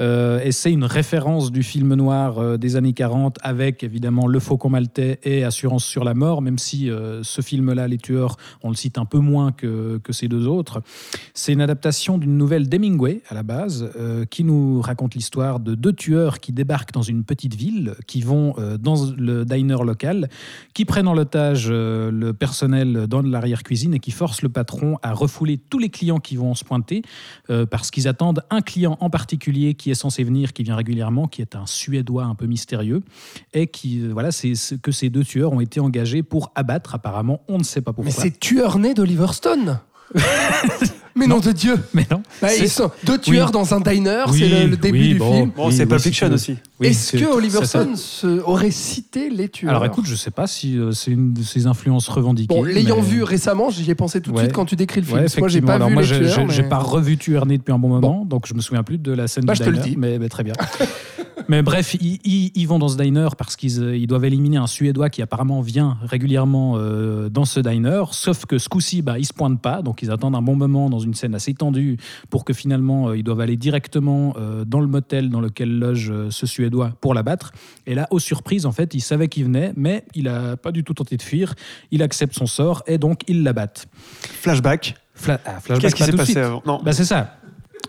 Euh, et c'est une référence du film noir euh, des années 40, avec évidemment Le Faucon Maltais et Assurance sur la mort, même si euh, ce film-là, Les Tueurs, on le cite un peu moins que, que ces deux autres. C'est une adaptation d'une nouvelle d'Hemingway, à la base, euh, qui nous raconte l'histoire de deux tueurs qui débarquent dans une petite ville, qui vont euh, dans le diner local, qui prennent en otage euh, le personnel dans l'arrière-cuisine et qui forcent le patron à refouler tous les clients qui vont se pointer euh, parce qu'ils attendent un client en particulier qui est censé venir, qui vient régulièrement, qui est un Suédois un peu mystérieux et qui, voilà, c'est ce que ces deux tueurs ont été engagés pour abattre. Apparemment, on ne sait pas pourquoi. Mais c'est tueur né d'Oliver Stone Mais nom de Dieu Mais non. Bah, C'est- Ils sont deux tueurs Oui. dans un diner, Oui, c'est le, le début oui, du bon. film. Bon, Oui, c'est oui, Pulp Fiction aussi. Oui, Est-ce que Oliver Stone se- aurait cité les tueurs Alors écoute, je sais pas si euh, c'est une de ses influences revendiquées. Bon, l'ayant mais- vu récemment, j'y ai pensé tout de Ouais. suite quand tu décris le film. Ouais, parce que moi, j'ai effectivement. pas Alors vu moi, les j'ai- tueurs. j'ai mais- pas revu Tueur né depuis un bon moment, donc je me souviens plus de la scène Bah, du je te le diner, dis. Mais, mais très bien. mais bref, ils, ils- ils vont dans ce diner parce qu'ils euh, ils doivent éliminer un Suédois qui apparemment vient régulièrement euh, dans ce diner. Sauf que ce coup-ci, bah, ils se pointent pas, donc ils attendent un bon moment dans une scène assez tendue pour que finalement euh, ils doivent aller directement euh, dans le motel dans lequel loge ce Suédois pour l'abattre. Et là, aux surprises, en fait, il savait qu'il venait, mais il a pas du tout tenté de fuir. Il accepte son sort et donc ils l'abattent. Flashback. Fla- ah, flashback, Qu'est-ce qui s'est passé avant? Non. Bah, c'est ça.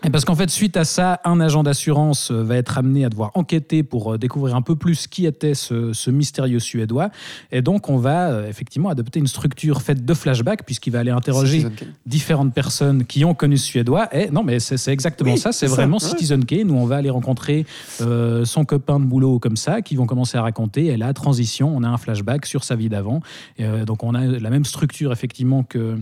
Et parce qu'en fait, suite à ça, un agent d'assurance euh, va être amené à devoir enquêter pour euh, découvrir un peu plus qui était ce, ce mystérieux Suédois. Et donc, on va euh, effectivement adopter une structure faite de flashback, puisqu'il va aller interroger différentes personnes qui ont connu ce Suédois. Et non, mais c'est exactement Oui, ça, c'est c'est ça, vraiment ouais. Citizen Kane, où on va aller rencontrer euh, son copain de boulot comme ça, qui vont commencer à raconter. Et là, transition, on a un flashback sur sa vie d'avant. Euh, donc, on a la même structure, effectivement, que,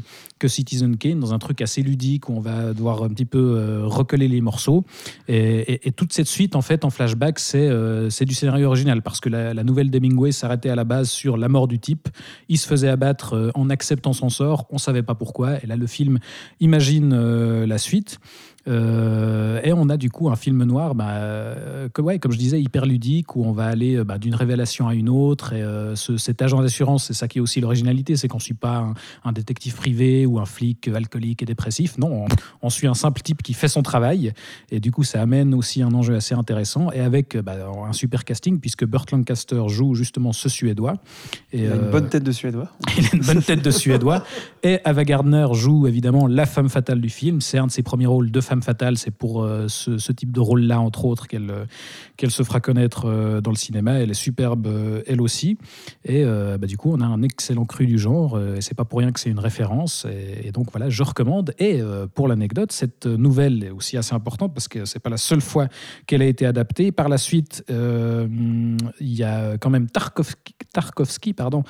Citizen Kane, dans un truc assez ludique, où on va devoir un petit peu euh, recoller les morceaux. Et, toute cette suite, en fait, en flashback, c'est euh, c'est du scénario original, parce que la, la nouvelle d'Hemingway s'arrêtait à la base sur la mort du type. Il se faisait abattre euh, en acceptant son sort, on savait pas pourquoi. Et là, le film imagine la suite. Euh, et on a du coup un film noir, bah, euh, que, ouais, comme je disais, hyper ludique, où on va aller euh, bah, d'une révélation à une autre. Et euh, ce- cet agent d'assurance, c'est ça qui est aussi l'originalité, c'est qu'on ne suit pas un, un détective privé ou un flic alcoolique et dépressif. Non, on, on suit un simple type qui fait son travail. Et du coup, ça amène aussi un enjeu assez intéressant. Et avec bah, un super casting, puisque Burt Lancaster joue justement ce Suédois. Et, Il a une bonne tête de Suédois. il a une bonne tête de Suédois. Et Ava Gardner joue évidemment la femme fatale du film. C'est un de ses premiers rôles de femme fatale. C'est pour euh, ce, type de rôle-là, entre autres, qu'elle euh, se fera connaître euh, dans le cinéma. Elle est superbe, elle aussi. Et bah, du coup, on a un excellent cru du genre. et c'est pas pour rien que c'est une référence. Et, donc voilà, je recommande. Et pour l'anecdote, cette nouvelle est aussi assez importante parce que c'est pas la seule fois qu'elle a été adaptée. Par la suite, il y a quand même Tarkovsky, Tarkovsky pardon,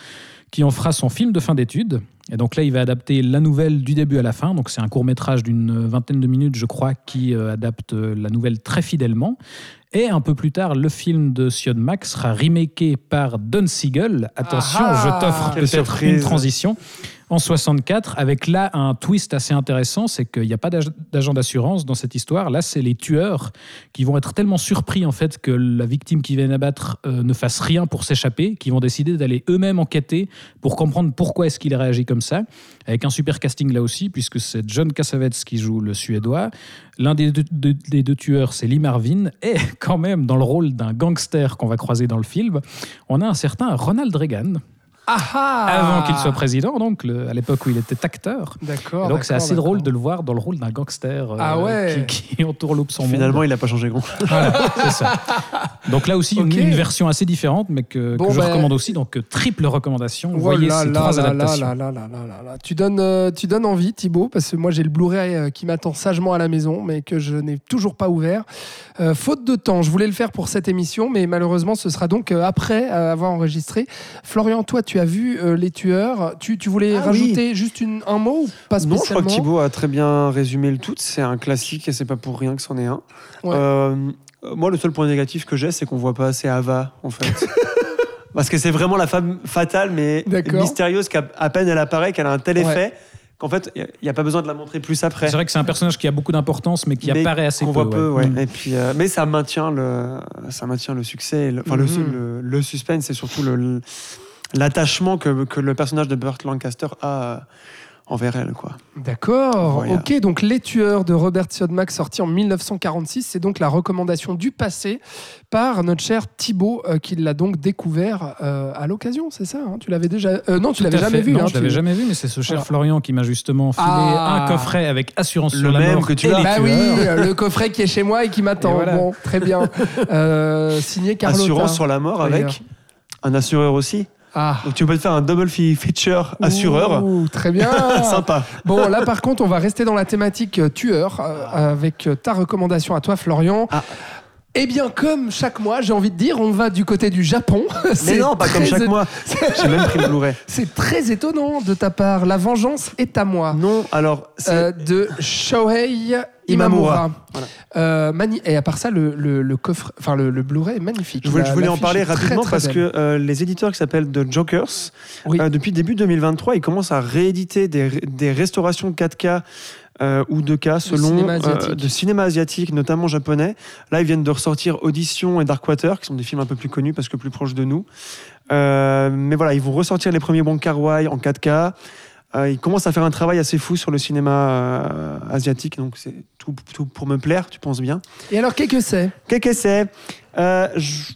qui en fera son film de fin d'études. Et donc là, il va adapter la nouvelle du début à la fin. Donc c'est un court métrage d'une vingtaine de minutes, je crois, qui euh, adapte euh, la nouvelle très fidèlement. Et un peu plus tard, le film de Sion Max sera remaké par Don Siegel. Attention, Ah je t'offre peut-être une transition. En 64, avec là un twist assez intéressant, c'est qu'il n'y a pas d'ag- d'agent d'assurance dans cette histoire. Là, c'est les tueurs qui vont être tellement surpris en fait que la victime qui vient abattre euh, ne fasse rien pour s'échapper, qui vont décider d'aller eux-mêmes enquêter pour comprendre pourquoi est-ce qu'il a réagi comme ça. Avec un super casting là aussi, puisque c'est John Cassavetes qui joue le Suédois. L'un des des deux tueurs, c'est Lee Marvin. Et quand même, dans le rôle d'un gangster qu'on va croiser dans le film, on a un certain Ronald Reagan, Avant qu'il soit président, donc le- à l'époque où il était acteur. D'accord. Donc c'est assez drôle de le voir dans le rôle d'un gangster euh, Ah ouais. qui, qui entourloupe son Finalement, monde. il n'a pas changé grand. Voilà, c'est ça. Donc là aussi, une- Ok. une, version assez différente, mais que, je ben- recommande aussi. Donc euh, triple recommandation. Oh Voyez là ces là trois là là adaptations. là là là là là là. Tu donnes, euh, tu donnes envie, Thibaut, parce que moi j'ai le Blu-ray euh, qui m'attend sagement à la maison, mais que je n'ai toujours pas ouvert. Euh, faute de temps, je voulais le faire pour cette émission, mais malheureusement ce sera donc euh, après euh, avoir enregistré. Florian, toi tu as vu euh, Les Tueurs. Tu, tu voulais Ah rajouter juste une- un mot ou pas Non, je crois que Thibaut a très bien résumé le tout. C'est un classique et c'est pas pour rien que c'en est un. Ouais. Euh, moi, le seul point négatif que j'ai, c'est qu'on voit pas assez Ava, en fait. Parce que c'est vraiment la femme fatale, mais mystérieuse, qu'à peine elle apparaît, qu'elle a un tel Ouais. effet qu'en fait, il n'y a pas besoin de la montrer plus après. C'est vrai que c'est un personnage qui a beaucoup d'importance, mais qui Mais apparaît assez peu. voit peu, ouais. ouais. Mm. Et puis, euh, mais ça maintient le, ça maintient le succès, le, enfin le- Mhm. le, le suspense et surtout le- l'attachement que, que le personnage de Burt Lancaster a euh, envers elle, quoi. D'accord. Voilà. Ok, donc Les Tueurs de Robert Siodmak, sorti en 1946, c'est donc la recommandation du passé par notre cher Thibaut, euh, qui l'a donc découvert euh, à l'occasion, c'est ça hein? Tu l'avais déjà euh, Non, tu l'avais jamais fait. vu. Non, hein, je l'avais tu- jamais vu, mais c'est ce cher. Florian qui m'a justement filé Ah. un coffret avec assurance Le sur la même mort que tu as. Bah oui, le coffret qui est chez moi et qui m'attend. Voilà. Bon, très bien. Euh, signé Carlotta. Assurance sur la mort avec un assureur aussi? Ah. Donc tu peux te faire un double feature assureur. Ouh, très bien. Sympa. Bon, là par contre, on va rester dans la thématique euh, tueur euh, avec euh, ta recommandation à toi, Florian. Ah. Eh bien, comme chaque mois, j'ai envie de dire, on va du côté du Japon. Mais non, pas comme chaque é- mois. J'ai même pris le Blu-ray. C'est très étonnant de ta part. La vengeance est à moi. Non, alors, Euh, de Shohei Imamura. Voilà. Euh, mani- et à part ça, le, le, le coffre, enfin le, le Blu-ray est magnifique. je voulais, La- je voulais en parler très, rapidement très parce belle. que euh, les éditeurs qui s'appellent The Jokers, Oui. depuis début 2023, ils commencent à rééditer des, des restaurations 4K euh, ou 2K selon cinéma euh, de cinéma asiatique, notamment japonais. Là, ils viennent de ressortir Audition et Darkwater, qui sont des films un peu plus connus parce que plus proches de nous. Euh, mais voilà, ils vont ressortir les premiers Wong Kar Wai en 4K. Euh, ils commencent à faire un travail assez fou sur le cinéma asiatique, donc c'est tout, tout pour me plaire, tu penses bien. Et alors, qu'est-ce que c'est? Qu'est-ce que c'est? Je-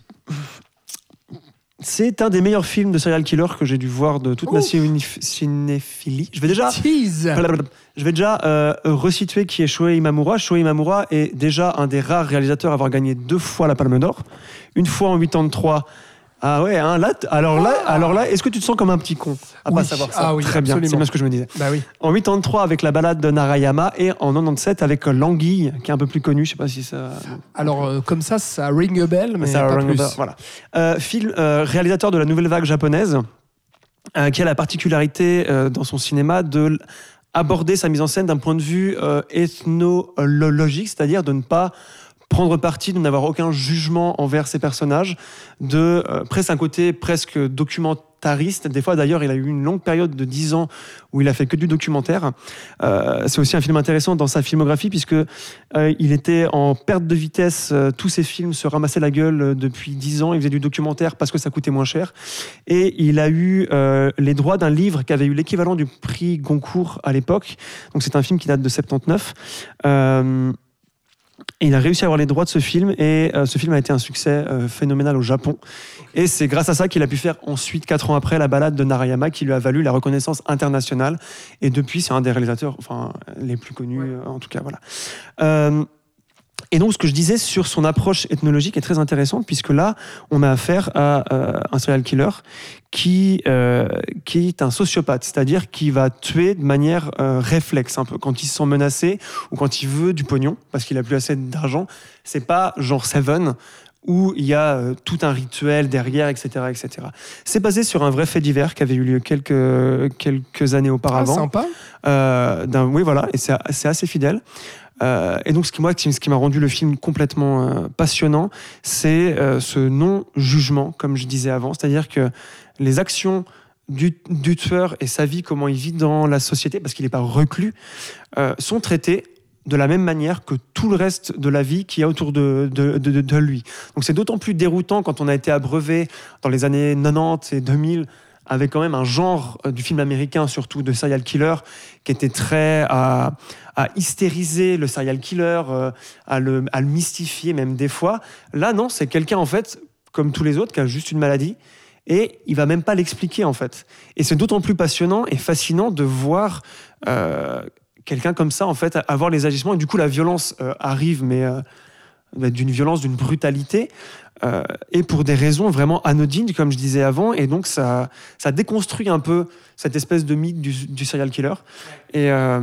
C'est un des meilleurs films de serial killer que j'ai dû voir de toute ma Ouf. cinéphilie. Je vais déjà, je vais déjà euh, resituer qui est Shohei Imamura. Shohei Imamura est déjà un des rares réalisateurs à avoir gagné deux fois la Palme d'Or. Une fois en 83. Ah ouais, hein, là, alors là, alors là, est-ce que tu te sens comme un petit con à Oui. pas savoir ça Ah oui, Très bien, c'est bien ce que je me disais. Bah oui. En 83 avec la balade de Narayama et en 97 avec L'Anguille, qui est un peu plus connu. Je sais pas si ça. Alors, euh, comme ça, ça ring a bell, mais Ça pas ring plus. bell, Voilà. Euh, film, euh, réalisateur de la nouvelle vague japonaise, qui a la particularité dans son cinéma de aborder sa mise en scène d'un point de vue ethnologique, c'est-à-dire de ne pas prendre parti, de n'avoir aucun jugement envers ses personnages, de euh, presque un côté presque documentariste. Des fois, d'ailleurs, il a eu une longue période de 10 ans où il a fait que du documentaire. Euh, c'est aussi un film intéressant dans sa filmographie puisque euh, il était en perte de vitesse. tous ses films se ramassaient la gueule depuis 10 ans. Il faisait du documentaire parce que ça coûtait moins cher. Et il a eu les droits d'un livre qui avait eu l'équivalent du prix Goncourt à l'époque. Donc c'est un film qui date de 79. Et il a réussi à avoir les droits de ce film et euh, ce film a été un succès euh, phénoménal au Japon. Et c'est grâce à ça qu'il a pu faire ensuite, quatre ans après, la balade de Narayama qui lui a valu la reconnaissance internationale. Et depuis, c'est un des réalisateurs enfin, les plus connus, euh, en tout cas. Voilà. Et donc, ce que je disais sur son approche ethnologique est très intéressante, puisque là, on a affaire à euh, un serial killer qui, euh, qui est un sociopathe, c'est-à-dire qui va tuer de manière euh, réflexe, un peu, quand il se sent menacé ou quand il veut du pognon, parce qu'il a plus assez d'argent. C'est pas genre Seven, où il y a tout un rituel derrière, etc. etc. C'est basé sur un vrai fait divers qui avait eu lieu quelques, quelques années Ah, auparavant. sympa. Euh, d'un- oui, voilà, et c'est assez fidèle. Euh, et donc, ce qui, m'a rendu le film complètement euh, passionnant, c'est euh, ce non-jugement, comme je disais avant. C'est-à-dire que les actions du, tueur et sa vie, comment il vit dans la société, parce qu'il n'est pas reclus, sont traitées de la même manière que tout le reste de la vie qu'il y a autour de- de lui. Donc c'est d'autant plus déroutant quand on a été abreuvé dans les années 90 et 2000 avec quand même un genre euh, du film américain, surtout de serial killer, qui était très à, hystériser le serial killer, euh, à, le, à le mystifier même des fois. Là, non, c'est quelqu'un en fait, comme tous les autres, qui a juste une maladie. Et il va même pas l'expliquer en fait. Et c'est d'autant plus passionnant et fascinant de voir euh, quelqu'un comme ça en fait avoir les agissements. Et du coup, la violence arrive, mais d'une violence, d'une brutalité, euh, et pour des raisons vraiment anodines, comme je disais avant. Et donc, ça, ça déconstruit un peu cette espèce de mythe du, du serial killer. Et euh,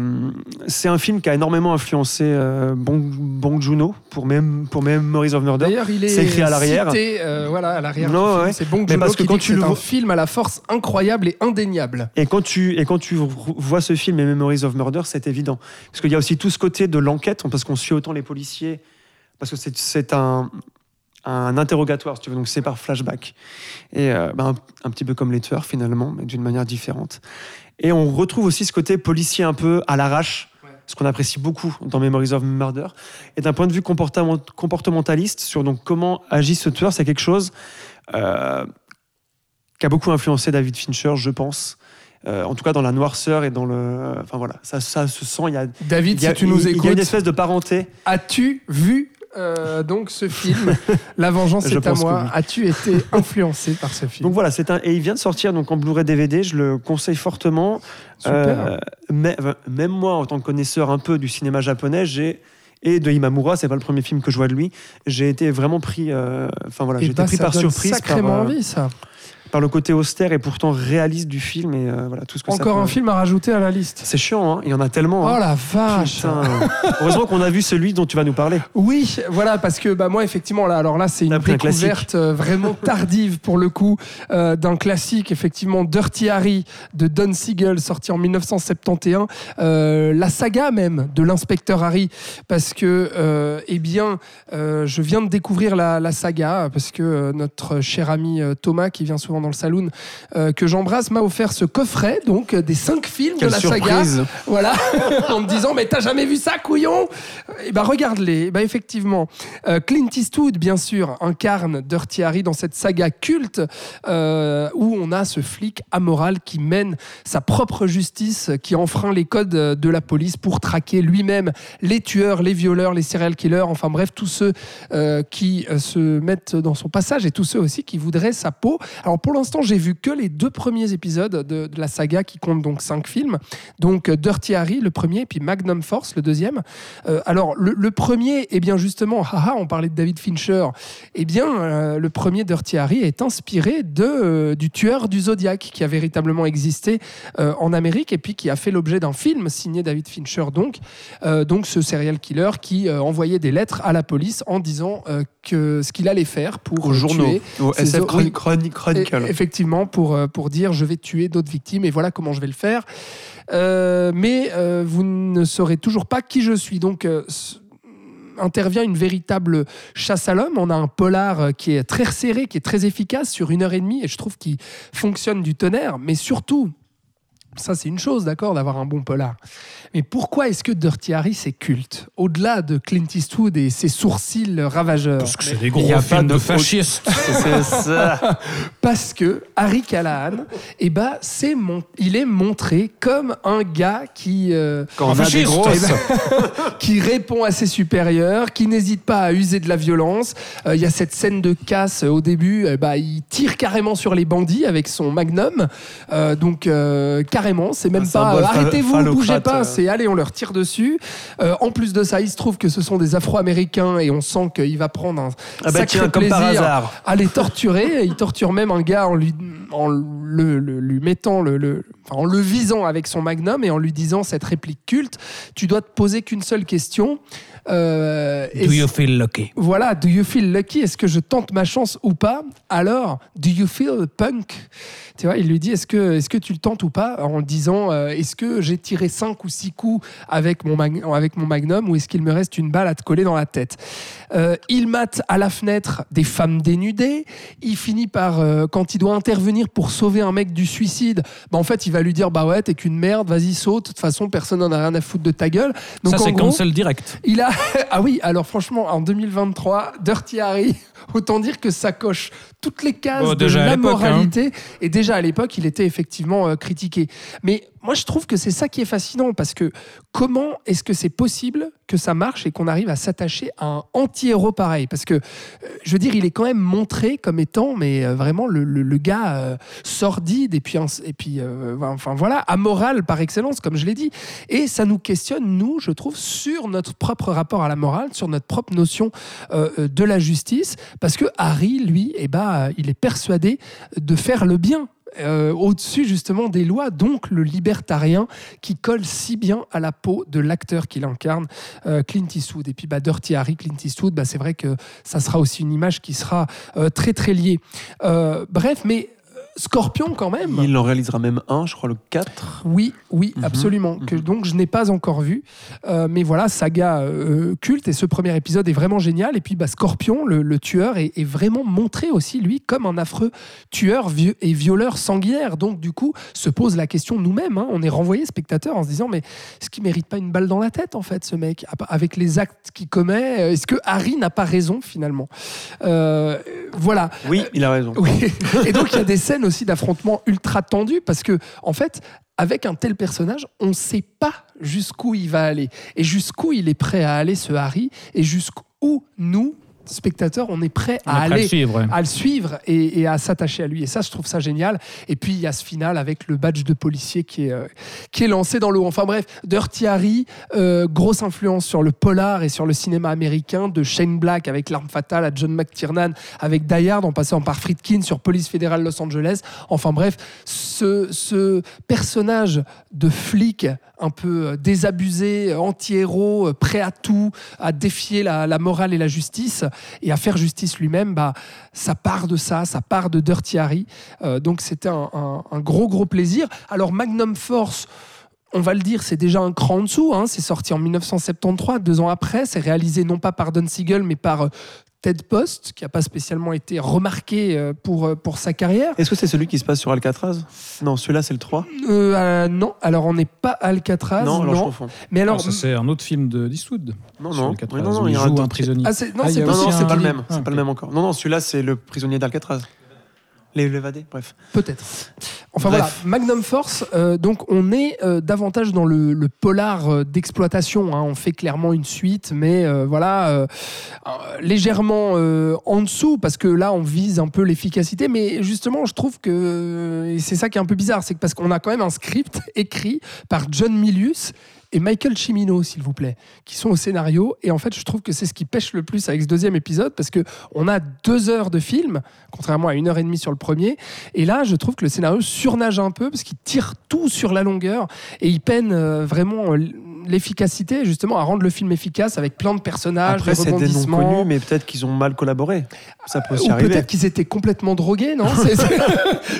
c'est un film qui a énormément influencé euh, Bong, Bong Joon-ho pour, Mem- pour Memories of Murder. D'ailleurs, il est, C'est écrit à l'arrière. cité, euh, voilà, à l'arrière. Non, ouais. C'est bon Mais parce que quand tu c'est le un film à la force incroyable et indéniable. Et quand tu, et quand tu vois ce film et Memories of Murder, c'est évident. Parce qu'il y a aussi tout ce côté de l'enquête, parce qu'on suit autant les policiers, parce que c'est- un, un interrogatoire, si tu veux, donc c'est par flashback. Et euh, ben, un, un petit peu comme les tueurs finalement, mais d'une manière différente. Et on retrouve aussi ce côté policier un peu à l'arrache, ce qu'on apprécie beaucoup dans Memories of Murder. Et d'un point de vue comportementaliste, sur donc comment agit ce tueur, c'est quelque chose euh, qui a beaucoup influencé David Fincher, je pense. Euh, en tout cas dans la noirceur et dans le... Enfin voilà, ça, ça se sent, il y a, David, il y a- si tu nous il y a écoutes, une espèce de parenté. as-tu vu euh, donc ce film La vengeance est à moi. oui. As-tu été influencé par ce film Donc voilà, c'est un et il vient de sortir donc en Blu-ray DVD. Je le conseille fortement. Super. Euh, mais- même moi, en tant que connaisseur un peu du cinéma japonais, j'ai et de Imamura, c'est pas le premier film que je vois de lui. J'ai été vraiment pris. euh, Enfin voilà, Eh j'ai été ben, pris ça par surprise Sacrément euh, envie, ça. Par le côté austère et pourtant réaliste du film et euh, voilà tout ce que ça Encore peut- un film à rajouter à la liste. C'est chiant, hein il y en a tellement. Oh hein. la vache Putain. Heureusement qu'on a vu celui dont tu vas nous parler. Oui, voilà, parce que bah, moi, effectivement, là, alors là, c'est une un découverte euh, vraiment tardive pour le coup euh, d'un classique, effectivement, Dirty Harry de Don Siegel, sorti en 1971. Euh, la saga même de l'inspecteur Harry, parce que, eh bien, je viens de découvrir la, la saga, parce que notre cher ami Thomas, qui vient souvent dans le saloon, euh, que j'embrasse, m'a offert ce coffret, donc, euh, des cinq films Quelle de la saga. Voilà, en me disant, mais t'as jamais vu ça, couillon? Eh ben, regarde-les. Eh ben, effectivement, euh, Clint Eastwood, bien sûr, incarne Dirty Harry dans cette saga culte euh, où on a ce flic amoral qui mène sa propre justice, qui enfreint les codes de la police pour traquer lui-même les tueurs, les violeurs, les serial killers, enfin bref, tous ceux euh, qui se mettent dans son passage et tous ceux aussi qui voudraient sa peau. Alors pour l'instant, j'ai vu que les deux premiers épisodes de, de la saga qui compte donc cinq films. Donc euh, Dirty Harry, le premier, et puis Magnum Force, le deuxième. Euh, alors le, le premier, eh bien justement, haha, on parlait de David Fincher. Eh bien, euh, le premier Dirty Harry est inspiré de, euh, du tueur du Zodiac qui a véritablement existé en Amérique et puis qui a fait l'objet d'un film signé David Fincher donc. Donc ce serial killer qui envoyait des lettres à la police en disant que ce qu'il allait faire pour Aux journaux, tuer au SF Chronicle. Effectivement, pour, euh, pour dire je vais tuer d'autres victimes et voilà comment je vais le faire. Euh, mais euh, vous ne saurez toujours pas qui je suis. Donc, intervient une véritable chasse à l'homme. On a un polar qui est très resserré, qui est très efficace sur une heure et demie et je trouve qu'il fonctionne du tonnerre. Mais surtout, ça c'est une chose, d'accord, d'avoir un bon polar. Mais pourquoi est-ce que Dirty Harry c'est culte Au-delà de Clint Eastwood et ses sourcils ravageurs. Parce que c'est des il gros y a films pas de de- fascistes. C'est ça. Parce que Harry Callahan, eh ben, c'est mon, il est montré comme un gars qui, euh, Quand on a des grosses. qui répond à ses supérieurs, qui n'hésite pas à user de la violence. Euh, Il y a cette scène de casse au début, eh ben, il tire carrément sur les bandits avec son magnum. Euh, donc euh, carrément, c'est même Un pas euh, arrêtez-vous, bougez pas, euh. c'est allez, on leur tire dessus. Euh, en plus de ça, il se trouve que ce sont des Afro-Américains et on sent qu'il va prendre un Ah bah sacré tiens, comme par plaisir à les torturer. Il torture même un gars en lui, en le, le- lui mettant le, le- enfin, en le visant avec son magnum et en lui disant cette réplique culte. Tu dois te poser qu'une seule question. Euh, Do you feel lucky? Voilà, do you feel lucky? Est-ce que je tente ma chance ou pas? Alors, do you feel punk? Tu vois, il lui dit est-ce que, tu le tentes ou pas En disant euh, est-ce que j'ai tiré 5 ou 6 coups avec mon, avec mon magnum ou est-ce qu'il me reste une balle à te coller dans la tête? Euh, Il mate à la fenêtre des femmes dénudées. Il finit par, euh, quand il doit intervenir pour sauver un mec du suicide, bah, en fait, il va lui dire bah ouais, t'es qu'une merde, vas-y, saute. De toute façon, personne n'en a rien à foutre de ta gueule. Donc, Ça, c'est cancel direct. il a. Ah oui, alors franchement, en 2023, Dirty Harry, autant dire que ça coche toutes les cases Bon, de la hein. moralité. Et déjà à l'époque, il était effectivement euh, critiqué. Mais moi, je trouve que c'est ça qui est fascinant parce que comment est-ce que c'est possible que ça marche et qu'on arrive à s'attacher à un anti-héros pareil? Parce que, euh, je veux dire, il est quand même montré comme étant, mais euh, vraiment le, le- gars euh, sordide et puis, et puis enfin voilà, amoral par excellence, comme je l'ai dit. Et ça nous questionne, nous, je trouve, sur notre propre rapport à la morale, sur notre propre notion de la justice, parce que Harry, lui, eh ben, il est persuadé de faire le bien. Euh, au-dessus justement des lois, donc le libertarien qui colle si bien à la peau de l'acteur qu'il incarne, euh, Clint Eastwood. Et puis bah, Dirty Harry, Clint Eastwood, bah, c'est vrai que ça sera aussi une image qui sera euh, très très liée. Bref, mais Scorpion quand même. Il en réalisera même un, je crois le 4. Oui, oui, Mhm, absolument. Que, mhm. donc je n'ai pas encore vu. Euh, mais voilà, saga euh, culte. Et ce premier épisode est vraiment génial. Et puis bah, Scorpion, le, le tueur, est, est vraiment montré aussi, lui, comme un affreux tueur vieux et violeur sanguinaire. Donc du coup, se pose la question nous-mêmes. hein. On est renvoyé spectateur en se disant, mais est-ce qu'il mérite pas une balle dans la tête, en fait, ce mec? Avec les actes qu'il commet, euh, est-ce que Harry n'a pas raison, finalement? Euh, Voilà. Oui, il a raison. Oui. Et donc il y a des scènes aussi d'affrontement ultra tendues parce que en fait, avec un tel personnage, on ne sait pas jusqu'où il va aller. Et jusqu'où il est prêt à aller ce Harry et jusqu'où nous spectateurs on est prêt On est à prêt à le aller suivre, ouais. à le suivre et, et à s'attacher à lui. Et ça, je trouve ça génial. Et puis, il y a ce final avec le badge de policier qui est, euh, qui est lancé dans l'eau. Enfin bref, Dirty Harry, euh, grosse influence sur le polar et sur le cinéma américain, de Shane Black avec L'arme fatale à John McTiernan avec Die Hard, en passant par Friedkin sur Police fédérale Los Angeles. Enfin bref, ce, ce personnage de flic un peu euh, désabusé, anti-héros, prêt à tout, à défier la, la morale et la justice et à faire justice lui-même, bah, ça part de ça, ça part de Dirty Harry. Euh, donc c'était un, gros, gros plaisir. Alors Magnum Force, on va le dire, c'est déjà un cran en dessous. hein. C'est sorti en 1973, deux ans après. C'est réalisé non pas par Don Siegel, mais par euh, Ted Post, qui n'a pas spécialement été remarqué euh, pour, euh, pour sa carrière. Est-ce que c'est celui qui se passe sur Alcatraz? Non, celui-là c'est le 3. Euh, euh, non, alors on n'est pas Alcatraz. non, alors je confonds. Mais alors, ça, c'est un autre film de d'Eastwood. Non, sur non, Alcatraz, oui, non, non, où il y il a un joue un autre- prisonnier. ah, c'est- non, Ah, c'est pas, le Ah, même. C'est pas le même encore. Non, non, celui-là c'est le prisonnier d'Alcatraz. Les l'évadé, bref. Peut-être. Enfin Bref. voilà, Magnum Force, euh, donc on est euh, davantage dans le, le polar euh, d'exploitation. hein. On fait clairement une suite, mais voilà, légèrement en dessous, parce que là on vise un peu l'efficacité. Mais justement, je trouve que, et c'est ça qui est un peu bizarre, c'est que parce qu'on a quand même un script écrit par John Milius et Michael Cimino, s'il vous plaît, qui sont au scénario. Et en fait, je trouve que c'est ce qui pêche le plus avec ce deuxième épisode, parce que on a deux heures de film, contrairement à une heure et demie sur le premier. Et là, je trouve que le scénario surnage un peu, parce qu'il tire tout sur la longueur, et il peine euh, vraiment euh, l'efficacité, justement, à rendre le film efficace avec plein de personnages, Après, c'est des noms connus, mais peut-être qu'ils ont mal collaboré. Ça peut aussi Ou arriver. peut-être qu'ils étaient complètement drogués, non C'est- c'est-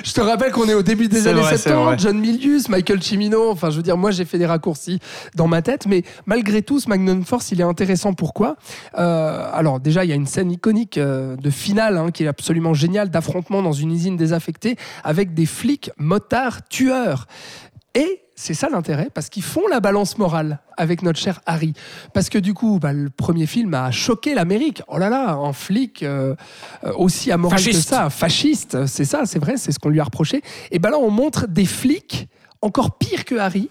Je te rappelle qu'on est au début des C'est années vrai, c'est 70, vrai. John Milius, Michael Cimino, enfin je veux dire, moi j'ai fait des raccourcis dans ma tête, mais malgré tout, ce Magnum Force, il est intéressant. Pourquoi Euh, Alors déjà, il y a une scène iconique euh, de finale hein, qui est absolument géniale, d'affrontement dans une usine désaffectée avec des flics, motards, tueurs. Et c'est ça l'intérêt, parce qu'ils font la balance morale avec notre cher Harry. Parce que du coup, bah, le premier film a choqué l'Amérique. Oh là là, un flic euh, euh, aussi amoral que ça, fasciste, c'est ça, c'est vrai, c'est ce qu'on lui a reproché. Et ben là, on montre des flics encore pires que Harry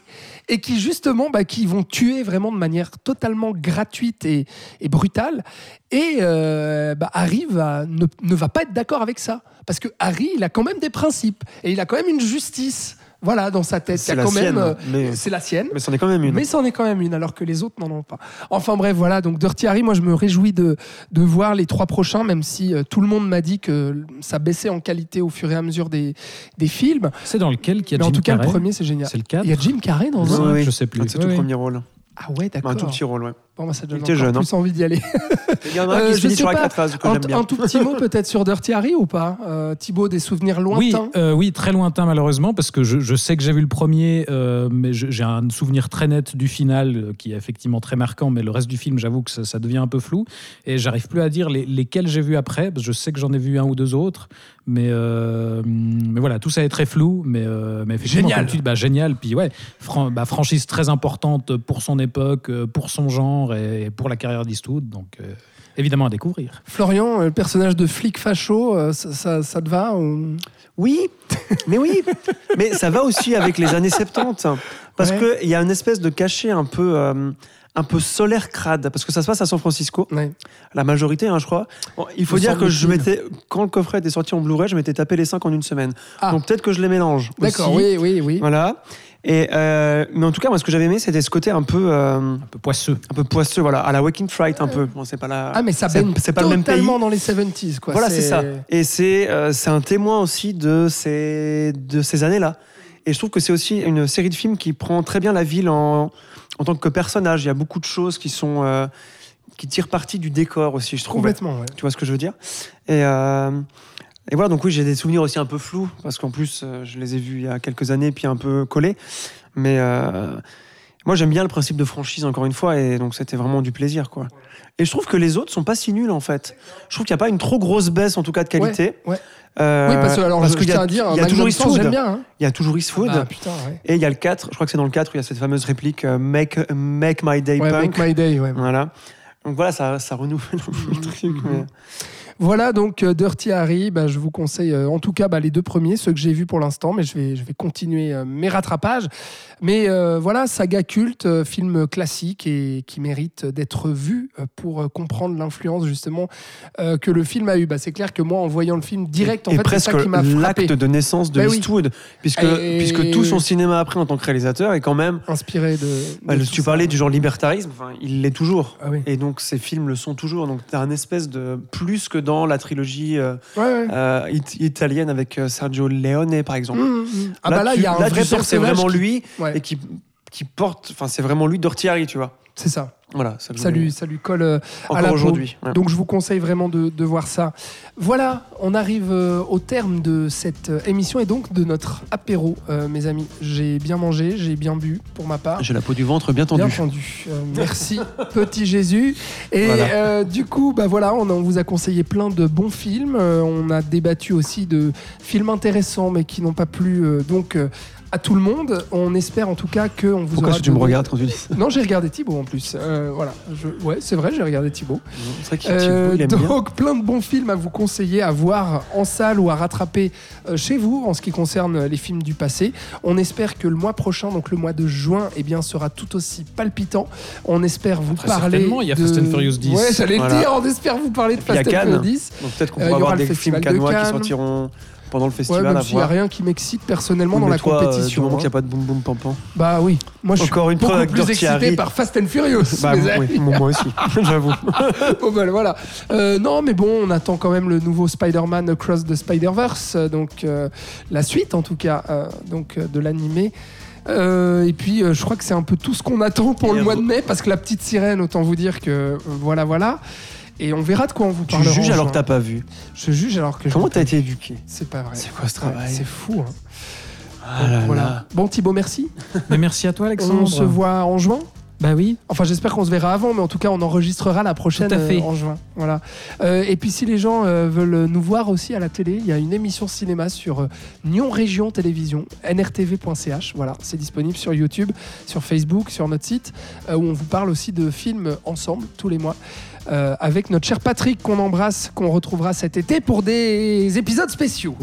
et qui justement bah, qui vont tuer vraiment de manière totalement gratuite et, et brutale et euh, bah, Harry va, ne, ne va pas être d'accord avec ça parce que Harry il a quand même des principes et il a quand même une justice voilà dans sa tête C'est la quand sienne, même euh, mais- c'est la sienne Mais c'en est quand même une. mais c'en est quand même une, alors que les autres n'en ont pas. Enfin bref, voilà, donc Dirty Harry, moi je me réjouis de, de voir les trois prochains, même si euh, tout le monde m'a dit que ça baissait en qualité au fur et à mesure des, des films. C'est dans lequel qu'il y a Mais en Jim tout cas, Carrey le premier, c'est génial. C'est le 4 Il y a Jim Carrey dans un. ouais. je sais plus. Un de ses Ouais, tout ouais. premiers rôles. Ah ouais, d'accord. Un tout petit rôle, ouais. Bon, bah, ça donne encore jeune, hein. plus envie d'y aller. Il y en a un Euh, qui se finit sais sur pas. Que un, j'aime bien. un tout petit mot peut-être sur Dirty Harry ou pas? Euh, Thibaut, des souvenirs Oui, lointains euh, oui, très lointain malheureusement, parce que je, je sais que j'ai vu le premier, euh, mais je- j'ai un souvenir très net du final euh, qui est effectivement très marquant, mais le reste du film, j'avoue que ça, ça devient un peu flou, et j'arrive plus à dire les- lesquels j'ai vu après, parce que je sais que j'en ai vu un ou deux autres, mais, euh, mais voilà, tout ça est très flou, mais, euh, mais effectivement, Génial. tu bah, génial, puis ouais, fran- bah, franchise très importante pour son époque, euh, pour son genre et pour la carrière d'Eastwood, donc euh, évidemment à découvrir. Florian, euh, le personnage de flic facho, euh, ça, ça- ça te va ou- Oui, mais oui, mais ça va aussi avec les années 70 parce Ouais. qu'il y a une espèce de cachet un peu, euh, un peu solaire crade parce que ça se passe à San Francisco, Ouais. la majorité, hein, je crois. Bon, il faut dire que je m'étais, quand le coffret était sorti en Blu-ray, je m'étais tapé les 5 en une semaine. Ah. Donc peut-être que je les mélange. D'accord, aussi. oui, oui, oui. Voilà. Et euh, mais en tout cas, moi, ce que j'avais aimé, c'était ce côté un peu, euh, Un peu poisseux. un peu poisseux, voilà, à la Waking Fright un peu. Bon, c'est pas la. Ah, mais ça baigne c'est pas le même pays. totalement dans les 70s, quoi. Voilà, c'est ça. Et c'est euh, c'est un témoin aussi de ces, de ces années-là. Et je trouve que c'est aussi une série de films qui prend très bien la ville en, en tant que personnage. Il y a beaucoup de choses qui sont euh, qui tirent parti du décor aussi, je trouve. Complètement, ouais. Tu vois ce que je veux dire? Et euh, Et voilà, donc oui, j'ai des souvenirs aussi un peu flous, parce qu'en plus, euh, je les ai vus il y a quelques années, puis un peu collés. Mais euh, moi, j'aime bien le principe de franchise, encore une fois, et donc c'était vraiment du plaisir, quoi. Et je trouve que les autres sont pas si nuls, en fait. Je trouve qu'il n'y a pas une trop grosse baisse, en tout cas, de qualité. ouais. Euh, oui, parce que alors, je qu'il y tiens a, à dire, il y a toujours Eastwood. Hein. Il y a toujours Eastwood. Ah, putain, ouais. Et il y a le 4, je crois que c'est dans le 4 où il y a cette fameuse réplique euh, make, make my day punk. Make My Day, ouais. Voilà. Donc voilà, ça, ça renouvelle le truc. mais- Voilà donc euh, Dirty Harry, bah, je vous conseille euh, en tout cas bah, les deux premiers, ceux que j'ai vus pour l'instant, mais je vais, je vais continuer euh, mes rattrapages. Mais euh, voilà, saga culte, film classique et qui mérite d'être vu pour comprendre l'influence justement euh, que le film a eu. Bah, c'est clair que moi en voyant le film direct, en et fait, c'est presque ça qui m'a frappé. l'acte de naissance de oui. Eastwood, puisque, Et- puisque tout son cinéma après en tant que réalisateur est quand même. Inspiré de. bah, de le- tout tu ça. parlais du genre libertarisme, enfin, il l'est toujours. Ah oui. Et donc ces films le sont toujours. Donc tu as un espèce de plus que dans la trilogie euh, Ouais, euh, it- italienne avec euh, Sergio Leone par exemple. Mmh, mmh. Ah bah là, il y a un là, vrai que c'est personnage vraiment qui- lui Ouais, et qui, qui porte. Enfin, c'est vraiment lui Dortiari, tu vois. c'est ça. Voilà, ça, lui, voulais- ça lui colle euh, à la peau. aujourd'hui. ouais. Donc je vous conseille vraiment de, de voir ça. Voilà, on arrive euh, au terme de cette euh, émission et donc de notre apéro, euh, mes amis. J'ai bien mangé, j'ai bien bu pour ma part. J'ai la peau du ventre bien tendue. Bien entendu. Euh, merci, petit Jésus. Et Voilà. euh, du coup, bah voilà, on, a- on vous a conseillé plein de bons films. On a débattu aussi de films intéressants, mais qui n'ont pas plu donc à tout le monde. On espère en tout cas que on vous Pourquoi aura est-ce que tu me regardes quand tu dis ça Non, j'ai regardé Thibaut en plus. Euh, voilà. Je- Ouais, c'est vrai, j'ai regardé Thibaut. C'est vrai qu'il Euh, il aime bien. donc plein de bons films à vous conseiller à voir en salle ou à rattraper euh, chez vous en ce qui concerne les films du passé. On espère que le mois prochain, donc le mois de juin, eh bien, sera tout aussi palpitant. On espère vous Très parler. certainement, il y a de... Fast and Furious 10. Ouais, j'allais Voilà. dire. On espère vous parler de puis, il y a Fast and. Furious 10. Donc peut-être qu'on Euh, il pourra avoir des films Festival de canois qui sortiront pendant le Ouais, festival même à s'il n'y a rien qui m'excite personnellement Oui, dans la toi, euh, du compétition. moment qu'il n'y a hein. pas de boum boum pam pam. Bah oui, moi je suis Encore une beaucoup plus excité Harry. par Fast and Furious. Bah, mes oui, amis. moi aussi, j'avoue. Bon, ben, voilà. Euh, non, mais bon, on attend quand même le nouveau Spider-Man Across the Spider-Verse, euh, donc euh, la suite en tout cas, euh, donc de l'animé. Euh, et puis, euh, je crois que c'est un peu tout ce qu'on attend pour Et le mois de mai, parce que la petite sirène, autant vous dire que euh, voilà, voilà. Et on verra de quoi on vous Tu parle. juges alors que t'as pas vu. Je juge alors que je. Comment t'as été éduqué C'est pas vrai. C'est quoi ce Ouais, travail C'est fou. hein. Ah là voilà. là. Bon, Thibaut, merci. Mais merci à toi, Alexandre. On se voit en juin. Bah oui. Enfin, j'espère qu'on se verra avant, mais en tout cas, on enregistrera la prochaine Tout à fait. euh, en juin. Voilà. Euh, et puis, si les gens euh, veulent nous voir aussi à la télé, il y a une émission cinéma sur euh, Nyon Région Télévision, nrtv.ch. Voilà, c'est disponible sur YouTube, sur Facebook, sur notre site, euh, où on vous parle aussi de films ensemble tous les mois. Euh, avec notre cher Patrick qu'on embrasse, qu'on retrouvera cet été pour des épisodes spéciaux.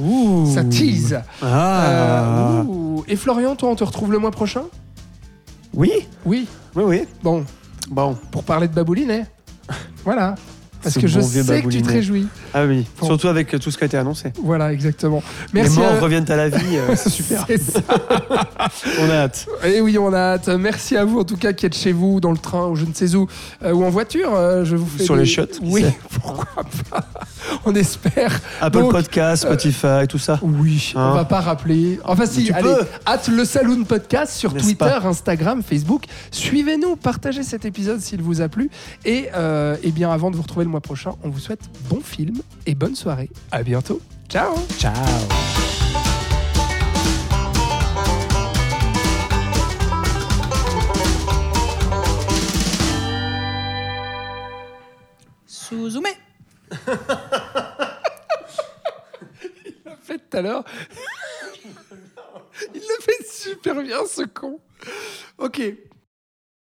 Ça tease. Ah. Euh, ouh. Et Florian, toi, on te retrouve le mois prochain? Oui, Oui. oui, oui. Bon, Bon. pour parler de Babouline, hein. Voilà. Parce Ce que je bon sais que tu te Baboulinet. réjouis. Ah oui, Bon. surtout avec tout ce qui a été annoncé. Voilà, exactement. Merci. Les morts à... reviennent à la vie, euh, c'est super. Ça. On a hâte. Et oui, on a hâte. Merci à vous, en tout cas, qui êtes chez vous, dans le train, ou je ne sais où, euh, ou en voiture. euh, je vous fais Sur des- les qui Oui, pourquoi pas. On espère. Apple Donc, Podcast, Spotify, tout ça. Oui, Hein on va pas rappeler. Enfin si, tu allez, hâte le Saloon Podcast sur Twitter, pas Instagram, Facebook. Suivez-nous, partagez cet épisode s'il vous a plu. Et, euh, eh bien, avant de vous retrouver le mois prochain, on vous souhaite bon film et bonne soirée. À bientôt. Ciao. Ciao. Suzume. fait tout à l'heure. Il le fait super bien, ce con. Ok.